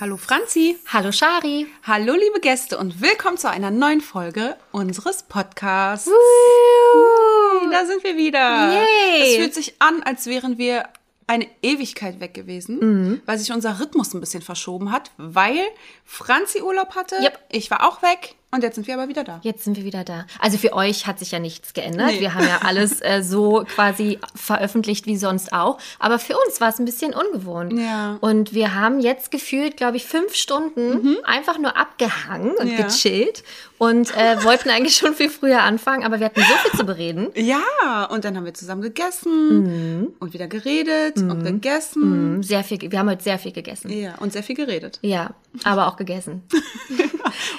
Hallo Franzi. Hallo Shari. Hallo liebe Gäste und willkommen zu einer neuen Folge unseres Podcasts. Woo! Da sind wir wieder. Yay. Es fühlt sich an, als wären wir eine Ewigkeit weg gewesen, Mhm. weil sich unser Rhythmus ein bisschen verschoben hat, weil Franzi Urlaub hatte, Yep. ich war auch weg und jetzt sind wir aber wieder da. Jetzt sind wir wieder da. Also für euch hat sich ja nichts geändert. Nee. Wir haben ja alles äh, so quasi veröffentlicht wie sonst auch. Aber für uns war es ein bisschen ungewohnt. Ja. Und wir haben jetzt gefühlt, glaube ich, fünf Stunden einfach nur abgehangen und Mhm. Ja. gechillt und äh, wollten eigentlich schon viel früher anfangen, aber wir hatten so viel zu bereden. Ja, und dann haben wir zusammen gegessen und wieder geredet und gegessen. Mhm, Sehr viel, wir haben heute sehr viel gegessen. Ja, und sehr viel geredet. Ja, aber auch gegessen.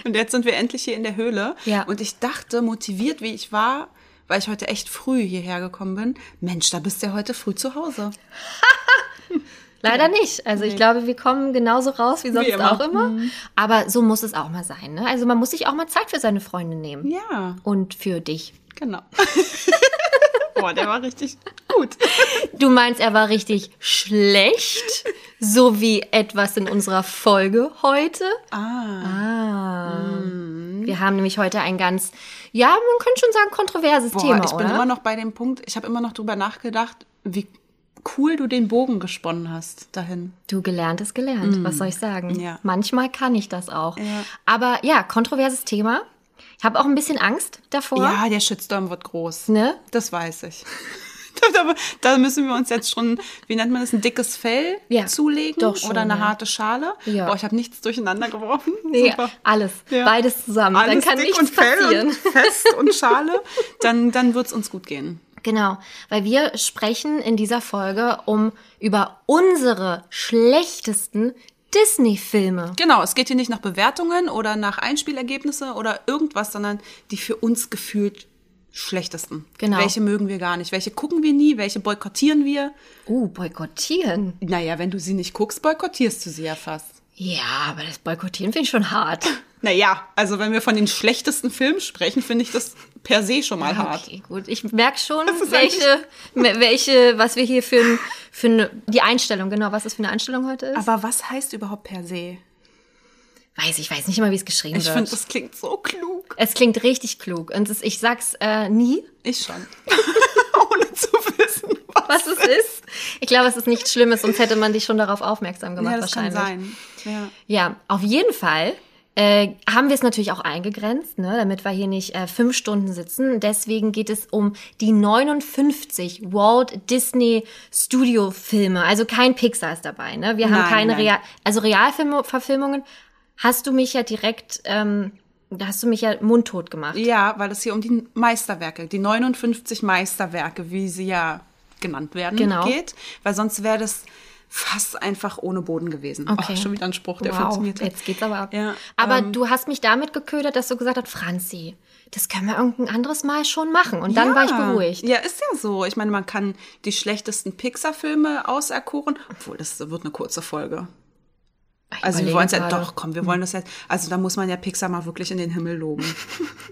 Und jetzt sind wir endlich hier in der Höhle. Ja. Und ich dachte, motiviert wie ich war, weil ich heute echt früh hierher gekommen bin, Mensch, da bist du ja heute früh zu Hause. Leider nicht. Also ich glaube, wir kommen genauso raus wie sonst immer. auch immer. Aber so muss es auch mal sein. Ne? Also man muss sich auch mal Zeit für seine Freunde nehmen. Ja, Und für dich. genau. Boah, der war richtig gut. Du meinst, er war richtig schlecht, so wie etwas in unserer Folge heute? Ah. Ah. Wir haben nämlich heute ein ganz, ja, man könnte schon sagen, kontroverses Boah, Thema, ich bin oder? immer noch bei dem Punkt, ich habe immer noch drüber nachgedacht, wie cool du den Bogen gesponnen hast dahin. Du gelernt ist gelernt, was soll ich sagen? Mm. Ja. Manchmal kann ich das auch. Ja. Aber ja, kontroverses Thema. Ich habe auch ein bisschen Angst davor. Ja, der Shitstorm wird groß. Ne? Das weiß ich. Da, müssen wir uns jetzt schon, wie nennt man das, ein dickes Fell Ja, zulegen doch schon, oder eine ja. harte Schale. Ja. Boah, ich habe nichts durcheinander geworfen. Nee, Super. alles. Beides zusammen. Alles Dann kann dick nichts und Fell passieren. Und fest und Schale, dann, dann wird's uns gut gehen. Genau, weil wir sprechen in dieser Folge um über unsere schlechtesten Disney-Filme. Genau, es geht hier nicht nach Bewertungen oder nach Einspielergebnisse oder irgendwas, sondern die für uns gefühlt schlechtesten. Genau. Welche mögen wir gar nicht? Welche gucken wir nie? Welche boykottieren wir? Uh, boykottieren. Naja, wenn du sie nicht guckst, boykottierst du sie ja fast. Ja, aber das Boykottieren finde ich schon hart. Naja, also wenn wir von den schlechtesten Filmen sprechen, finde ich das per se schon mal hart. Okay, gut. Ich merke schon, welche, welche, was wir hier für, ein, für eine, die Einstellung, genau, was das für eine Einstellung heute ist. Aber was heißt überhaupt per se? weiß ich, weiß nicht immer, wie es geschrieben Ich wird. finde, das klingt so klug. Es klingt richtig klug. Und es, ich sag's äh, nie, Ich schon. Ohne zu wissen, was. was es ist. Ich glaube, es ist nichts Schlimmes, sonst hätte man dich schon darauf aufmerksam gemacht, Ja, das kann wahrscheinlich. sein. Ja. Ja, auf jeden Fall äh, haben wir es natürlich auch eingegrenzt, ne, damit wir hier nicht äh, fünf Stunden sitzen. Deswegen geht es um die 59 Walt Disney Studio Filme. Also kein Pixar ist dabei. Ne? Wir haben Nein, keine nein. Real, also Realfilmverfilmungen. Hast du mich ja direkt, ähm, da hast du mich ja mundtot gemacht. Ja, weil es hier um die Meisterwerke, die 59 Meisterwerke, wie sie ja genannt werden, Genau. geht. Weil sonst wäre das fast einfach ohne Boden gewesen. Okay. Oh, schon wieder ein Spruch, der wow, funktioniert jetzt geht's aber ab. Ja, aber ähm, du hast mich damit geködert, dass du gesagt hast, Franzi, das können wir irgendein anderes Mal schon machen. Und dann war ich beruhigt. Ja, ist ja so. Ich meine, man kann die schlechtesten Pixar-Filme auserkoren, obwohl das wird eine kurze Folge. Ich Also wir wollen es ja doch, komm, wir wollen das jetzt. Also da muss man ja Pixar mal wirklich in den Himmel loben.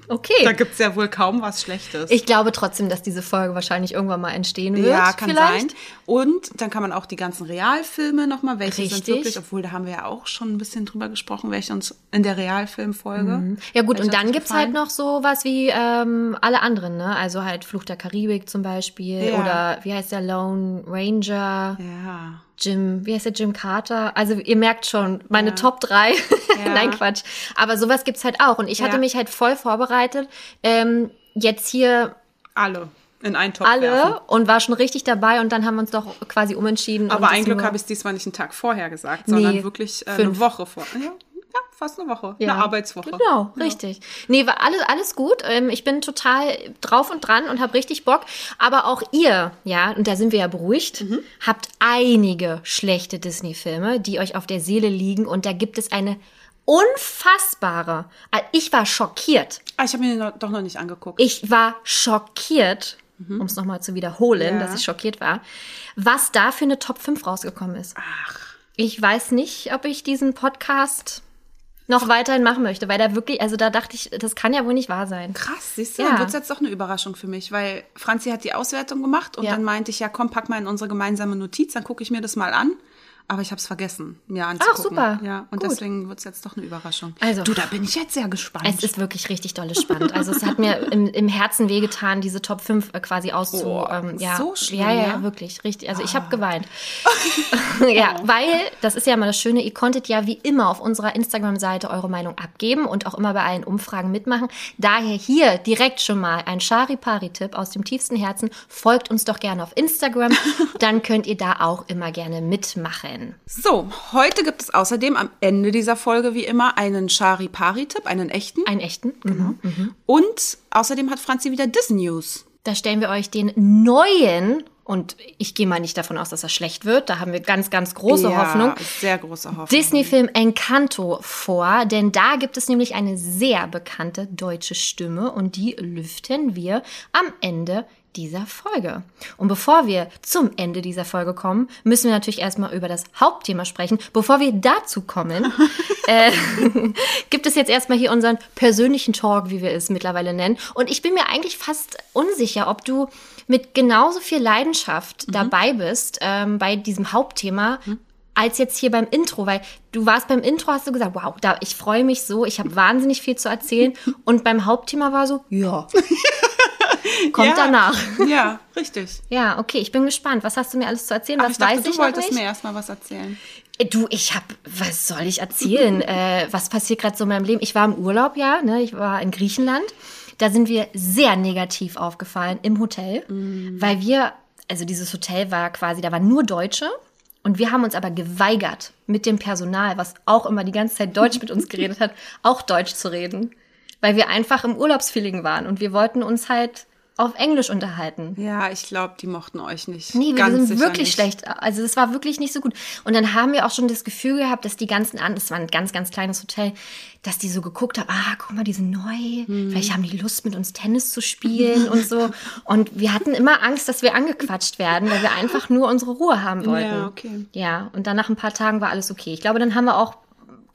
Okay. Da gibt's ja wohl kaum was Schlechtes. Ich glaube trotzdem, dass diese Folge wahrscheinlich irgendwann mal entstehen wird. ja, kann vielleicht. sein. Und dann kann man auch die ganzen Realfilme nochmal, welche sind Richtig. wirklich, obwohl da haben wir ja auch schon ein bisschen drüber gesprochen, welche uns in der Realfilmfolge. Ja gut, und dann gibt's gefallen? halt noch so was wie ähm, alle anderen, ne? Also halt Fluch der Karibik zum Beispiel Ja. oder wie heißt der Lone Ranger, Ja. Jim, wie heißt der Jim Carter? Also ihr merkt schon, meine Top 3. Nein, Quatsch. Aber sowas gibt's halt auch. Und ich hatte Ja. mich halt voll vorbereitet, ähm, jetzt hier Alle in einen Topf alle werfen. und war schon richtig dabei und dann haben wir uns doch quasi umentschieden. Aber ein Glück habe ich diesmal nicht einen Tag vorher gesagt, sondern Nee, wirklich äh, eine. Woche vor. Ja, ja, fast eine Woche. Eine Arbeitswoche. Genau, richtig. Nee, war alles, alles gut. Ähm, Ich bin total drauf und dran und habe richtig Bock. Aber auch ihr, ja, und da sind wir ja beruhigt, Mhm. habt einige schlechte Disney-Filme, die euch auf der Seele liegen. Und da gibt es eine unfassbare. Also Ich war schockiert. Ah, ich habe mir den doch noch nicht angeguckt. Ich war schockiert um es nochmal zu wiederholen, Ja. dass ich schockiert war, was da für eine Top 5 rausgekommen ist. Ach. Ich weiß nicht, ob ich diesen Podcast noch weiterhin machen möchte, weil da wirklich, also da dachte ich, das kann ja wohl nicht wahr sein. Krass, siehst du, Ja. dann wird es jetzt doch eine Überraschung für mich, weil Franzi hat die Auswertung gemacht und Ja. dann meinte ich, ja komm, pack mal in unsere gemeinsame Notiz, dann gucke ich mir das mal an. Aber ich habe es vergessen, mir anzugucken. super. Ja, und Gut. deswegen wird es jetzt doch eine Überraschung. Also- du, da bin ich jetzt sehr gespannt. Es ist wirklich richtig dolle spannend. Also es hat mir im, im Herzen wehgetan, diese Top 5 äh, quasi auszu... Oh, ähm, ja, so schlimm, ja, ja, ja? wirklich, richtig. Also ich habe geweint. ja, weil, das ist ja mal das Schöne, ihr konntet ja wie immer auf unserer Instagram-Seite eure Meinung abgeben und auch immer bei allen Umfragen mitmachen. Daher hier direkt schon mal ein Chari-Pari-Tipp aus dem tiefsten Herzen. Folgt uns doch gerne auf Instagram, dann könnt ihr da auch immer gerne mitmachen. So, heute gibt es außerdem am Ende dieser Folge wie immer einen Chari-Pari-Tipp, einen echten. Einen echten. Genau. Und außerdem hat Franzi wieder Dis-News. Da stellen wir euch den neuen, und ich gehe mal nicht davon aus, dass er schlecht wird, da haben wir ganz, ganz große ja, Hoffnung. Sehr große Hoffnung. Disney-Film Encanto vor, denn da gibt es nämlich eine sehr bekannte deutsche Stimme und die lüften wir am Ende dieser Folge. Und bevor wir zum Ende dieser Folge kommen, müssen wir natürlich erstmal über das Hauptthema sprechen. Bevor wir dazu kommen, äh, gibt es jetzt erstmal hier unseren persönlichen Talk, wie wir es mittlerweile nennen. Und ich bin mir eigentlich fast unsicher, ob du mit genauso viel Leidenschaft dabei bist ähm, bei diesem Hauptthema, als jetzt hier beim Intro, weil du warst beim Intro, hast du gesagt, wow, da, ich freue mich so, ich habe wahnsinnig viel zu erzählen. Und beim Hauptthema war so, ja. Kommt ja, danach. Ja, richtig. Ja, okay, ich bin gespannt. Was hast du mir alles zu erzählen? Aber Was ich dachte, weiß du ich noch wolltest mir erstmal was erzählen. Äh, Du, ich hab, was soll ich erzählen? äh, was passiert gerade so in meinem Leben? Ich war im Urlaub, ja, ne? Ich war in Griechenland. Da sind wir sehr negativ aufgefallen im Hotel, weil wir, also dieses Hotel war quasi, da waren nur Deutsche. Und wir haben uns aber geweigert, mit dem Personal, was auch immer die ganze Zeit Deutsch mit uns geredet hat, auch Deutsch zu reden. Weil wir einfach im Urlaubsfeeling waren und wir wollten uns halt auf Englisch unterhalten. Ja, ich glaube, die mochten euch nicht. Nee, wir sind wirklich nicht. schlecht. Also das war wirklich nicht so gut. Und dann haben wir auch schon das Gefühl gehabt, dass die ganzen anderen, das war ein ganz, ganz kleines Hotel, dass die so geguckt haben, ah, guck mal, die sind neu, Hm. vielleicht haben die Lust, mit uns Tennis zu spielen und so. Und wir hatten immer Angst, dass wir angequatscht werden, weil wir einfach nur unsere Ruhe haben wollten. Ja, okay. Ja, und dann nach ein paar Tagen war alles okay. Ich glaube, dann haben wir auch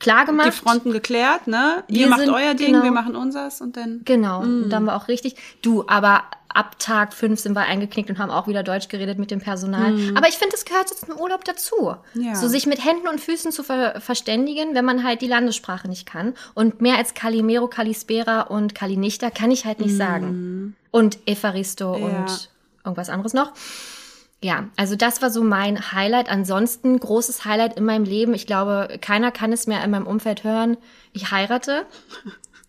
klar gemacht. Die Fronten geklärt, ne? Ihr macht sind- euer Ding, genau. wir machen unseres und dann. Genau, Mm. und dann war auch richtig. Du, aber ab Tag fünf sind wir eingeknickt und haben auch wieder Deutsch geredet mit dem Personal. Aber ich finde, das gehört jetzt im Urlaub dazu. Mm. Ja. So sich mit Händen und Füßen zu ver verständigen, wenn man halt die Landessprache nicht kann. Und mehr als Calimero, Calispera und Calinichta kann ich halt nicht sagen. Und Evaristo Mm. Ja. und irgendwas anderes noch. Ja, also das war so mein Highlight. Ansonsten großes Highlight in meinem Leben. Ich glaube, keiner kann es mehr in meinem Umfeld hören. Ich heirate.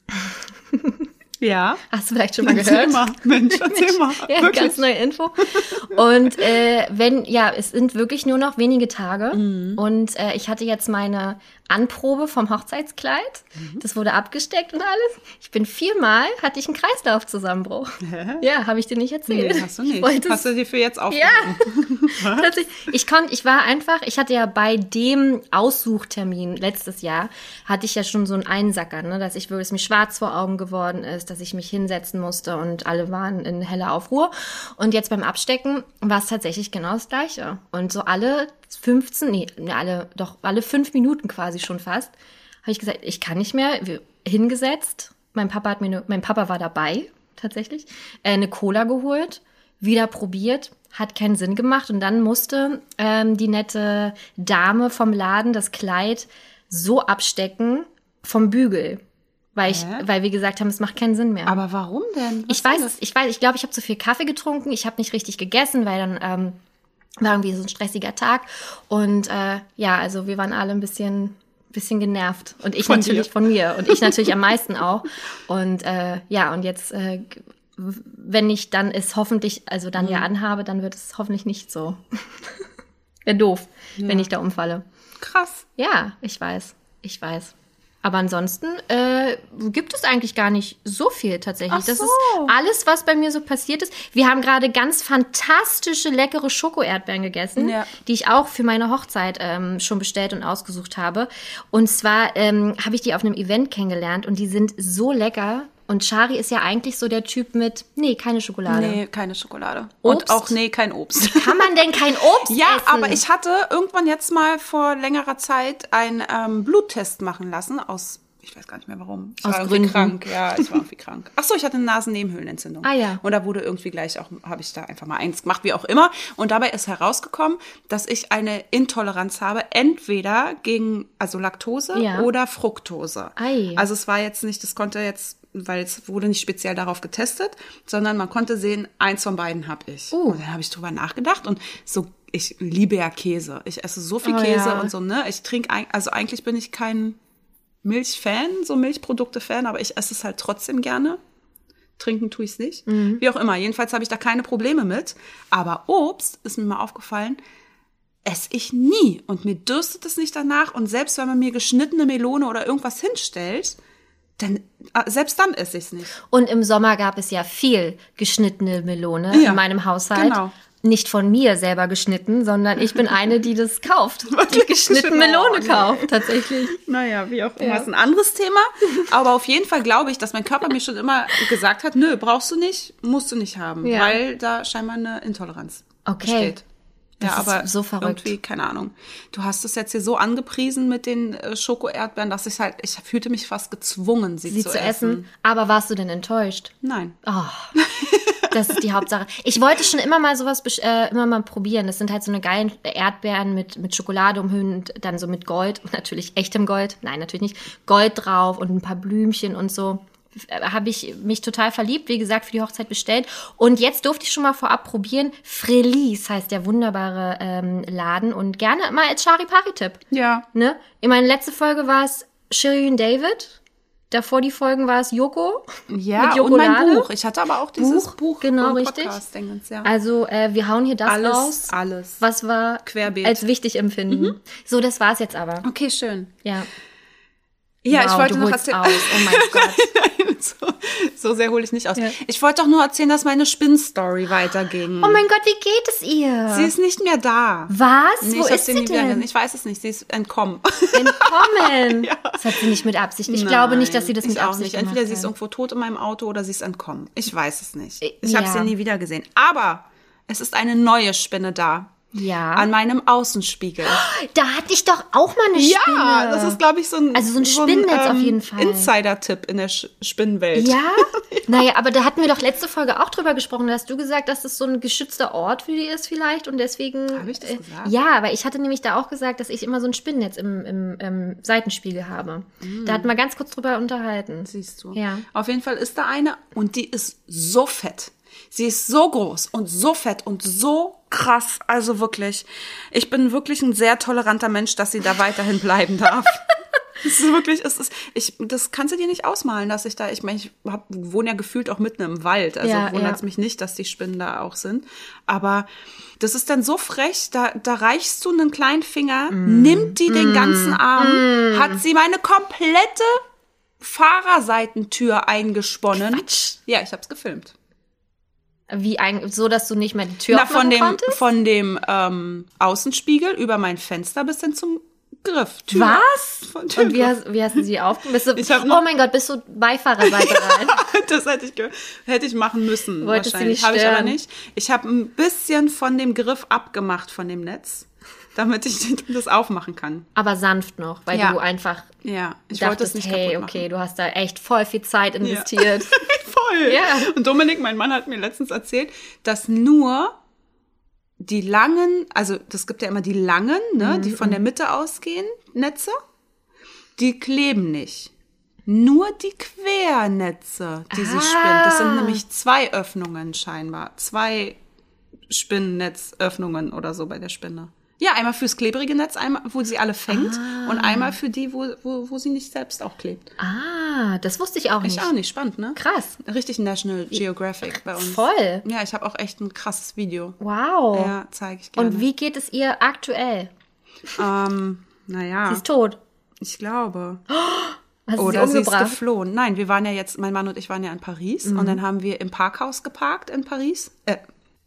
Ja. Hast du vielleicht schon mal Erzähl gehört? mal, Mensch, erzähl mal. Ja, Wirklich. ganz neue Info. Und äh, wenn, ja, es sind wirklich nur noch wenige Tage. Mhm. Und äh, ich hatte jetzt meine Anprobe vom Hochzeitskleid. Mhm. Das wurde abgesteckt und alles. Ich bin viermal, hatte ich einen Kreislaufzusammenbruch. Ja, habe ich dir nicht erzählt. Nee, hast du nicht. Ich wollte Hast du dir für jetzt ja, aufgehoben? tatsächlich. Ich konnte, ich war einfach, ich hatte ja bei dem Aussuchtermin letztes Jahr, hatte ich ja schon so einen Einsacker, ne, dass ich wirklich, dass mir schwarz vor Augen geworden ist, dass ich mich hinsetzen musste und alle waren in heller Aufruhr. Und jetzt beim Abstecken war es tatsächlich genau das Gleiche. Und so alle 15, nee, alle, doch alle fünf Minuten quasi schon fast, habe ich gesagt, ich kann nicht mehr, hingesetzt. Mein Papa hat mir, ne, mein Papa war dabei, tatsächlich, äh, eine Cola geholt, wieder probiert, hat keinen Sinn gemacht und dann musste ähm, die nette Dame vom Laden das Kleid so abstecken vom Bügel, weil ich, weil wir gesagt haben, es macht keinen Sinn mehr. Aber warum denn? Was Ich weiß ich weiß, ich glaube, ich habe zu viel Kaffee getrunken, ich habe nicht richtig gegessen, weil dann ähm, war irgendwie so ein stressiger Tag und äh, ja, also wir waren alle ein bisschen bisschen genervt und ich Von natürlich dir. von mir und ich natürlich am meisten auch und äh, ja und jetzt äh, wenn ich dann es hoffentlich also dann Mhm. ja anhabe, dann wird es hoffentlich nicht so. Wäre doof, wenn ich da umfalle. Krass. Ja, ich weiß, ich weiß. Aber ansonsten äh, gibt es eigentlich gar nicht so viel tatsächlich. Ach Das so. ist alles, was bei mir so passiert ist. Wir haben gerade ganz fantastische, leckere Schoko-Erdbeeren gegessen, Ja. die ich auch für meine Hochzeit ähm, schon bestellt und ausgesucht habe. Und zwar ähm, habe ich die auf einem Event kennengelernt und die sind so lecker. Und Shari ist ja eigentlich so der Typ mit, nee, keine Schokolade. Nee, keine Schokolade. Obst? Und auch, nee, kein Obst. Kann man denn kein Obst Ja, essen? aber ich hatte irgendwann jetzt mal vor längerer Zeit einen ähm, Bluttest machen lassen aus, ich weiß gar nicht mehr warum. Ich Aus war irgendwie Gründen. krank. Ja, ich war irgendwie krank. Ach so, ich hatte eine Nasennebenhöhlenentzündung. Ah, ja. Und da wurde irgendwie gleich auch, habe ich da einfach mal eins gemacht, wie auch immer. Und dabei ist herausgekommen, dass ich eine Intoleranz habe, entweder gegen, also Laktose Ja. oder Fructose. Ei. Also es war jetzt nicht, das konnte jetzt, weil es wurde nicht speziell darauf getestet, sondern man konnte sehen, eins von beiden habe ich. Uh. Und dann habe ich drüber nachgedacht und so, ich liebe ja Käse. Ich esse so viel Oh, Käse ja. und so, ne? Ich trinke, also eigentlich bin ich kein Milchfan, so Milchprodukte-Fan, aber ich esse es halt trotzdem gerne. Trinken tue ich es nicht. Mhm. Wie auch immer. Jedenfalls habe ich da keine Probleme mit. Aber Obst ist mir mal aufgefallen, esse ich nie. Und mir dürstet es nicht danach. Und selbst wenn man mir geschnittene Melone oder irgendwas hinstellt, dann, äh, selbst dann esse ich es nicht. Und im Sommer gab es ja viel geschnittene Melone Ja, in meinem Haushalt. genau. Nicht von mir selber geschnitten, sondern ich bin eine, die das kauft. Die geschnittene Melone Oh, nee. kauft, tatsächlich. Naja, wie auch immer, ist ein anderes Thema. Aber auf jeden Fall glaube ich, dass mein Körper mir schon immer gesagt hat, nö, brauchst du nicht, musst du nicht haben, Ja. weil da scheinbar eine Intoleranz Okay. besteht. Das ja, aber so verrückt. irgendwie, keine Ahnung. Du hast es jetzt hier so angepriesen mit den äh, Schoko-Erdbeeren, dass ich halt, ich fühlte mich fast gezwungen, sie, Sie zu, zu essen. essen. Aber warst du denn enttäuscht? Nein. Oh, das ist die Hauptsache. Ich wollte schon immer mal sowas äh, immer mal probieren. Das sind halt so eine geilen Erdbeeren mit, mit Schokolade umhüllt, dann so mit Gold, und natürlich echtem Gold. Nein, natürlich nicht. Gold drauf und ein paar Blümchen und so. Äh, Habe ich mich total verliebt, wie gesagt, für die Hochzeit bestellt. Und jetzt durfte ich schon mal vorab probieren. Frelis heißt der wunderbare ähm, Laden und gerne mal als Chari-Pari-Tipp. Ja. Ne? In meiner letzten Folge war es Shirin David. Davor die Folgen war es Yoko. Ja, mit und mein Jokolade. Buch. Ich hatte aber auch dieses Buch, Buch, genau, richtig. Ja. Also äh, wir hauen hier das Alles, raus, alles. was wir Querbeet. Mhm. als wichtig empfinden. So, das war's jetzt aber. Okay, schön. Ja. Ja, wow, ich wollte noch erzählen. aus. Oh mein Gott. so, so sehr hole ich nicht aus. Ja. Ich wollte doch nur erzählen, dass meine Spinnstory weiterging. Oh mein Gott, wie geht es ihr? Sie ist nicht mehr da. Was? Nee, Wo ist sie denn? Ich weiß es nicht. Sie ist entkommen. Entkommen. Ja. Das hat sie nicht mit Absicht. Ich glaube nicht, dass sie das Nein, mit ich auch Absicht nicht. Entweder sie ist irgendwo tot in meinem Auto oder sie ist entkommen. Ich weiß es nicht. Äh, Ich habe ja. sie nie wieder gesehen. Aber es ist eine neue Spinne da. Ja. An meinem Außenspiegel. Da hatte ich doch auch mal eine Spinne. Ja, das ist, glaube ich, so ein, Also so ein Spinnennetz auf jeden Fall. Insider-Tipp in der Sch Spinnenwelt. Ja? Naja, aber da hatten wir doch letzte Folge auch drüber gesprochen. Da hast du gesagt, dass das so ein geschützter Ort für die ist vielleicht und deswegen. Hab ich das äh, gesagt? Ja, aber ich hatte nämlich da auch gesagt, dass ich immer so ein Spinnennetz im, im, im Seitenspiegel habe. Da hatten wir ganz kurz drüber unterhalten. Siehst du. Ja. Auf jeden Fall ist da eine und die ist so fett. Sie ist so groß und so fett und so krass. Also wirklich, ich bin wirklich ein sehr toleranter Mensch, dass sie da weiterhin bleiben darf. Es ist wirklich, es ist, ich, das kannst du dir nicht ausmalen, dass ich da, ich meine, ich hab, wohne ja gefühlt auch mitten im Wald, also Ja, wundert es ja. mich nicht, dass die Spinnen da auch sind. Aber das ist dann so frech, da, da reichst du einen kleinen Finger, Mm. nimmt die den ganzen Arm, hat sie meine komplette Fahrerseitentür eingesponnen. Quatsch. Ja, ich hab's gefilmt. Wie ein, so, dass du nicht mehr die Tür Na, von dem, konntest? von dem ähm, Außenspiegel über mein Fenster bis hin zum Griff. Tür. Was? Von Und wie hast, wie hast du sie aufgemacht? Oh mein Gott, bist du Beifahrerseite rein? Das hätte ich, hätte ich machen müssen. Wolltest du nicht Habe ich aber nicht. Ich habe ein bisschen von dem Griff abgemacht von dem Netz, damit ich das aufmachen kann. Aber sanft noch, weil Ja. du einfach Ja, ich wollte es dachtest, nicht hey, okay, du hast da echt voll viel Zeit investiert. Voll. Ja. Und Dominik, mein Mann, hat mir letztens erzählt, dass nur die langen, also das gibt ja immer die langen, ne, Mhm, die von der Mitte ausgehen, Netze, die kleben nicht. Nur die Quernetze, die sie Ah. spinnt. Das sind nämlich zwei Öffnungen scheinbar. Zwei Spinnnetzöffnungen oder so bei der Spinne. Ja, einmal fürs klebrige Netz, einmal, wo sie alle fängt und einmal für die, wo, wo, wo sie nicht selbst auch klebt. ah, das wusste ich auch nicht. Ich auch nicht, spannend, ne? Krass. Richtig National Geographic bei uns. Voll. Ja, ich habe auch echt ein krasses Video. Wow. Ja, zeige ich gerne. Und wie geht es ihr aktuell? Ähm, naja, Sie ist tot. ich glaube. Hast Oder sie sie ist geflohen. Nein, wir waren ja jetzt, mein Mann und ich waren ja in Paris Mhm. und dann haben wir im Parkhaus geparkt in Paris. Äh,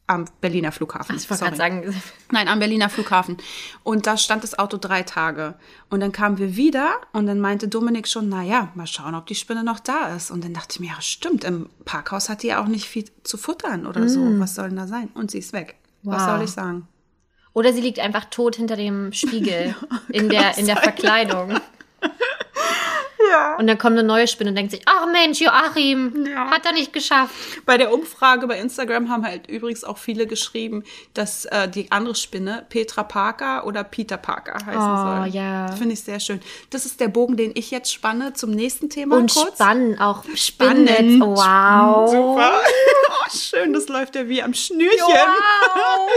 am Berliner Flughafen. Ich wollte gerade sagen, Nein, am Berliner Flughafen. Und da stand das Auto drei Tage. Und dann kamen wir wieder und dann meinte Dominik schon, na ja, mal schauen, ob die Spinne noch da ist. Und dann dachte ich mir, ja, stimmt, im Parkhaus hat die ja auch nicht viel zu futtern oder so. Was soll denn da sein? Und sie ist weg. Was Wow. soll ich sagen? oder sie liegt einfach tot hinter dem Spiegel in der, in der Verkleidung. Ja. Und dann kommt eine neue Spinne und denkt sich, ach Mensch, Joachim, Ja. hat er nicht geschafft. Bei der Umfrage bei Instagram haben halt übrigens auch viele geschrieben, dass äh, die andere Spinne Petra Parker oder Peter Parker heißen Oh, soll. ja. Finde ich sehr schön. Das ist der Bogen, den ich jetzt spanne zum nächsten Thema Und kurz. spannend, auch Spannend. Spinnennetz. Wow. Super. Oh, schön, das läuft ja wie am Schnürchen. Wow.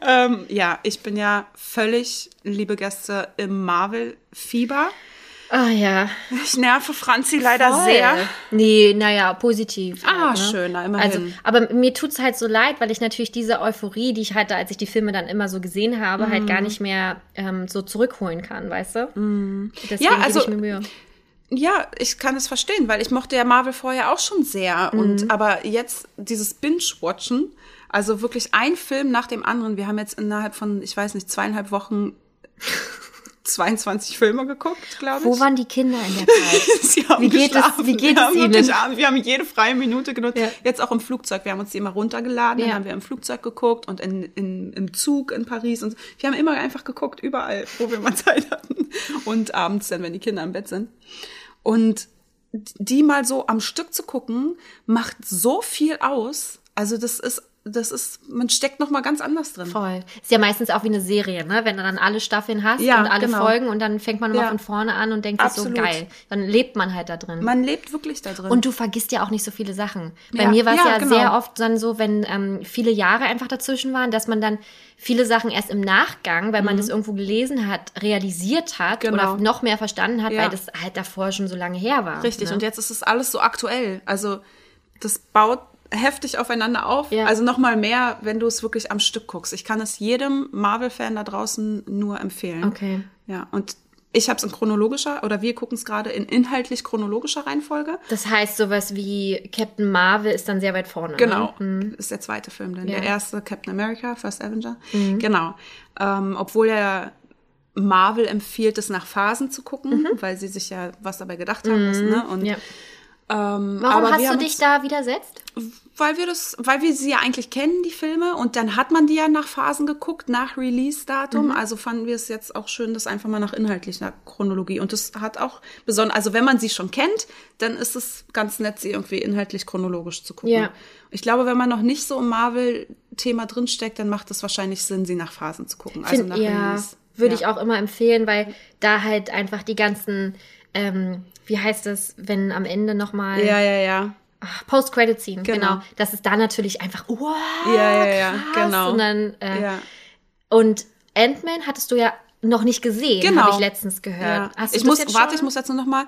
Ähm, ja, ich bin ja völlig, liebe Gäste, im Marvel-Fieber. Ah ja. Ich nerve Franzi leider Voll. sehr. Nee, naja, positiv. Ah, halt, ne? schön, na, immerhin. Also, aber mir tut's halt so leid, weil ich natürlich diese Euphorie, die ich hatte, als ich die Filme dann immer so gesehen habe, halt Mhm. gar nicht mehr ähm, so zurückholen kann, weißt du? Deswegen Ja, also- ich mir Mühe. Ja, ich kann es verstehen, weil ich mochte ja Marvel vorher auch schon sehr. Mhm. Und aber jetzt dieses Binge-Watchen, also wirklich ein Film nach dem anderen. Wir haben jetzt innerhalb von, ich weiß nicht, zweieinhalb Wochen 22 Filme geguckt, glaube ich. Wo waren die Kinder in der Zeit? Wie geht es- wie geht wir es haben Ihnen? wirklich Wir haben jede freie Minute genutzt. Ja. Jetzt auch im Flugzeug. Wir haben uns die immer runtergeladen, dann Ja. haben wir im Flugzeug geguckt und in, in, im Zug in Paris. Und wir haben immer einfach geguckt, überall, wo wir mal Zeit hatten. Und abends dann, wenn die Kinder im Bett sind. Und die mal so am Stück zu gucken, macht so viel aus. Also das ist, das ist, man steckt noch mal ganz anders drin. Voll. Ist ja meistens auch wie eine Serie, ne? Wenn du dann alle Staffeln hast Ja, und alle genau. Folgen und dann fängt man immer Ja. von vorne an und denkt sich so Absolut. geil. Dann lebt man halt da drin. Man lebt wirklich da drin. Und du vergisst ja auch nicht so viele Sachen. Bei Ja, mir war es ja, genau. sehr oft dann so, wenn ähm, viele Jahre einfach dazwischen waren, dass man dann viele Sachen erst im Nachgang, weil man das irgendwo gelesen hat, realisiert hat Mhm. Genau. oder noch mehr verstanden hat, weil das halt davor schon so lange her war. Richtig, ne? und jetzt ist es alles so aktuell. Also das baut heftig aufeinander auf. Ja. Also noch mal mehr, wenn du es wirklich am Stück guckst. Ich kann es jedem Marvel-Fan da draußen nur empfehlen. Okay. Ja, und ich habe es in chronologischer, oder wir gucken es gerade in inhaltlich chronologischer Reihenfolge. Das heißt, sowas wie Captain Marvel ist dann sehr weit vorne. Genau. Ne? Ist der zweite Film, denn Ja. der erste Captain America, First Avenger. Genau. Ähm, obwohl er Marvel empfiehlt, es nach Phasen zu gucken, weil sie sich ja was dabei gedacht haben müssen. Ne? Und, Ja. Ähm, Warum hast du dich uns- da widersetzt? Weil wir das, weil wir sie ja eigentlich kennen, die Filme, und dann hat man die ja nach Phasen geguckt, nach Release-Datum. Also fanden wir es jetzt auch schön, das einfach mal nach inhaltlicher Chronologie. Und das hat auch besonders, also wenn man sie schon kennt, dann ist es ganz nett, sie irgendwie inhaltlich chronologisch zu gucken. Ja. Ich glaube, wenn man noch nicht so im Marvel-Thema drinsteckt, dann macht es wahrscheinlich Sinn, sie nach Phasen zu gucken. Also Find, nach ja, Release. würde Ja. ich auch immer empfehlen, weil da halt einfach die ganzen, ähm, wie heißt es, wenn am Ende nochmal Ja, ja, ja. Post-Credit-Scene, Genau. genau. Das ist da natürlich einfach, wow, Ja, ja, ja, krass. genau. Und dann, äh, ja. und Ant-Man hattest du ja noch nicht gesehen, Genau. habe ich letztens gehört. Ja. Hast du ich das muss, jetzt warte, ich muss jetzt nur noch mal.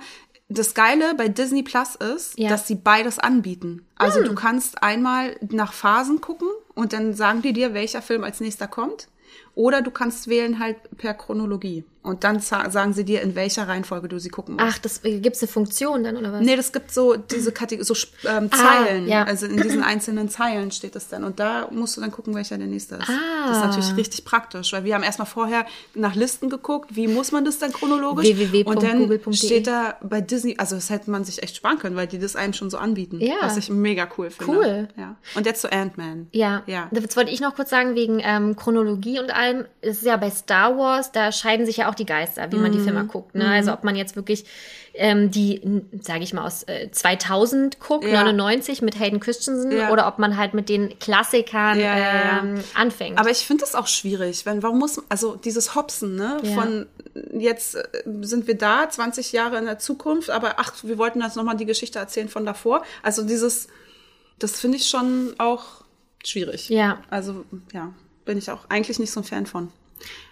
Das Geile bei Disney Plus ist, Ja. dass sie beides anbieten. Also du kannst einmal nach Phasen gucken und dann sagen die dir, welcher Film als nächster kommt. Oder du kannst wählen halt per Chronologie. Und dann sagen sie dir, in welcher Reihenfolge du sie gucken musst. Ach, das gibt es eine Funktion dann, oder was? Nee, das gibt so diese Kategorie, so ähm, Zeilen. ja. Also in diesen einzelnen Zeilen steht es dann. Und da musst du dann gucken, welcher der nächste ist. Ah. Das ist natürlich richtig praktisch, weil wir haben erstmal vorher nach Listen geguckt, wie muss man das dann chronologisch? Und dann steht da bei Disney, also das hätte man sich echt sparen können, weil die das einem schon so anbieten. Ja. Was ich mega cool finde. Cool. Ja. Und jetzt zu Ant-Man. Ja, Ja. jetzt wollte ich noch kurz sagen, wegen ähm, Chronologie und allem, es ist ja bei Star Wars, da scheiden sich ja auch die Geister, wie man die Mhm. Filme guckt. Ne? Also ob man jetzt wirklich ähm, die, sage ich mal, aus äh, 2000 guckt, Ja. 99 mit Hayden Christensen, Ja. oder ob man halt mit den Klassikern Ja, ähm, anfängt. Aber ich finde das auch schwierig, wenn warum muss also dieses Hopsen, ne, von jetzt äh, sind wir da 20 Jahre in der Zukunft, aber ach, wir wollten jetzt noch mal die Geschichte erzählen von davor. Also dieses das finde ich schon auch schwierig. Ja. Also ja, bin ich auch eigentlich nicht so ein Fan von.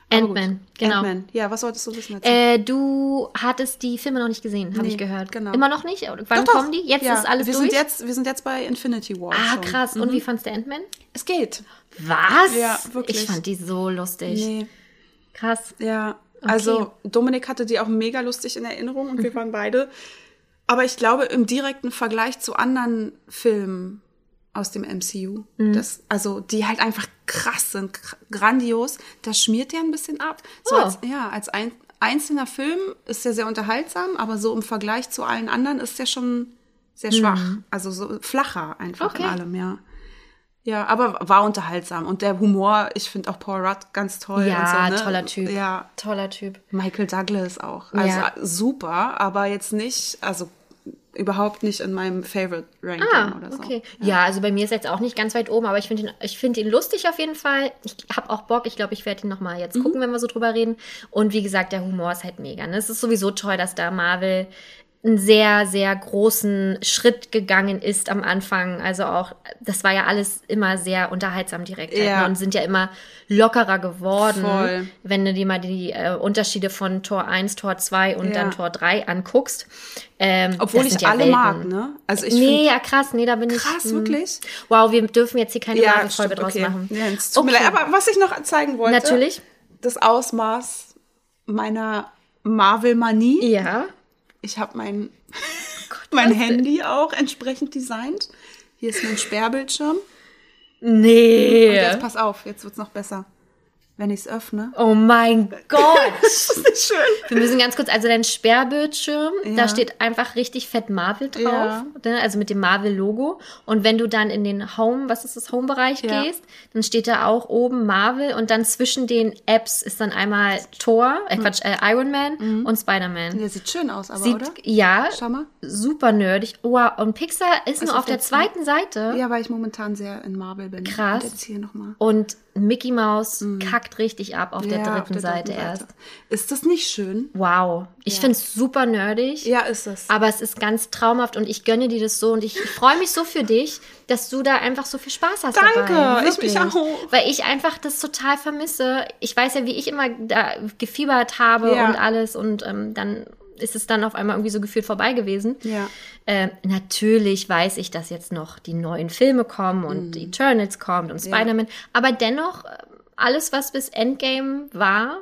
Ant-Man, genau. Ant-Man. Ja, was solltest du wissen? Äh, du hattest die Filme noch nicht gesehen, habe Nee, ich gehört. genau. Immer noch nicht? Wann Doch, kommen die? Jetzt ja, ist alles wir durch? Sind jetzt, wir sind jetzt bei Infinity War. ah, schon. krass. Und wie fandst du Ant-Man? Es geht. Was? Ja, wirklich. Ich fand die so lustig. Nee. Krass. Ja, also Dominik hatte die auch mega lustig in Erinnerung und wir waren beide. Aber ich glaube, im direkten Vergleich zu anderen Filmen aus dem MCU. Mhm. Das, also die halt einfach krass sind, grandios. Das schmiert ja ein bisschen ab. So Oh. als, ja, als ein, einzelner Film ist der sehr unterhaltsam, aber so im Vergleich zu allen anderen ist der schon sehr schwach. Also so flacher einfach in Mhm. Okay. allem, ja. Ja, aber war unterhaltsam. Und der Humor, ich finde auch Paul Rudd ganz toll. Ja, und so, ne? toller Typ. Ja, Toller Typ. Michael Douglas auch. Also Ja. super, aber jetzt nicht, also überhaupt nicht in meinem Favorite Ranking Ah, oder so. okay. Ja. also bei mir ist er jetzt auch nicht ganz weit oben, aber ich finde ihn, ich finde ihn lustig auf jeden Fall. Ich habe auch Bock. Ich glaube, ich werde ihn noch mal jetzt Mhm. gucken, wenn wir so drüber reden. Und wie gesagt, der Humor ist halt mega. Ne? Es ist sowieso toll, dass da Marvel einen sehr, sehr großen Schritt gegangen ist am Anfang. Also auch, das war ja alles immer sehr unterhaltsam direkt halt, Ja. ne? und sind ja immer lockerer geworden. Voll. Wenn du dir mal die äh, Unterschiede von Tor 1, Tor 2 und Ja. dann Tor 3 anguckst. Ähm, Obwohl ich ja alle Welten. mag, ne? Also ich nee, ja krass, nee, da bin ich. krass, mm. wirklich. Wow, wir dürfen jetzt hier keine Marvel-Folge stimmt, draus okay. machen. Ja, es tut mir leid. Aber was ich noch zeigen wollte, Natürlich. das Ausmaß meiner Marvel-Manie. Ja. Ich habe mein, mein Handy auch entsprechend designt. Hier ist mein Sperrbildschirm. Und Nee. jetzt pass auf, jetzt wird's noch besser. Wenn ich es öffne. Oh mein Gott. Das ist nicht schön. Wir müssen ganz kurz, also dein Sperrbildschirm, Ja. da steht einfach richtig fett Marvel drauf, Ja. ne, also mit dem Marvel-Logo. Und wenn du dann in den Home, was ist das, Home-Bereich Ja. gehst, dann steht da auch oben Marvel und dann zwischen den Apps ist dann einmal Thor, äh, Quatsch, äh, Iron Man und Spider-Man. Der sieht schön aus, aber, Sieht, oder? ja, Schau mal. super nerdig. Wow, und Pixar ist nur auf auf der der zweiten Seite. Ja, weil ich momentan sehr in Marvel bin. Krass. Und jetzt hier nochmal. Und Mickey Mouse kackt richtig ab auf der Mhm. Ja, dritten auf der Seite dritten erst. Ist das nicht schön? Wow. Ich Ja. find's super nerdig. Ja, ist es. Aber es ist ganz traumhaft und ich gönne dir das so und ich freue mich so für dich, dass du da einfach so viel Spaß hast Danke, dabei. ich mich auch. Weil ich einfach das total vermisse. Ich weiß ja, wie ich immer da gefiebert habe Ja. und alles und ähm, dann ist es dann auf einmal irgendwie so gefühlt vorbei gewesen. Ja. Ähm, natürlich weiß ich, dass jetzt noch die neuen Filme kommen und Mhm. Eternals kommt und Spider-Man, aber dennoch, äh, alles, was bis Endgame war,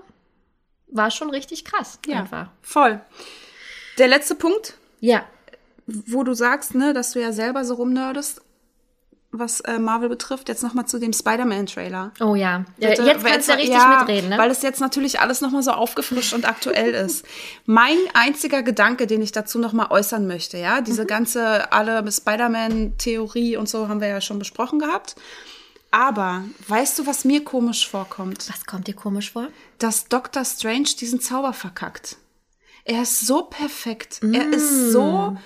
war schon richtig krass. Ja, Einfach. voll. Der letzte Punkt, Ja. wo du sagst, ne, dass du ja selber so rumnerdest, was äh, Marvel betrifft, jetzt nochmal zu dem Spider-Man-Trailer. Oh ja. Äh, Bitte, jetzt kannst du ja richtig mitreden, ne? Weil es jetzt natürlich alles nochmal so aufgefrischt und aktuell ist. Mein einziger Gedanke, den ich dazu nochmal äußern möchte, ja, diese Mhm. ganze alle Spider-Man-Theorie und so haben wir ja schon besprochen gehabt. Aber weißt du, was mir komisch vorkommt? Was kommt dir komisch vor? dass Dr. Strange diesen Zauber verkackt. Er ist so perfekt. Er ist so.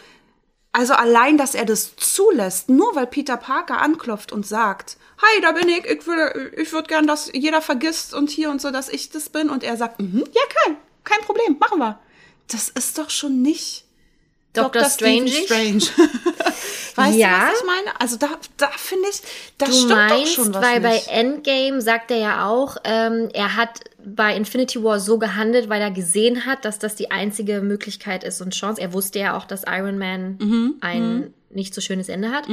Also allein, dass er das zulässt, nur weil Peter Parker anklopft und sagt, Hi, da bin ich, ich würde ich würd gern, dass jeder vergisst und hier und so, dass ich das bin. Und er sagt, mhm, ja, kein, kein Problem, machen wir. Das ist doch schon nicht Dr. Strange? Strange. weißt Ja. du, was ich meine? Also da, da finde ich, da Du stimmt meinst, doch schon was weil nicht. bei Endgame sagt er ja auch, ähm, er hat bei Infinity War so gehandelt, weil er gesehen hat, dass das die einzige Möglichkeit ist und Chance. Er wusste ja auch, dass Iron Man Mhm, ein nicht so schönes Ende hat.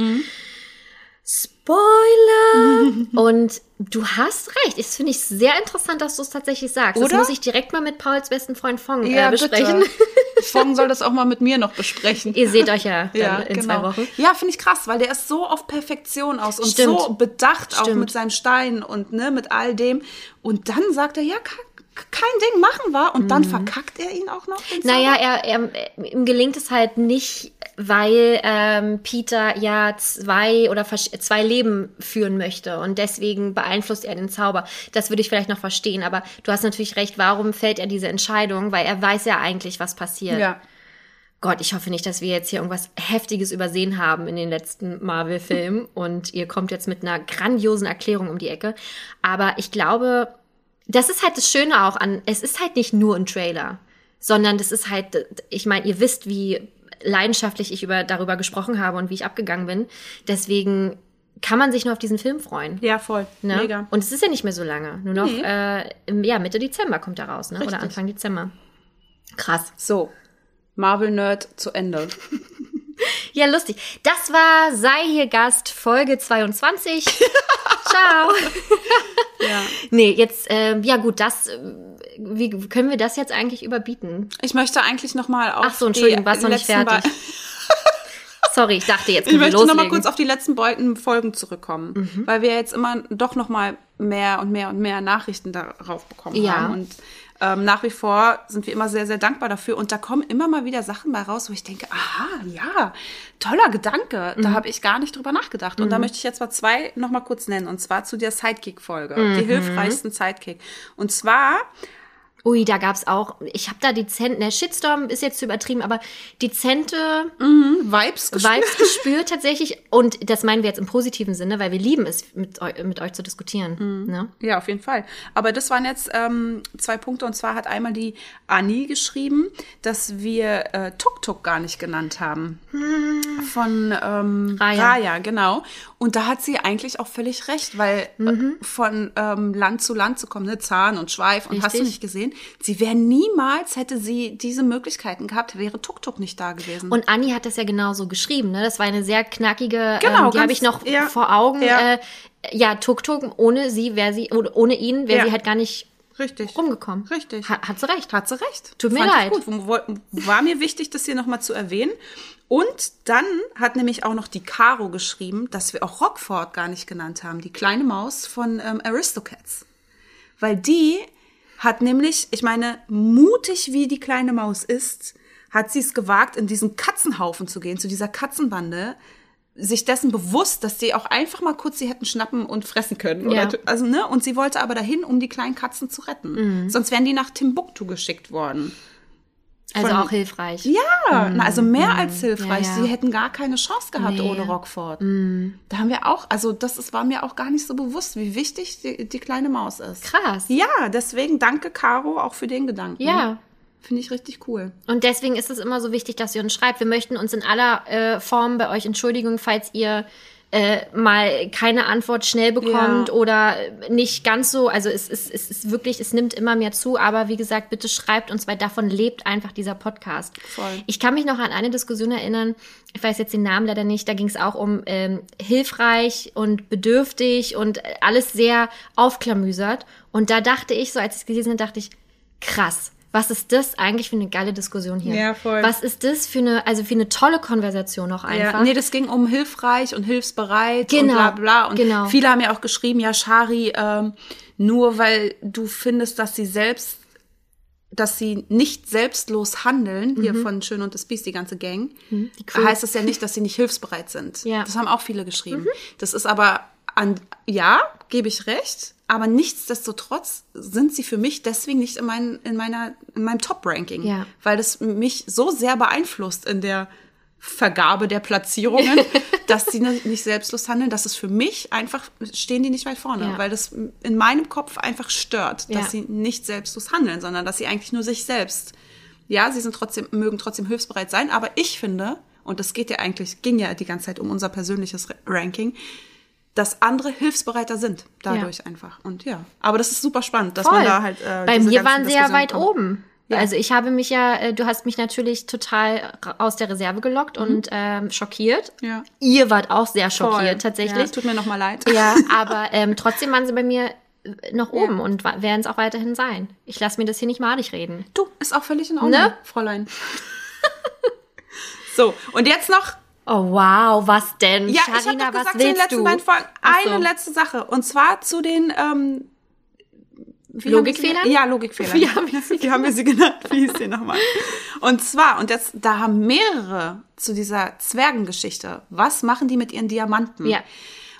Spoiler! und du hast recht. Das finde ich sehr interessant, dass du es tatsächlich sagst. Oder? Das muss ich direkt mal mit Pauls besten Freund Fong ja, äh, besprechen. Bitte. Fong soll das auch mal mit mir noch besprechen. Ihr seht euch ja, Ja, in genau. zwei Wochen. Ja, finde ich krass, weil der ist so auf Perfektion aus und Stimmt. so bedacht auch Stimmt. mit seinem Stein und ne, mit all dem. Und dann sagt er, ja, ka- kein Ding, machen wir. Und dann verkackt er ihn auch noch. Den Mhm. Naja, er, er, ihm gelingt es halt nicht, weil ähm, Peter ja zwei oder zwei Leben führen möchte und deswegen beeinflusst er den Zauber. Das würde ich vielleicht noch verstehen, aber du hast natürlich recht, warum fällt er diese Entscheidung? Weil er weiß ja eigentlich, was passiert. Ja. Gott, ich hoffe nicht, dass wir jetzt hier irgendwas Heftiges übersehen haben in den letzten Marvel-Filmen und ihr kommt jetzt mit einer grandiosen Erklärung um die Ecke. Aber ich glaube, das ist halt das Schöne auch an, es ist halt nicht nur ein Trailer, sondern das ist halt, ich meine, ihr wisst, wie leidenschaftlich ich über, darüber gesprochen habe und wie ich abgegangen bin. Deswegen kann man sich nur auf diesen Film freuen. Ja, voll. Ne? Mega. Und es ist ja nicht mehr so lange. Nur noch Nee. äh, im, ja, Mitte Dezember kommt er raus, ne? Oder Richtig. Anfang Dezember. Krass. So, Marvel-Nerd zu Ende. Ja, lustig. Das war Sei hier Gast Folge 22. Ciao. Ja. Nee, jetzt, ähm, ja gut, das, äh, wie können wir das jetzt eigentlich überbieten? Ich möchte eigentlich noch mal auf Ach so, Entschuldigung, die warst noch nicht fertig. Be- Sorry, ich dachte, jetzt Ich wir möchte noch loslegen. mal kurz auf die letzten beiden Folgen zurückkommen, Mhm. weil wir jetzt immer doch noch mal mehr und mehr und mehr Nachrichten darauf bekommen Ja. haben und ähm, nach wie vor sind wir immer sehr, sehr dankbar dafür. Und da kommen immer mal wieder Sachen bei raus, wo ich denke, aha, ja, toller Gedanke. Mhm. Da habe ich gar nicht drüber nachgedacht. Und da möchte ich jetzt mal zwei noch mal kurz nennen. Und zwar zu der Sidekick-Folge. Mhm. Die hilfreichsten Sidekick. Und zwar Ui, da gab's auch, ich habe da dezent, ne, Shitstorm ist jetzt zu übertrieben, aber dezente Vibes gespürt. Vibes gespürt tatsächlich. Und das meinen wir jetzt im positiven Sinne, weil wir lieben es, mit, eu mit euch zu diskutieren. Ne? Ja, auf jeden Fall. Aber das waren jetzt ähm, zwei Punkte. Und zwar hat einmal die Anni geschrieben, dass wir äh, Tuk-Tuk gar nicht genannt haben. Von ähm, Raya. Raya. genau. Und da hat sie eigentlich auch völlig recht, weil äh, von ähm, Land zu Land zu kommen, ne, Zahn und Schweif und hast du Richtig. nicht gesehen, sie wäre niemals, hätte sie diese Möglichkeiten gehabt, wäre Tuk-Tuk nicht da gewesen. Und Anni hat das ja genauso geschrieben, ne? Das war eine sehr knackige, Genau, ähm, die habe ich noch ja, vor Augen. ja. Äh, ja, Tuk Tuk, ohne sie wäre sie, oder ohne ihn wäre Ja. sie halt gar nicht Richtig. rumgekommen. Richtig. Ha hat sie recht. Hat sie recht. Tut mir Fand leid. War mir wichtig, das hier nochmal zu erwähnen. Und dann hat nämlich auch noch die Caro geschrieben, dass wir auch Rockford gar nicht genannt haben, die kleine Maus von ähm, Aristocats. Weil die hat nämlich, ich meine, mutig wie die kleine Maus ist, hat sie es gewagt, in diesen Katzenhaufen zu gehen, zu dieser Katzenbande, sich dessen bewusst, dass die auch einfach mal kurz sie hätten schnappen und fressen können. Ja. Oder, also, ne? Und sie wollte aber dahin, um die kleinen Katzen zu retten. Mhm. Sonst wären die nach Timbuktu geschickt worden. Also auch hilfreich. Ja, na, also mehr als hilfreich. Ja, ja. Sie hätten gar keine Chance gehabt Nee. Ohne Rockford. Da haben wir auch, also das ist, war mir auch gar nicht so bewusst, wie wichtig die, die kleine Maus ist. Krass. Ja, deswegen danke Caro auch für den Gedanken. Ja. Finde ich richtig cool. Und deswegen ist es immer so wichtig, dass ihr uns schreibt. Wir möchten uns in aller äh, Form bei euch entschuldigen, falls ihr äh, mal keine Antwort schnell bekommt Ja. oder nicht ganz so. Also es ist, es ist wirklich, es nimmt immer mehr zu. Aber wie gesagt, bitte schreibt uns, weil davon lebt einfach dieser Podcast. Voll. Ich kann mich noch an eine Diskussion erinnern. Ich weiß jetzt den Namen leider nicht. Da ging es auch um ähm, hilfreich und bedürftig und alles sehr aufklamüsert. Und da dachte ich, so als ich es gelesen habe, dachte ich, krass. Was ist das eigentlich für eine geile Diskussion hier? Ja, voll. Was ist das für eine, also für eine tolle Konversation auch einfach? Ja, nee, das ging um hilfreich und hilfsbereit Genau, und bla bla. Und genau. viele haben ja auch geschrieben, ja, Shari, ähm, nur weil du findest, dass sie selbst, dass sie nicht selbstlos handeln, hier von Schön und das Biest, die ganze Gang, Mhm. die Crew. heißt das ja nicht, dass sie nicht hilfsbereit sind. Ja. Mhm. Das haben auch viele geschrieben. Das ist aber an, ja, gebe ich recht, aber nichtsdestotrotz sind sie für mich deswegen nicht in, mein, in meiner, in meinem Top-Ranking. Ja. Weil das mich so sehr beeinflusst in der Vergabe der Platzierungen, dass sie nicht selbstlos handeln, dass es für mich einfach, stehen die nicht weit vorne, Ja. weil das in meinem Kopf einfach stört, dass Ja. sie nicht selbstlos handeln, sondern dass sie eigentlich nur sich selbst, ja, sie sind trotzdem, mögen trotzdem hilfsbereit sein, aber ich finde, und das geht ja eigentlich, ging ja die ganze Zeit um unser persönliches Ra- Ranking, dass andere hilfsbereiter sind dadurch einfach. Und ja, aber das ist super spannend, dass man da halt. Äh, Bei mir waren sie ja weit kommt. oben. Ja. Also ich habe mich ja, äh, du hast mich natürlich total aus der Reserve gelockt und ähm, schockiert. Mhm. Ja. Ihr wart auch sehr Voll. schockiert Ja, tatsächlich. es tut mir nochmal leid. Ja, aber ähm, trotzdem waren sie bei mir äh, noch oben und wa- werden es auch weiterhin sein. Ich lasse mir das hier nicht malig reden. Du, ist auch völlig in Ordnung, Ne? Fräulein. so, und jetzt noch Oh wow, was denn? Ja, ich habe was gesagt den letzten du? beiden Folgen eine so. letzte Sache. Und zwar zu den ähm, Logikfehlern? Ja, Logikfehlern. Wie haben wir sie wie haben wir sie genannt? Wie hieß sie nochmal? Und zwar, und das, da haben mehrere zu dieser Zwergengeschichte. Was machen die mit ihren Diamanten? Ja.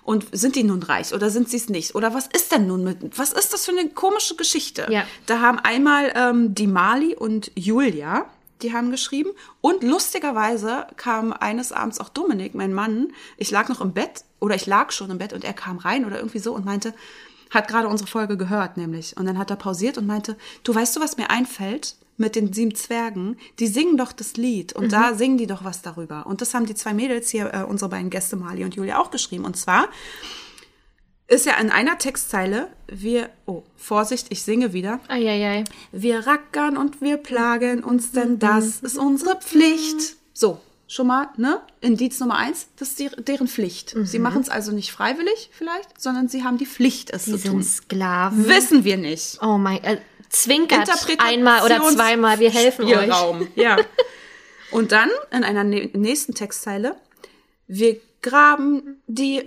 Und sind die nun reich oder sind sie es nicht? Oder was ist denn nun mit, was ist das für eine komische Geschichte? Ja. Da haben einmal ähm, die Mali und Julia, die haben geschrieben. Und lustigerweise kam eines Abends auch Dominik, mein Mann. Ich lag noch im Bett oder ich lag schon im Bett und er kam rein oder irgendwie so und meinte, hat gerade unsere Folge gehört nämlich. Und dann hat er pausiert und meinte, du weißt du, was mir einfällt? Mit den sieben Zwergen, die singen doch das Lied und da singen die doch was darüber. Und das haben die zwei Mädels hier, äh, unsere beiden Gäste Mali und Julia auch geschrieben. Und zwar ist ja in einer Textzeile, wir, oh, Vorsicht, ich singe wieder. Eieiei. Wir rackern und wir plagen uns, denn das ist unsere Pflicht. So, schon mal, ne? Indiz Nummer eins, das ist die, deren Pflicht. Sie machen es also nicht freiwillig vielleicht, sondern sie haben die Pflicht, es Die zu sind tun. Sklaven. Wissen wir nicht. Oh mein, äh, zwinkert einmal oder zweimal, wir helfen euch. Spielraum. Ja. Und dann in einer ne- nächsten Textzeile, Wir graben die,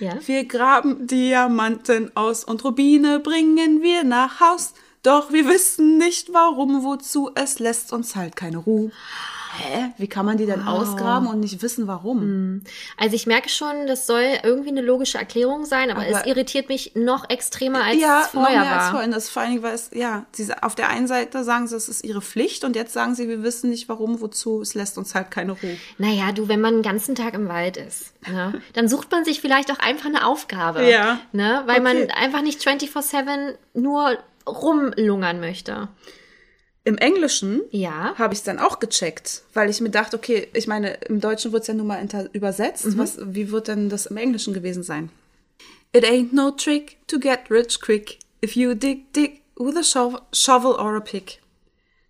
Ja. wir graben Diamanten aus und Rubine bringen wir nach Haus. Doch wir wissen nicht warum, wozu, es lässt uns halt keine Ruhe. Hä? Wie kann man die denn ausgraben und nicht wissen warum? Also ich merke schon, das soll irgendwie eine logische Erklärung sein, aber, Aber- es irritiert mich noch extremer als ja, es noch vorher mehr als war. vorhin. Das vor Dingen, weil es, ja, diese, auf der einen Seite sagen sie, es ist ihre Pflicht und jetzt sagen sie, wir wissen nicht warum, wozu, es lässt uns halt keine Ruhe. Naja, du, wenn man den ganzen Tag im Wald ist, ne, dann sucht man sich vielleicht auch einfach eine Aufgabe. Ja. Ne, weil man Okay. einfach nicht 24-7 nur rumlungern möchte. Im Englischen Ja. habe ich es dann auch gecheckt, weil ich mir dachte, okay, ich meine, im Deutschen wird es ja nun mal übersetzt. Was, wie wird denn das im Englischen gewesen sein? It ain't no trick to get rich quick if you dig dig with a shovel or a pick.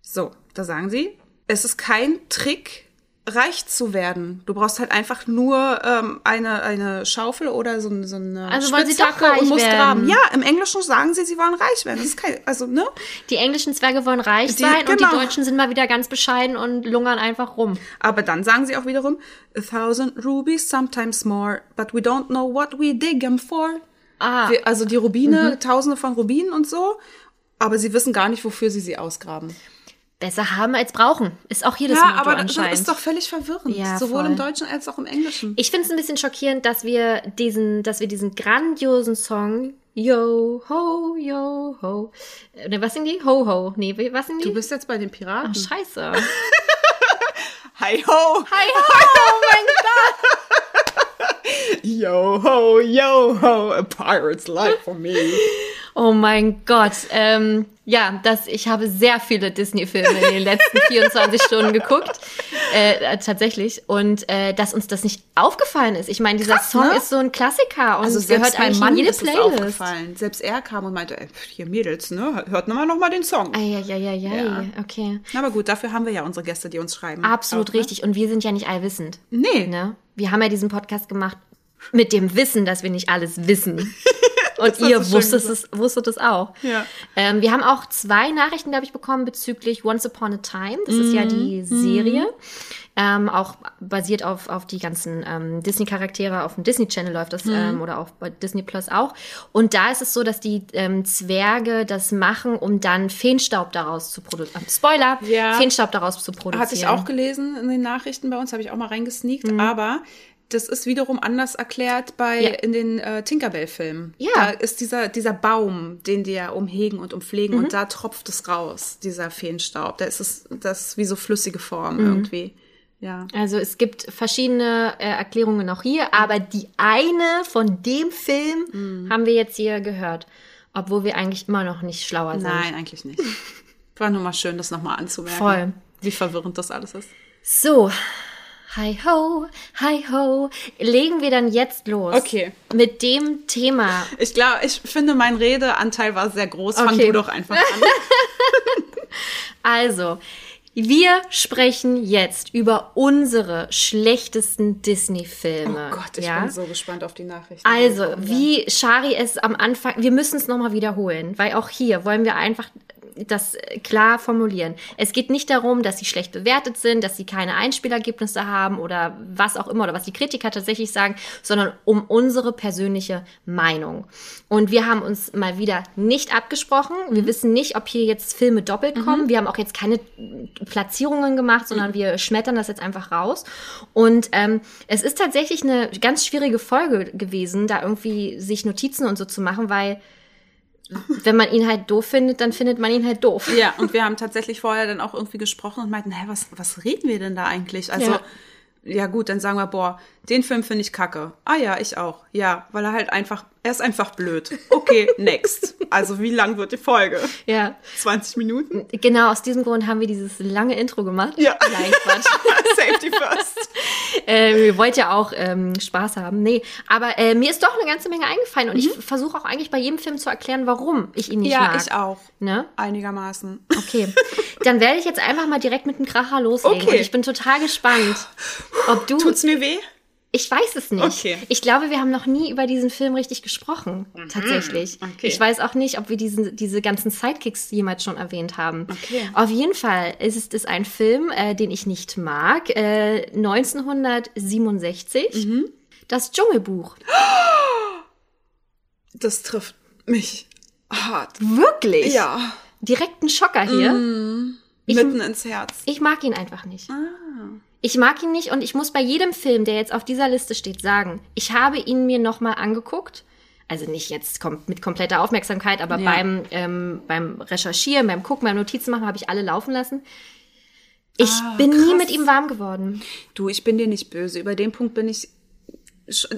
So, da sagen sie, es ist kein Trick, reich zu werden. Du brauchst halt einfach nur ähm, eine, eine Schaufel oder so, so eine Also sie doch Spitzhacke und musst werden. graben. Ja, im Englischen sagen sie, sie wollen reich werden. Das ist kein, also, ne? Die englischen Zwerge wollen reich Die- sein und die genau. Deutschen sind mal wieder ganz bescheiden und lungern einfach rum. Aber dann sagen sie auch wiederum, a thousand rubies, sometimes more, but we don't know what we dig 'em for. Ah. Wir, also die Rubine, tausende von Rubinen und so, aber sie wissen gar nicht, wofür sie sie ausgraben. Besser haben als brauchen. Ist auch hier das ja, Motto aber das ist doch völlig verwirrend. Ja, sowohl voll. im Deutschen als auch im Englischen. Ich finde es ein bisschen schockierend, dass wir diesen, dass wir diesen grandiosen Song Yo ho yo ho. Ne, was singen die? Ho ho. Nee, was singen die? Du bist jetzt bei den Ach, Piraten. scheiße. Hi ho! Hi ho, oh mein Gott. Yo ho, yo ho, a pirate's life for me. Oh mein Gott. Ähm, ja, das, ich habe sehr viele Disney-Filme in den letzten 24 Stunden geguckt. Äh, tatsächlich. Und äh, dass uns das nicht aufgefallen ist. Ich meine, dieser Krass, Song ne? ist so ein Klassiker und Also gehört eigentlich Mann in jede ist es Playlist. aufgefallen. Selbst er kam und meinte, ey, hier Mädels, ne? Hört nochmal noch mal den Song. Eieieiei, Ja. okay. Na, aber gut, dafür haben wir ja unsere Gäste, die uns schreiben. Absolut Auch, ne? richtig. Und wir sind ja nicht allwissend. Nee. Ne? Wir haben ja diesen Podcast gemacht mit dem Wissen, dass wir nicht alles wissen. Und ihr wusstet es, wusstet es auch. Ja. Ähm, wir haben auch zwei Nachrichten, glaube ich, bekommen bezüglich Once Upon a Time. Das ist Mhm. ja die Serie. Ähm, auch basiert auf, auf die ganzen ähm, Disney-Charaktere. Auf dem Disney Channel läuft Mhm. das ähm, oder auch bei Disney Plus auch. Und da ist es so, dass die ähm, Zwerge das machen, um dann Feenstaub daraus zu produzieren. Spoiler! Ja. Feenstaub daraus zu produzieren. Hatte ich auch gelesen in den Nachrichten bei uns, habe ich auch mal reingesneakt, aber das ist wiederum anders erklärt bei Ja. in den äh, Tinkerbell-Filmen. Ja. Da ist dieser, dieser Baum, den die ja umhegen und umpflegen und da tropft es raus, dieser Feenstaub. Da ist es, das ist wie so flüssige Form irgendwie. Ja. Also es gibt verschiedene äh, Erklärungen auch hier, aber die eine von dem Film Mhm. haben wir jetzt hier gehört, obwohl wir eigentlich immer noch nicht schlauer sind. Nein, eigentlich nicht. War nur mal schön, das nochmal anzumerken. Voll. Wie verwirrend das alles ist. So, hi ho, hi ho, legen wir dann jetzt los. Okay. Mit dem Thema. Ich glaube, ich finde, mein Redeanteil war sehr groß. Fang Okay. du doch einfach an. Also, wir sprechen jetzt über unsere schlechtesten Disney-Filme. Oh Gott, ich ja? bin so gespannt auf die Nachrichten. Also, wie Shari es am Anfang, wir müssen es nochmal wiederholen, weil auch hier wollen wir einfach das klar formulieren. Es geht nicht darum, dass sie schlecht bewertet sind, dass sie keine Einspielergebnisse haben oder was auch immer oder was die Kritiker tatsächlich sagen, sondern um unsere persönliche Meinung. Und wir haben uns mal wieder nicht abgesprochen. Wir wissen nicht, ob hier jetzt Filme doppelt kommen. Wir haben auch jetzt keine Platzierungen gemacht, sondern wir schmettern das jetzt einfach raus. Und ähm, es ist tatsächlich eine ganz schwierige Folge gewesen, da irgendwie sich Notizen und so zu machen, weil wenn man ihn halt doof findet, dann findet man ihn halt doof. Ja, und wir haben tatsächlich vorher dann auch irgendwie gesprochen und meinten, hä, was, was reden wir denn da eigentlich? Also, Ja. ja, gut, dann sagen wir, boah, den Film finde ich kacke. Ah ja, ich auch. Ja, weil er halt einfach, er ist einfach blöd. Okay, next. Also, wie lang wird die Folge? Ja. 20 Minuten? Genau, aus diesem Grund haben wir dieses lange Intro gemacht. Ja. Nein, Quatsch. Safety first. äh, wir wollten ja auch ähm, Spaß haben. Nee, aber äh, mir ist doch eine ganze Menge eingefallen und ich versuche auch eigentlich bei jedem Film zu erklären, warum ich ihn nicht Mhm. Ja, mag. ich auch. Ne? Einigermaßen. Okay. Dann werde ich jetzt einfach mal direkt mit dem Kracher loslegen. Okay. Und ich bin total gespannt, ob du. Tut's mir weh? Ich weiß es nicht. Okay. Ich glaube, wir haben noch nie über diesen Film richtig gesprochen, tatsächlich. Mhm. Okay. Ich weiß auch nicht, ob wir diesen, diese ganzen Sidekicks jemals schon erwähnt haben. Okay. Auf jeden Fall ist es ein Film, äh, den ich nicht mag. Äh, 1967. Mhm. Das Dschungelbuch. Das trifft mich hart. Wirklich? Ja. Direkt ein Schocker hier. Ich- Mitten ins Herz. Ich mag ihn einfach nicht. Ah. Ich mag ihn nicht und ich muss bei jedem Film, der jetzt auf dieser Liste steht, sagen, ich habe ihn mir nochmal angeguckt. Also nicht jetzt kom mit kompletter Aufmerksamkeit, aber Ja. beim, ähm, beim Recherchieren, beim Gucken, beim Notizen machen habe ich alle laufen lassen. Ich Ah, bin nie krass. mit ihm warm geworden. Du, ich bin dir nicht böse. Über den Punkt bin ich.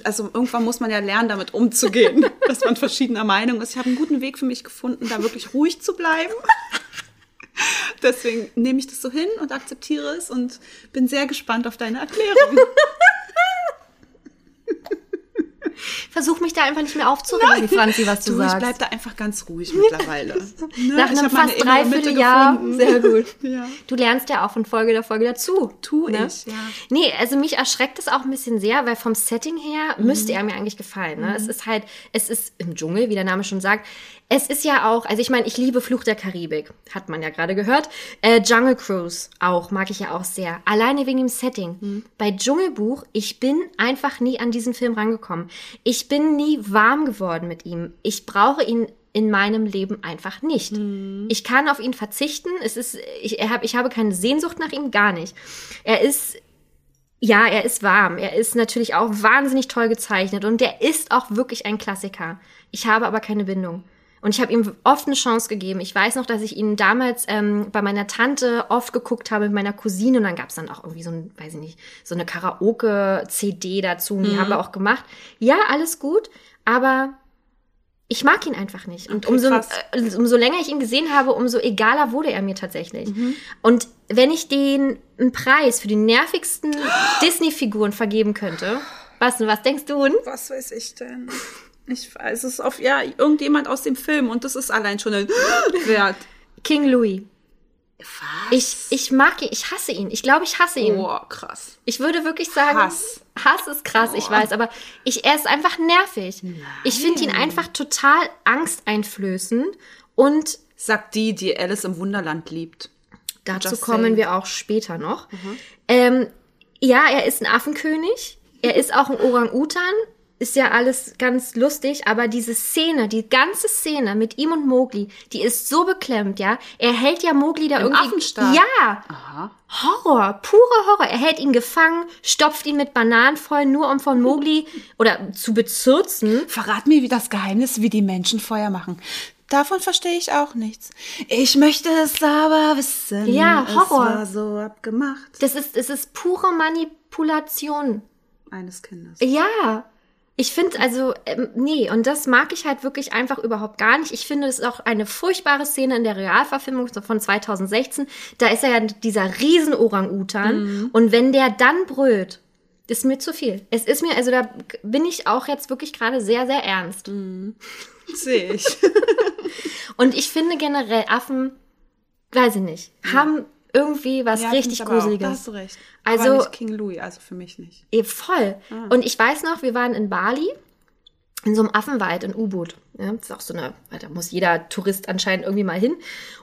Also irgendwann muss man ja lernen, damit umzugehen, dass man verschiedener Meinung ist. Ich habe einen guten Weg für mich gefunden, da wirklich ruhig zu bleiben. Deswegen nehme ich das so hin und akzeptiere es und bin sehr gespannt auf deine Erklärung. Versuch mich da einfach nicht mehr aufzuregen, Franzi, was du, Du, ich sagst. bleib da einfach ganz ruhig mittlerweile. Ne? Nach Ich einem fast Dreivierteljahr. gefunden. Sehr gut. Ja. Du lernst ja auch von Folge der Folge dazu. Tu ne? ich, ja. Nee, also mich erschreckt es auch ein bisschen sehr, weil vom Setting her Mhm. müsste er mir eigentlich gefallen. Ne? Es ist halt, es ist im Dschungel, wie der Name schon sagt. Es ist ja auch, also ich meine, ich liebe Fluch der Karibik, hat man ja gerade gehört. Äh, Jungle Cruise auch, mag ich ja auch sehr. Alleine wegen dem Setting. Mhm. Bei Dschungelbuch, ich bin einfach nie an diesen Film rangekommen. Ich bin nie warm geworden mit ihm. Ich brauche ihn in meinem Leben einfach nicht. Mhm. Ich kann auf ihn verzichten. Es ist, ich, er hab, ich habe keine Sehnsucht nach ihm, gar nicht. Er ist ja, er ist warm. Er ist natürlich auch wahnsinnig toll gezeichnet und der ist auch wirklich ein Klassiker. Ich habe aber keine Bindung. Und ich habe ihm oft eine Chance gegeben. Ich weiß noch, dass ich ihn damals ähm, bei meiner Tante oft geguckt habe mit meiner Cousine und dann gab es dann auch irgendwie so ein, weiß ich nicht, so eine Karaoke-CD dazu und die haben wir auch gemacht. Ja, alles gut, aber ich mag ihn einfach nicht. Und Okay, umso, äh, umso länger ich ihn gesehen habe, umso egaler wurde er mir tatsächlich. Und wenn ich den einen Preis für die nervigsten Disney-Figuren vergeben könnte, was, was denkst du? Was weiß ich denn? Ich weiß es ist auf ja irgendjemand aus dem Film und das ist allein schon ein Wert. King Louis. Was? Ich, ich mag ihn, ich hasse ihn. Ich glaube, ich hasse ihn. oh, krass. Ich würde wirklich sagen, Hass. Hass ist krass, ich weiß, aber ich, er ist einfach nervig. Ich finde ihn einfach total angsteinflößend und Sagt die, die Alice im Wunderland liebt. dazu Just kommen saying. wir auch später noch. Ähm, ja, er ist ein Affenkönig, er ist auch ein Orang-Utan, ist ja alles ganz lustig, aber diese Szene, die ganze Szene mit ihm und Mowgli, die ist so beklemmt, ja. Er hält ja Mowgli da Im irgendwie. Affenstall? Ja. Aha. Horror, purer Horror. Er hält ihn gefangen, stopft ihn mit Bananen voll, nur um von Mowgli oder zu bezürzen. Verrat mir wie das Geheimnis, wie die Menschen Feuer machen. Davon verstehe ich auch nichts. Ich möchte es aber wissen. Ja, Horror. Es war so abgemacht. Das ist, es ist pure Manipulation. Eines Kindes. Ja. Ich finde also, ähm, nee, und das mag ich halt wirklich einfach überhaupt gar nicht. Ich finde, das ist auch eine furchtbare Szene in der Realverfilmung von 2016. Da ist er ja dieser riesen Orang-Utan. Und wenn der dann brüllt, ist mir zu viel. Es ist mir, also da bin ich auch jetzt wirklich gerade sehr, sehr ernst. Sehe ich. Und ich finde generell Affen, weiß ich nicht, haben irgendwie was Ja, richtig aber auch. Da Gruseliges. hast du recht. Also- aber nicht King Louis, also für mich nicht. Eh, voll. Und ich weiß noch, wir waren in Bali, in so einem Affenwald in U-Boot. Ja, das ist auch so eine, da muss jeder Tourist anscheinend irgendwie mal hin.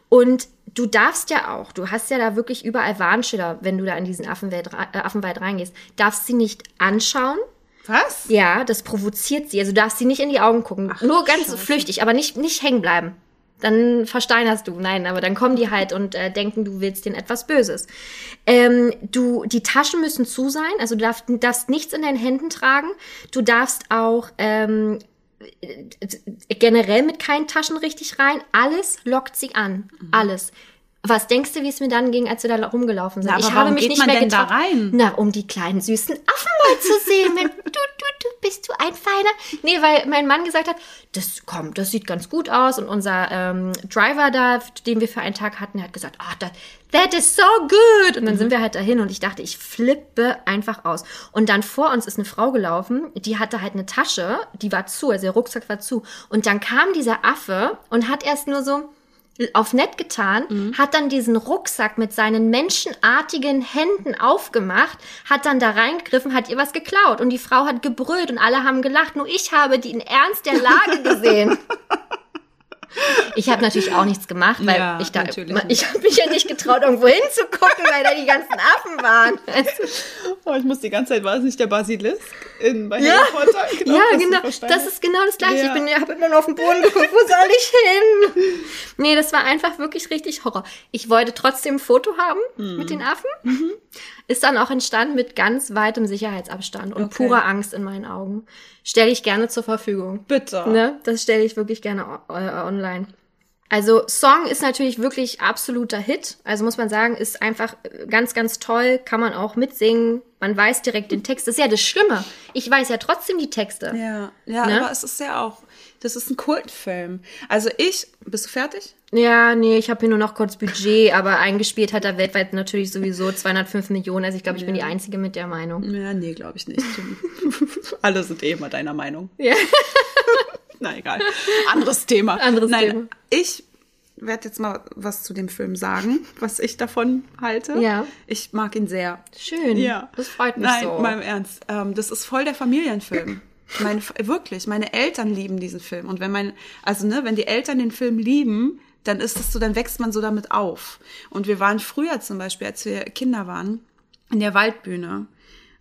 Und du darfst ja auch, du hast ja da wirklich überall Warnschilder, wenn du da in diesen Affenwelt, äh, Affenwald reingehst, darfst sie nicht anschauen. Was? Ja, das provoziert sie. Also du darfst sie nicht in die Augen gucken. Nur ganz Scheiße. flüchtig, aber nicht, nicht hängen bleiben. Dann versteinerst du. Nein, aber dann kommen die halt und äh, denken, du willst denen etwas Böses. Ähm, du, die Taschen müssen zu sein. Also du darfst, darfst nichts in deinen Händen tragen. Du darfst auch ähm, äh, generell mit keinen Taschen richtig rein. Alles lockt sie an. Alles. Was denkst du, wie es mir dann ging, als wir da rumgelaufen sind? Na, warum geht man denn da rein? Na, um die kleinen süßen Affen mal zu sehen. Wenn, du, du, du, bist du ein Feiner? Nee, weil mein Mann gesagt hat, das kommt, das sieht ganz gut aus. Und unser ähm, Driver da, den wir für einen Tag hatten, hat gesagt, ah, that, that is so good. Und dann sind wir halt dahin und ich dachte, ich flippe einfach aus. Und dann vor uns ist eine Frau gelaufen, die hatte halt eine Tasche, die war zu, also der Rucksack war zu. Und dann kam dieser Affe und hat erst nur so auf nett getan, hat dann diesen Rucksack mit seinen menschenartigen Händen aufgemacht, hat dann da reingegriffen, hat ihr was geklaut. Und die Frau hat gebrüllt und alle haben gelacht, nur ich habe den Ernst der Lage gesehen. Ich habe natürlich auch nichts gemacht, weil Ja, ich da, ich habe mich ja nicht getraut, irgendwo hinzugucken, weil da die ganzen Affen waren. Oh, ich muss die ganze Zeit, war es nicht der Basilisk in, bei Ja. Harry Potter? ja, genau. Das ist genau das Gleiche. Ja. Ich bin, habe immer nur auf den Boden geguckt, wo soll ich hin? Nee, das war einfach wirklich richtig Horror. Ich wollte trotzdem ein Foto haben Mhm. mit den Affen. Ist dann auch entstanden mit ganz weitem Sicherheitsabstand und Okay. purer Angst in meinen Augen. Stelle ich gerne zur Verfügung. Bitte. Ne? Das stelle ich wirklich gerne äh, online. Also Song ist natürlich wirklich absoluter Hit. Also muss man sagen, ist einfach äh, ganz, ganz toll. Kann man auch mitsingen. Man weiß direkt den Text. Das ist ja das Schlimme. Ich weiß ja trotzdem die Texte. Ja, ja, Ne? aber es ist ja auch, das ist ein Kultfilm. Also ich, bist du fertig? Ja, nee, ich habe hier nur noch kurz Budget, aber eingespielt hat er weltweit natürlich sowieso 205 Millionen. Also ich glaube, ich bin die Einzige mit der Meinung. Ja, nee, glaube ich nicht. Alle sind eh immer deiner Meinung. Ja. Na egal. Anderes Thema. Anderes Nein, Thema. Ich werde jetzt mal was zu dem Film sagen, was ich davon halte. Ja. Ich mag ihn sehr. Schön. Ja. Das freut mich Nein, so. mal im Ernst. Ähm, das ist voll der Familienfilm. Meine, wirklich, meine Eltern lieben diesen Film. Und wenn mein, also ne, wenn die Eltern den Film lieben, dann ist es so, dann wächst man so damit auf. Und wir waren früher zum Beispiel, als wir Kinder waren, in der Waldbühne.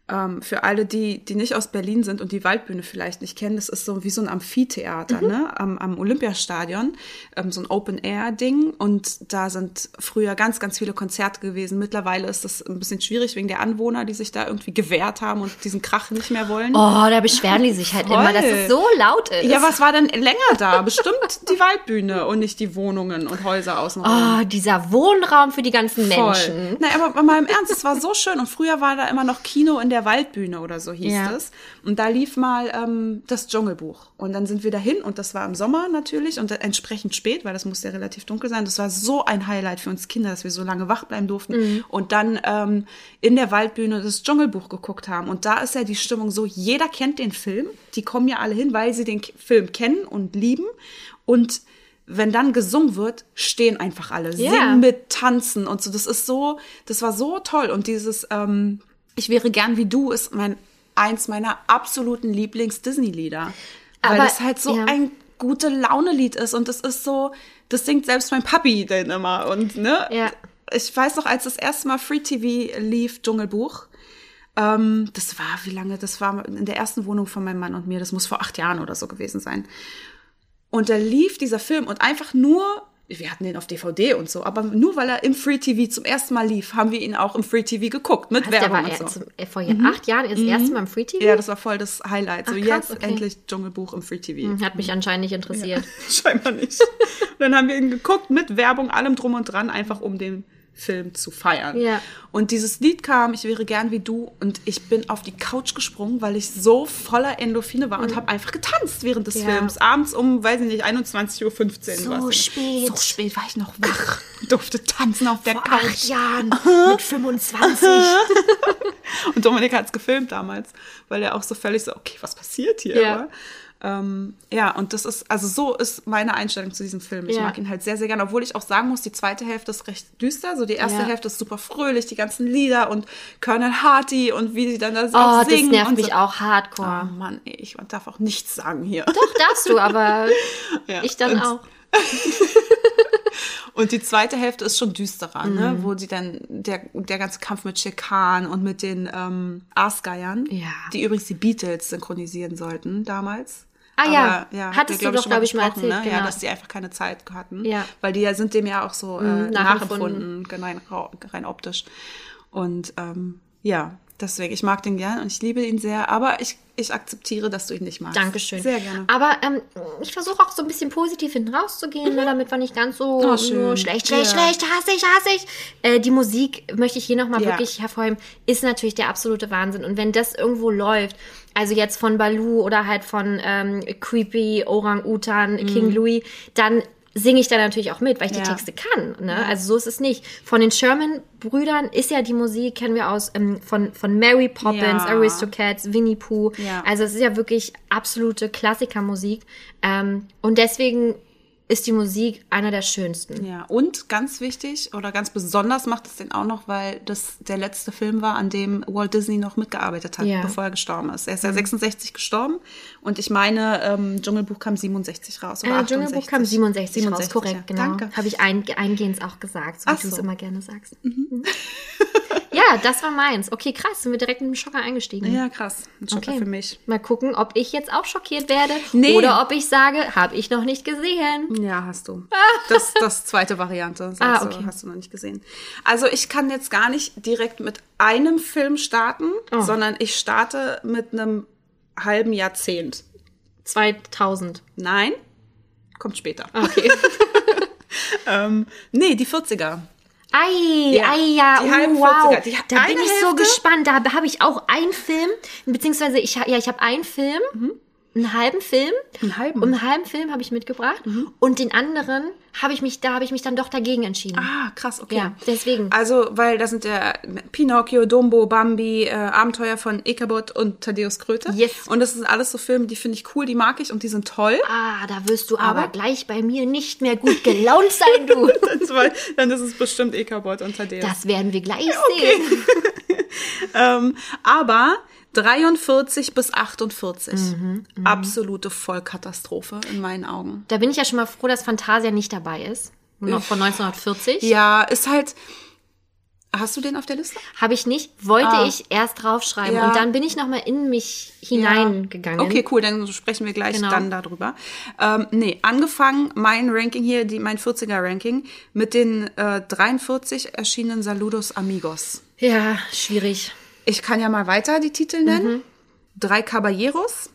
Ähm, für alle, die, die nicht aus Berlin sind und die Waldbühne vielleicht nicht kennen, das ist so wie so ein Amphitheater, ne? Am, am Olympiastadion, ähm, so ein Open-Air-Ding. Und da sind früher ganz, ganz viele Konzerte gewesen. Mittlerweile ist das ein bisschen schwierig wegen der Anwohner, die sich da irgendwie gewehrt haben und diesen Krach nicht mehr wollen. Oh, da beschweren die sich halt Voll. immer, dass es so laut ist. Ja, was war denn länger da? Bestimmt die Waldbühne und nicht die Wohnungen und Häuser außenrum. Oh, dieser Wohnraum für die ganzen Menschen. Nein, aber mal im Ernst, es war so schön. Und früher war da immer noch Kino in der Waldbühne oder so hieß Ja. es. Und da lief mal ähm, das Dschungelbuch. Und dann sind wir dahin und das war im Sommer natürlich und entsprechend spät, weil das musste ja relativ dunkel sein. Das war so ein Highlight für uns Kinder, dass wir so lange wach bleiben durften. Mhm. Und dann ähm, in der Waldbühne das Dschungelbuch geguckt haben. Und da ist ja die Stimmung so, jeder kennt den Film. Die kommen ja alle hin, weil sie den Film kennen und lieben. Und wenn dann gesungen wird, stehen einfach alle, Ja. singen mit, tanzen und so. Das ist so, das war so toll. Und dieses ähm, Ich wäre gern wie du ist mein eins meiner absoluten Lieblings-Disney-Lieder. Weil Aber, das halt so ja. ein gute Laune-Lied ist und das ist so, das singt selbst mein Papi denn immer und ne? Ja. Ich weiß noch, als das erste Mal Free TV lief, Dschungelbuch, ähm, das war, wie lange, das war in der ersten Wohnung von meinem Mann und mir, das muss vor acht Jahren oder so gewesen sein. Und da lief dieser Film und einfach nur, wir hatten den auf DVD und so, aber nur weil er im Free TV zum ersten Mal lief, haben wir ihn auch im Free TV geguckt mit Was, der Werbung war und ja so. zum, äh, vor acht Jahren das erste Mal im Free TV? Ja, das war voll das Highlight. So Ach, krass, jetzt okay. endlich Dschungelbuch im Free TV. Hat mich anscheinend nicht interessiert. Scheinbar nicht. Und dann haben wir ihn geguckt mit Werbung, allem drum und dran, einfach um den Film zu feiern. Ja. Und dieses Lied kam, ich wäre gern wie du, und ich bin auf die Couch gesprungen, weil ich so voller Endorphine war und habe einfach getanzt während des Ja. Films. Abends um, weiß ich nicht, 21.15 Uhr. So spät. So spät war ich noch wach. Durfte tanzen auf der Vor Couch. acht Jahren mit 25. Und Dominik hat's gefilmt damals, weil er auch so völlig so, okay, was passiert hier? Ja. Ja. Ähm, ja, und das ist, also so ist meine Einstellung zu diesem Film. Ich Ja. mag ihn halt sehr, sehr gerne, obwohl ich auch sagen muss, die zweite Hälfte ist recht düster. So die erste Ja. Hälfte ist super fröhlich, die ganzen Lieder und Colonel Harty und wie sie dann da Oh, auch das singen. nervt und mich so. auch Oh hardcore. Mann, ey, ich darf auch nichts sagen hier. Doch, darfst du, aber Ja. ich dann auch. Und die zweite Hälfte ist schon düsterer, ne? Mhm. wo sie dann, der, der ganze Kampf mit Shekan und mit den ähm, Aasgeiern, Ja. die übrigens die Beatles synchronisieren sollten damals. Ah ja, ja hattest wir, du doch, schon mal glaub ich, mal erzählt, ne? Ja, genau. dass die einfach keine Zeit hatten. Ja. Weil die ja sind dem ja auch so äh, Mhm, nachempfunden. nachempfunden, rein, rein optisch. Und ähm, ja, deswegen, ich mag den gern und ich liebe ihn sehr, aber ich, ich akzeptiere, dass du ihn nicht magst. Dankeschön. Sehr gerne. Aber ähm, ich versuche auch so ein bisschen positiv hinten rauszugehen, ne, damit wir nicht ganz so Oh, nur schlecht, schlecht, Ja. schlecht, hasse ich, hasse ich. Äh, die Musik möchte ich hier nochmal Ja. wirklich hervorheben, ist natürlich der absolute Wahnsinn. Und wenn das irgendwo läuft, also jetzt von Baloo oder halt von ähm, Creepy, Orang-Utan, King Louis, dann singe ich da natürlich auch mit, weil ich die. Ja. Texte kann. Ne? Also so ist es nicht. Von den Sherman-Brüdern ist ja die Musik, kennen wir aus ähm, von, von Mary Poppins, Ja. Aristocats, Winnie Pooh. Ja. Also es ist ja wirklich absolute Klassikermusik. Ähm, und deswegen ist die Musik einer der schönsten. Ja, und ganz wichtig oder ganz besonders macht es den auch noch, weil das der letzte Film war, an dem Walt Disney noch mitgearbeitet hat, Ja. bevor er gestorben ist. Er ist ja 66 gestorben und ich meine, ähm, Dschungelbuch kam 67 raus. Oder Äh, Dschungelbuch kam 67, raus, 67, korrekt, ja. genau. Danke. Habe ich ein, eingehend auch gesagt, so wie Ach du es so. immer gerne sagst. Mhm. ja, das war meins. Okay, krass, sind wir direkt mit dem Schocker eingestiegen. Ja, krass. Ein Schocker Okay. für mich. Mal gucken, ob ich jetzt auch schockiert werde Nee. oder ob ich sage, habe ich noch nicht gesehen. Ja, hast du. Das das zweite Variante. Ah, du, okay. hast du noch nicht gesehen. Also ich kann jetzt gar nicht direkt mit einem Film starten, Oh. sondern ich starte mit einem halben Jahrzehnt. 2000. Nein, kommt später. Okay. ähm, nee, die 40er. Ei, Ja, ei, ja, oh, wow. 40er. Die da bin ich so Hälfte? gespannt. Da habe ich auch einen Film, beziehungsweise ich, ja, ich habe einen Film, einen halben Film. Einen halben? Und einen halben Film habe ich mitgebracht. Und den anderen habe ich mich, da habe ich mich dann doch dagegen entschieden. Ah, krass, okay. Ja, deswegen. Also, weil da sind ja Pinocchio, Dumbo, Bambi, äh, Abenteuer von Ichabod und Thaddeus Kröte. Yes. Und das sind alles so Filme, die finde ich cool, die mag ich und die sind toll. Ah, da wirst du aber, Aber- gleich bei mir nicht mehr gut gelaunt sein, du. Das war- Dann ist es bestimmt Ichabod und Thaddeus. Das werden wir gleich sehen. Ähm, aber 43 bis 48. Mhm, Absolute Vollkatastrophe in meinen Augen. Da bin ich ja schon mal froh, dass Fantasia nicht dabei ist. Nur noch von 1940. Ja, ist halt. Hast du den auf der Liste? Habe ich nicht, wollte Ah. ich erst draufschreiben. Ja. Und dann bin ich noch mal in mich hineingegangen. Okay, cool, dann sprechen wir gleich Genau. dann darüber. Ähm, nee, angefangen mein Ranking hier, die, mein 40er-Ranking, mit den äh, 43 erschienenen Saludos Amigos. Ja, schwierig. Ich kann ja mal weiter die Titel nennen. Mhm. Drei Caballeros,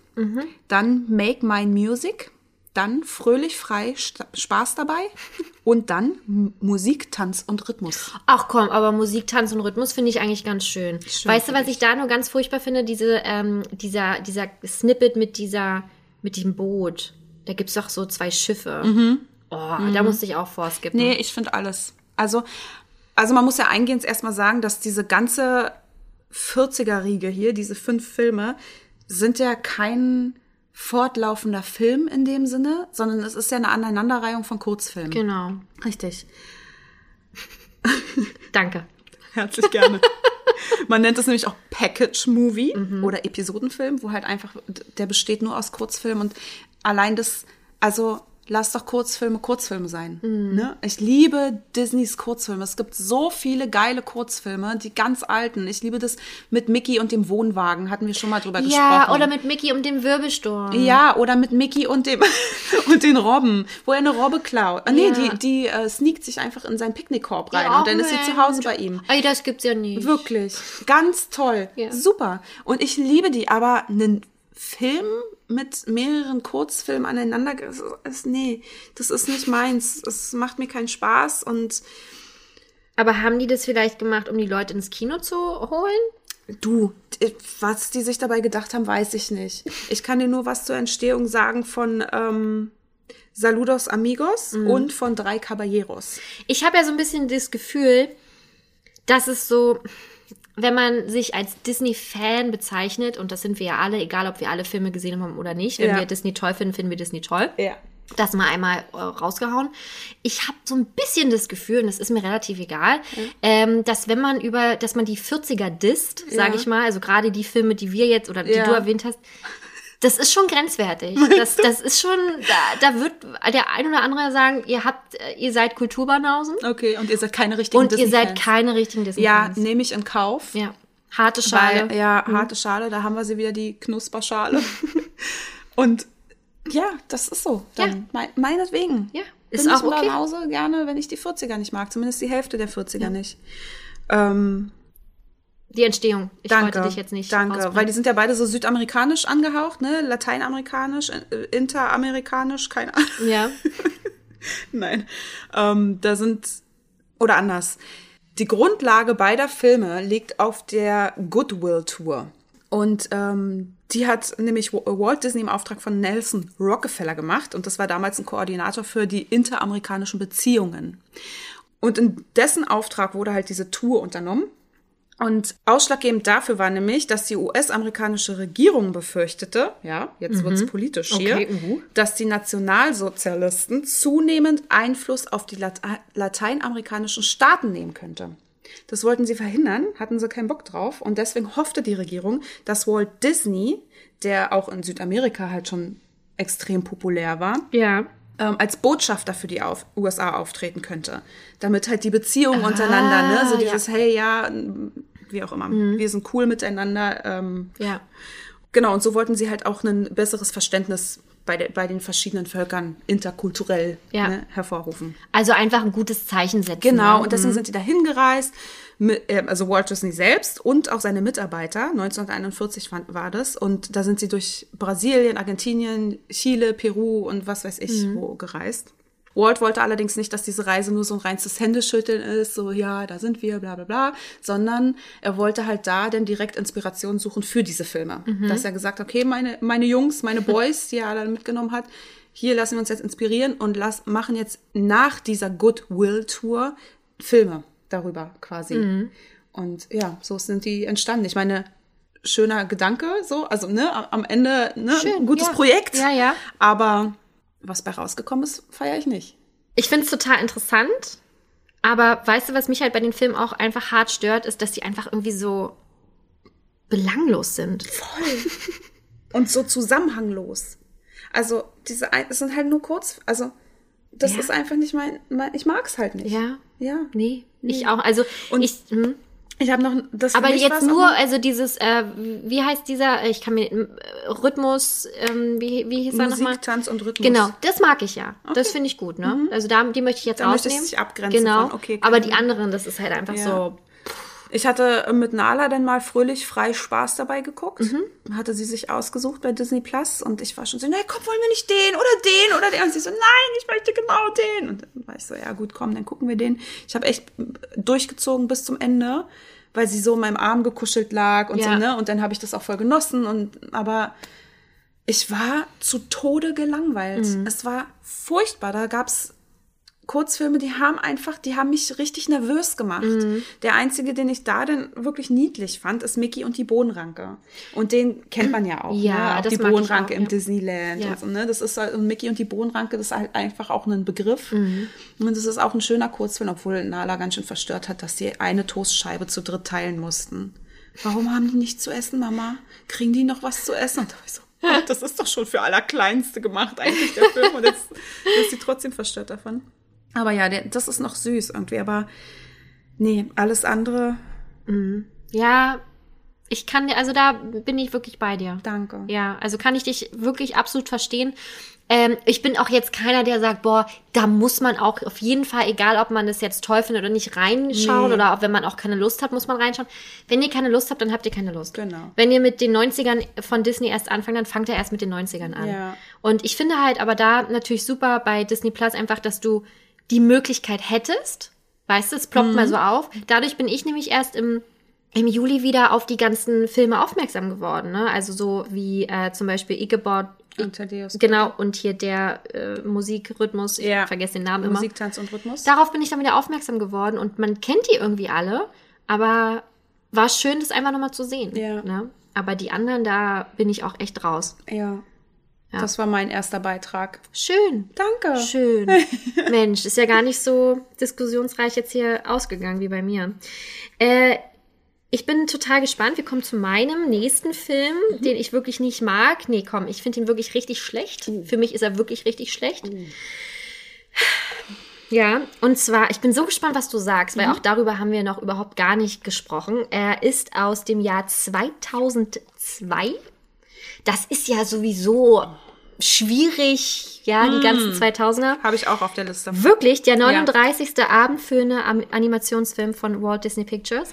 dann Make Mine Music, dann Fröhlich frei, Spaß dabei und dann Musik, Tanz und Rhythmus. Ach komm, aber Musik, Tanz und Rhythmus finde ich eigentlich ganz schön. Schön, weißt du, was finde ich da nur ganz furchtbar finde? Diese, ähm, dieser, dieser Snippet mit dieser, mit diesem Boot. Da gibt's doch so zwei Schiffe. Oh, da musste ich auch vorskippen. Mhm. Nee, ich finde alles. Also, also man muss ja eingehend erstmal sagen, dass diese ganze 40er-Riege hier, diese fünf Filme, sind ja kein fortlaufender Film in dem Sinne, sondern es ist ja eine Aneinanderreihung von Kurzfilmen. Genau. Richtig. Danke. Herzlich gerne. Man nennt es nämlich auch Package Movie oder Episodenfilm, wo halt einfach, der besteht nur aus Kurzfilmen und allein das, also lass doch Kurzfilme Kurzfilme sein. Ne? Ich liebe Disneys Kurzfilme. Es gibt so viele geile Kurzfilme, die ganz alten. Ich liebe das mit Mickey und dem Wohnwagen, hatten wir schon mal drüber Ja, gesprochen. oder mit Mickey und dem Wirbelsturm. Ja, oder mit Mickey und dem und den Robben, wo er eine Robbe klaut. Ah, nee, Ja. die, die äh, sneakt sich einfach in seinen Picknickkorb rein Ja, und dann ist sie zu Hause bei ihm. Ey, das gibt's ja nicht. Wirklich. Ganz toll. Ja. Super. Und ich liebe die, aber einen Film mit mehreren Kurzfilmen aneinander, das ist, nee, das ist nicht meins. Es macht mir keinen Spaß und Aber haben die das vielleicht gemacht, um die Leute ins Kino zu holen? du, was die sich dabei gedacht haben, weiß ich nicht. Ich kann dir nur was zur Entstehung sagen von ähm, Saludos Amigos und von Drei Caballeros. Ich habe ja so ein bisschen das Gefühl, dass es so, wenn man sich als Disney-Fan bezeichnet, und das sind wir ja alle, egal ob wir alle Filme gesehen haben oder nicht, wenn Ja. wir Disney toll finden, finden wir Disney toll. Ja. Das mal einmal äh, rausgehauen. Ich habe so ein bisschen das Gefühl, und das ist mir relativ egal, ähm, dass wenn man über, dass man die 40er disst, sage Ja. ich mal, also gerade die Filme, die wir jetzt oder die Ja. du erwähnt hast, das ist schon grenzwertig. Das, das ist schon, da, da wird der ein oder andere sagen, ihr habt, äh, ihr seid Kulturbanausen Okay, und ihr seid keine richtigen und ihr seid keine richtigen Disney. Ja, nehme ich in Kauf. ja. Harte Schale. Weil, ja, harte Schale, da haben wir sie wieder, die Knusperschale. Und ja, das ist so. Dann Ja. mein, meinetwegen. Ja, Bin ist ich auch mal okay. Hause gerne, wenn ich die 40er nicht mag. Zumindest die Hälfte der 40er nicht. Ähm, Die Entstehung. Ich danke. wollte dich jetzt nicht Danke. Weil die sind ja beide so südamerikanisch angehaucht, ne? Lateinamerikanisch, äh, interamerikanisch, keine Ahnung. Ja. Nein. Ähm, da sind, oder anders. Die Grundlage beider Filme liegt auf der Goodwill Tour. Und ähm, die hat nämlich Walt Disney im Auftrag von Nelson Rockefeller gemacht. Und das war damals ein Koordinator für die interamerikanischen Beziehungen. Und in dessen Auftrag wurde halt diese Tour unternommen. Und ausschlaggebend dafür war nämlich, dass die US-amerikanische Regierung befürchtete, ja, jetzt wird's politisch hier, Okay, mhm. dass die Nationalsozialisten zunehmend Einfluss auf die Late lateinamerikanischen Staaten nehmen könnte. Das wollten sie verhindern, hatten sie keinen Bock drauf und deswegen hoffte die Regierung, dass Walt Disney, der auch in Südamerika halt schon extrem populär war, Ja. Ähm, als Botschafter für die auf USA auftreten könnte. Damit halt die Beziehungen untereinander, ne, so ja. dieses, hey, ja, wie auch immer, wir sind cool miteinander. Ähm, Ja. genau, und so wollten sie halt auch ein besseres Verständnis bei, de, bei den verschiedenen Völkern interkulturell Ja. ne, hervorrufen. Also einfach ein gutes Zeichen setzen. Genau, ne? und deswegen sind die da hingereist, also Walt Disney selbst und auch seine Mitarbeiter, 1941 fand, war das, und da sind sie durch Brasilien, Argentinien, Chile, Peru und was weiß ich wo gereist. Walt wollte allerdings nicht, dass diese Reise nur so ein reinstes Händeschütteln ist, so ja, da sind wir, bla bla bla, sondern er wollte halt da dann direkt Inspiration suchen für diese Filme. Dass er gesagt hat, okay, meine, meine Jungs, meine Boys, die er dann mitgenommen hat, hier lassen wir uns jetzt inspirieren und lass, machen jetzt nach dieser Goodwill-Tour Filme darüber quasi. Und ja, so sind die entstanden. Ich meine, schöner Gedanke, so, also ne, am- Ende ne, Schön, ein gutes ja. Projekt. Ja, ja. Aber was bei rausgekommen ist, feiere ich nicht. Ich finde es total interessant, aber weißt du, was mich halt bei den Filmen auch einfach hart stört, ist, dass die einfach irgendwie so belanglos sind. Und so zusammenhanglos. Also, diese, es sind halt nur kurz, also, das Ja. ist einfach nicht mein, mein ich mag's halt nicht. Ja. Ja. Nee, ich auch. Also Und ich. Hm. Ich habe noch, das Aber jetzt nur, also dieses, äh, wie heißt dieser, ich kann mir, äh, Rhythmus, ähm, wie, wie hieß er Musik, nochmal? Tanz und Rhythmus. Genau, das mag ich ja. Das finde ich gut, ne? Also da, die möchte ich jetzt Da rausnehmen. dich abgrenzen Genau. von, okay, aber die anderen, das ist halt einfach Ja. so. Ich hatte mit Nala dann mal fröhlich frei Spaß dabei geguckt. Mhm. Hatte sie sich ausgesucht bei Disney Plus und ich war schon so, nein, komm, wollen wir nicht den oder den oder den? Und sie so, nein, ich möchte genau den. Und dann war ich so, ja gut, komm, dann gucken wir den. Ich habe echt durchgezogen bis zum Ende, weil sie so in meinem Arm gekuschelt lag und Ja. so, ne? Und dann habe ich das auch voll genossen und aber ich war zu Tode gelangweilt. Mhm. Es war furchtbar. Da gab's Kurzfilme, die haben einfach, die haben mich richtig nervös gemacht. Mhm. Der einzige, den ich da denn wirklich niedlich fand, ist Mickey und die Bohnenranke. Und den kennt man ja auch. Ja, ne? auch die Bohnenranke auch, im ja. Disneyland Ja. und so, ne? Das ist halt, und Mickey und die Bohnenranke, das ist halt einfach auch ein Begriff. Mhm. Und das ist auch ein schöner Kurzfilm, obwohl Nala ganz schön verstört hat, dass sie eine Toastscheibe zu dritt teilen mussten. Warum haben die nichts zu essen, Mama? Kriegen die noch was zu essen? Und da war ich so, das ist doch schon für Allerkleinste gemacht eigentlich, der Film. Und jetzt ist sie trotzdem verstört davon. Aber ja, der, das ist noch süß irgendwie, aber nee, alles andere, Ja, ich kann dir, also da bin ich wirklich bei dir. danke. Ja, also kann ich dich wirklich absolut verstehen. Ähm, ich bin auch jetzt keiner, der sagt, boah, da muss man auch auf jeden Fall, egal ob man das jetzt toll findet oder nicht, reinschauen Nee. oder auch wenn man auch keine Lust hat, muss man reinschauen. Wenn ihr keine Lust habt, dann habt ihr keine Lust. Genau. Wenn ihr mit den 90ern von Disney erst anfangt, dann fangt ihr erst mit den 90ern an. Ja. Und ich finde halt aber da natürlich super bei Disney Plus einfach, dass du die Möglichkeit hättest, weißt du, es ploppt Mhm. mal so auf. Dadurch bin ich nämlich erst im im Juli wieder auf die ganzen Filme aufmerksam geworden. Ne? Also so wie äh, zum Beispiel Ichabod. Und Thaddeus. Genau, und hier der äh, Musikrhythmus, ich Ja. vergesse den Namen immer. Musik, Tanz und Rhythmus. Darauf bin ich dann wieder aufmerksam geworden und man kennt die irgendwie alle, aber war schön, das einfach nochmal zu sehen. Ja. Ne? Aber die anderen, da bin ich auch echt raus. Ja. Ja. Das war mein erster Beitrag. Schön. Danke. Schön. Mensch, ist ja gar nicht so diskussionsreich jetzt hier ausgegangen wie bei mir. Äh, ich bin total gespannt. Wir kommen zu meinem nächsten Film, den ich wirklich nicht mag. Nee, komm, ich finde ihn wirklich richtig schlecht. Für mich ist er wirklich richtig schlecht. Ja, und zwar, ich bin so gespannt, was du sagst, weil auch darüber haben wir noch überhaupt gar nicht gesprochen. Er ist aus dem Jahr 2002. Das ist ja sowieso schwierig, ja, die ganzen 2000er. Habe ich auch auf der Liste. Wirklich, der 39. Abend für eine Am- Animationsfilm von Walt Disney Pictures.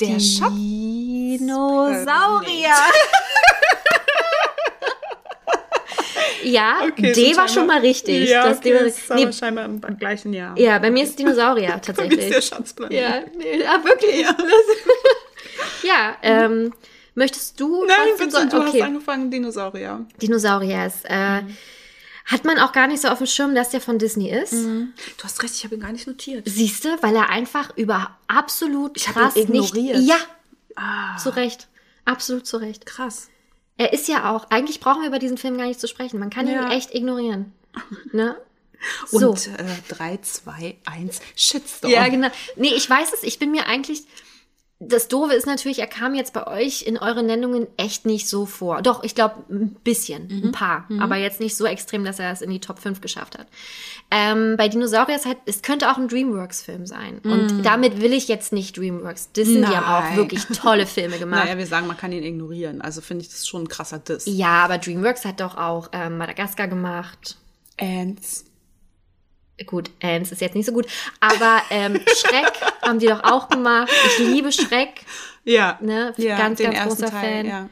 Der Schatz. Dinosaurier. ja, Okay, D war schon mal richtig. Ja, Das okay, D war, das nee, scheinbar im gleichen Jahr. ja, bei mir ist Dinosaurier Wie ist der tatsächlich. Schatzplanet? Ja, nee, ja wirklich. Ja, ja ähm, möchtest du Nein, bitte, du okay. hast angefangen, Dinosaurier. Dinosauriers. Äh, Hat man auch gar nicht so auf dem Schirm, dass der von Disney ist. Du hast recht, ich habe ihn gar nicht notiert. Siehst du, weil er einfach über absolut Ich krass ihn ignoriert. nicht. Ja, zu Recht. Absolut zu Recht. Krass. Er ist ja auch, eigentlich brauchen wir über diesen Film gar nicht zu sprechen. Man kann Ja. ihn echt ignorieren. Ne? Und So. äh, 3, 2, 1, Shitstorm. Ja, genau. Nee, ich weiß es. Ich bin mir eigentlich. Das Doofe ist natürlich, er kam jetzt bei euch in euren Nennungen echt nicht so vor. Doch, ich glaube, ein bisschen, Mhm. ein paar. Aber jetzt nicht so extrem, dass er es in die Top 5 geschafft hat. Ähm, bei Dinosauriers halt, es könnte auch ein Dreamworks-Film sein. Und damit will ich jetzt nicht Dreamworks dissen. Die haben auch Mhm. Nein. wirklich tolle Filme gemacht. Naja, wir sagen, man kann ihn ignorieren. Also finde ich das schon ein krasser Diss. Ja, aber Dreamworks hat doch auch ähm, Madagaskar gemacht. Ants. Gut, Ants ist jetzt nicht so gut. Aber ähm, Schreck haben die doch auch gemacht. Ich liebe Schreck. Ja. Ne, ja, ganz, ganz großer Teil, Fan. Ja.